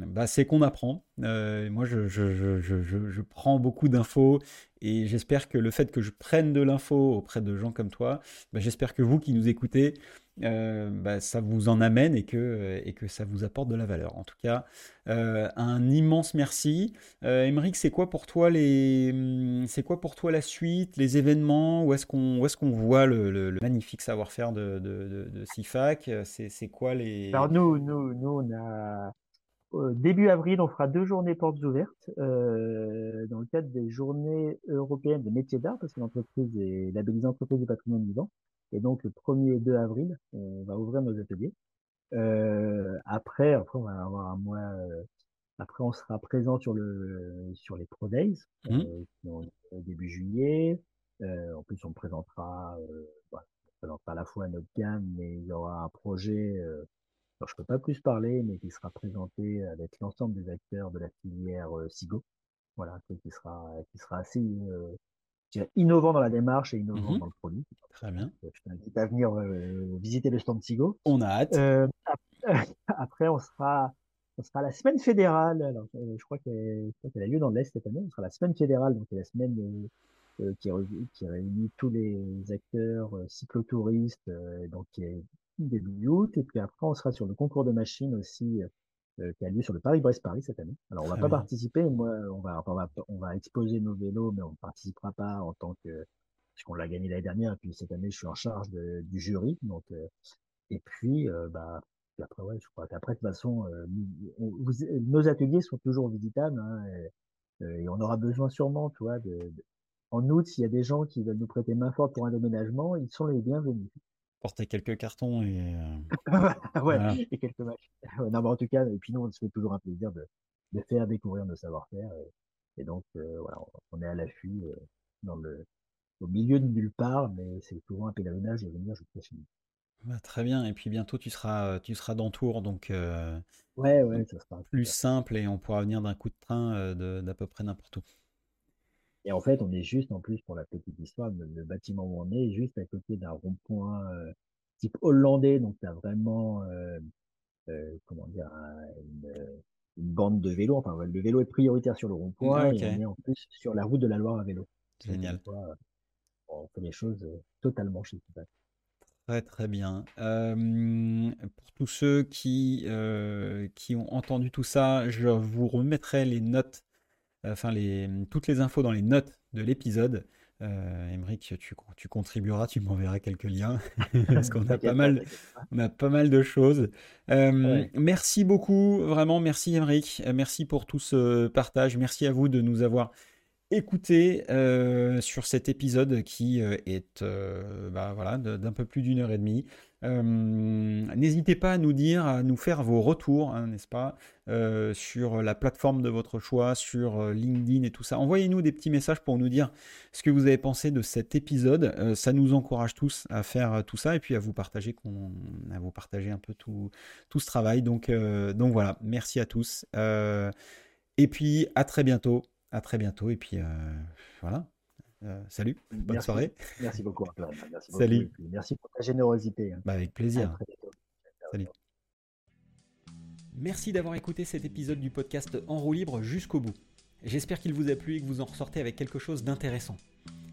bah, c'est qu'on apprend. moi, je, prends beaucoup d'infos et j'espère que le fait que je prenne de l'info auprès de gens comme toi, bah, j'espère que vous qui nous écoutez, euh, bah, ça vous en amène et que, et que ça vous apporte de la valeur. En tout cas, euh, un immense merci. Euh, c'est quoi pour toi les, hum, quoi pour toi la suite, les événements? Où est-ce qu'on, est-ce voit le, magnifique savoir-faire de, CIFAC c'est, quoi les Alors nous, nous, nous, on a début avril, on fera deux journées portes ouvertes dans le cadre des journées européennes de métiers d'art, parce que l'entreprise est labellisée entreprise du patrimoine vivant. Et donc, le 1er et 2 avril, on va ouvrir nos ateliers. Euh, après, après, on va avoir un mois. Euh, après, on sera présent sur le sur les Pro Days mmh. euh, début juillet. Euh, en plus, on présentera, euh, bah, on présentera à la fois notre gamme, mais il y aura un projet. Euh, alors, je peux pas plus parler, mais qui sera présenté avec l'ensemble des acteurs de la filière SIGO. Voilà, qui sera qui sera assez innovant dans la démarche et innovant mmh dans le produit. Très bien. Je t'invite à venir euh, visiter le stand Sigo. On a hâte. Euh, après, on sera, on sera la semaine fédérale. Alors, euh, je crois qu'elle a lieu dans l'Est cette année. On sera la semaine fédérale, donc la semaine qui, qui, réunit tous les acteurs cyclotouristes, donc qui est début août. Et puis après, on sera sur le concours de machines aussi euh, qui a lieu sur le Paris-Brest-Paris cette année. Alors, on va pas participer. Moi, on va, on va, on va exposer nos vélos, mais on ne participera pas en tant que, parce qu'on l'a gagné l'année dernière. Et puis cette année, je suis en charge de, du jury. Donc, euh, et puis, euh, bah, après, ouais, je crois qu'après, de toute façon, nos ateliers sont toujours visitables. Hein, et, et, on aura besoin sûrement, tu vois, de, en août, s'il y a des gens qui veulent nous prêter main forte pour un déménagement, ils sont les bienvenus porter quelques cartons et. Euh, quelques matchs. non, mais en tout cas, et puis nous, on se fait toujours un plaisir de, de faire découvrir nos savoir-faire. Et, donc, euh, voilà, on est à l'affût euh, dans le, au milieu de nulle part, mais c'est souvent un pèlerinage de venir jusqu'à chez nous. Bah, très bien, et puis bientôt tu seras, tu seras dans Tours, donc, ouais, ouais, ça sera plus simple et on pourra venir d'un coup de train d'à peu près n'importe où. Et en fait, on est juste, en plus, pour la petite histoire, le, bâtiment où on est, juste à côté d'un rond-point euh, type hollandais. Donc, tu as vraiment, euh, euh, comment dire, une, bande de vélo. Enfin, le vélo est prioritaire sur le rond-point et on est en plus sur la route de la Loire à vélo. Génial. on fait les choses totalement chez Très très bien. pour tous ceux qui, qui ont entendu tout ça, je vous remettrai les notes enfin les, toutes les infos dans les notes de l'épisode. Euh, tu, tu, contribueras, tu m'enverras quelques liens parce qu'on a pas mal, on a pas mal de choses. Euh, merci beaucoup, vraiment, merci Emeric, euh, merci pour tout ce partage, merci à vous de nous avoir écoutés euh, sur cet épisode qui est bah, voilà, d'un peu plus d'une heure et demie. Euh, n'hésitez pas à nous dire, à nous faire vos retours, hein, n'est-ce pas, euh, sur la plateforme de votre choix, sur euh, LinkedIn et tout ça. Envoyez-nous des petits messages pour nous dire ce que vous avez pensé de cet épisode. ça nous encourage tous à faire tout ça et puis à vous partager, un peu tout, ce travail. Donc, donc voilà, merci à tous. et puis à très bientôt. À très bientôt. Et puis voilà. Salut, bonne soirée. Merci beaucoup, Merci salut. Merci pour ta générosité. Hein. Bah, avec plaisir. Salut. Merci d'avoir écouté cet épisode du podcast En roue libre jusqu'au bout. J'espère qu'il vous a plu et que vous en ressortez avec quelque chose d'intéressant.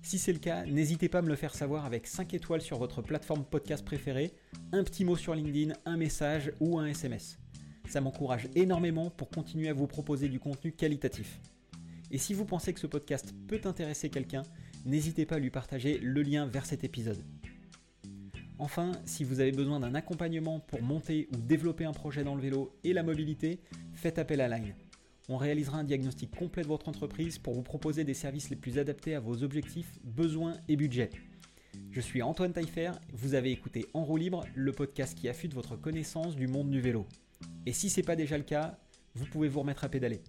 Si c'est le cas, n'hésitez pas à me le faire savoir avec 5 étoiles sur votre plateforme podcast préférée, un petit mot sur LinkedIn, un message ou un SMS. Ça m'encourage énormément pour continuer à vous proposer du contenu qualitatif. Et si vous pensez que ce podcast peut intéresser quelqu'un, n'hésitez pas à lui partager le lien vers cet épisode. Enfin, si vous avez besoin d'un accompagnement pour monter ou développer un projet dans le vélo et la mobilité, faites appel à Line on réalisera un diagnostic complet de votre entreprise pour vous proposer des services les plus adaptés à vos objectifs, besoins et budgets. Je suis Antoine Taillefer, vous avez écouté En roue libre, le podcast qui affûte votre connaissance du monde du vélo. Et si ce n'est pas déjà le cas, vous pouvez vous remettre à pédaler.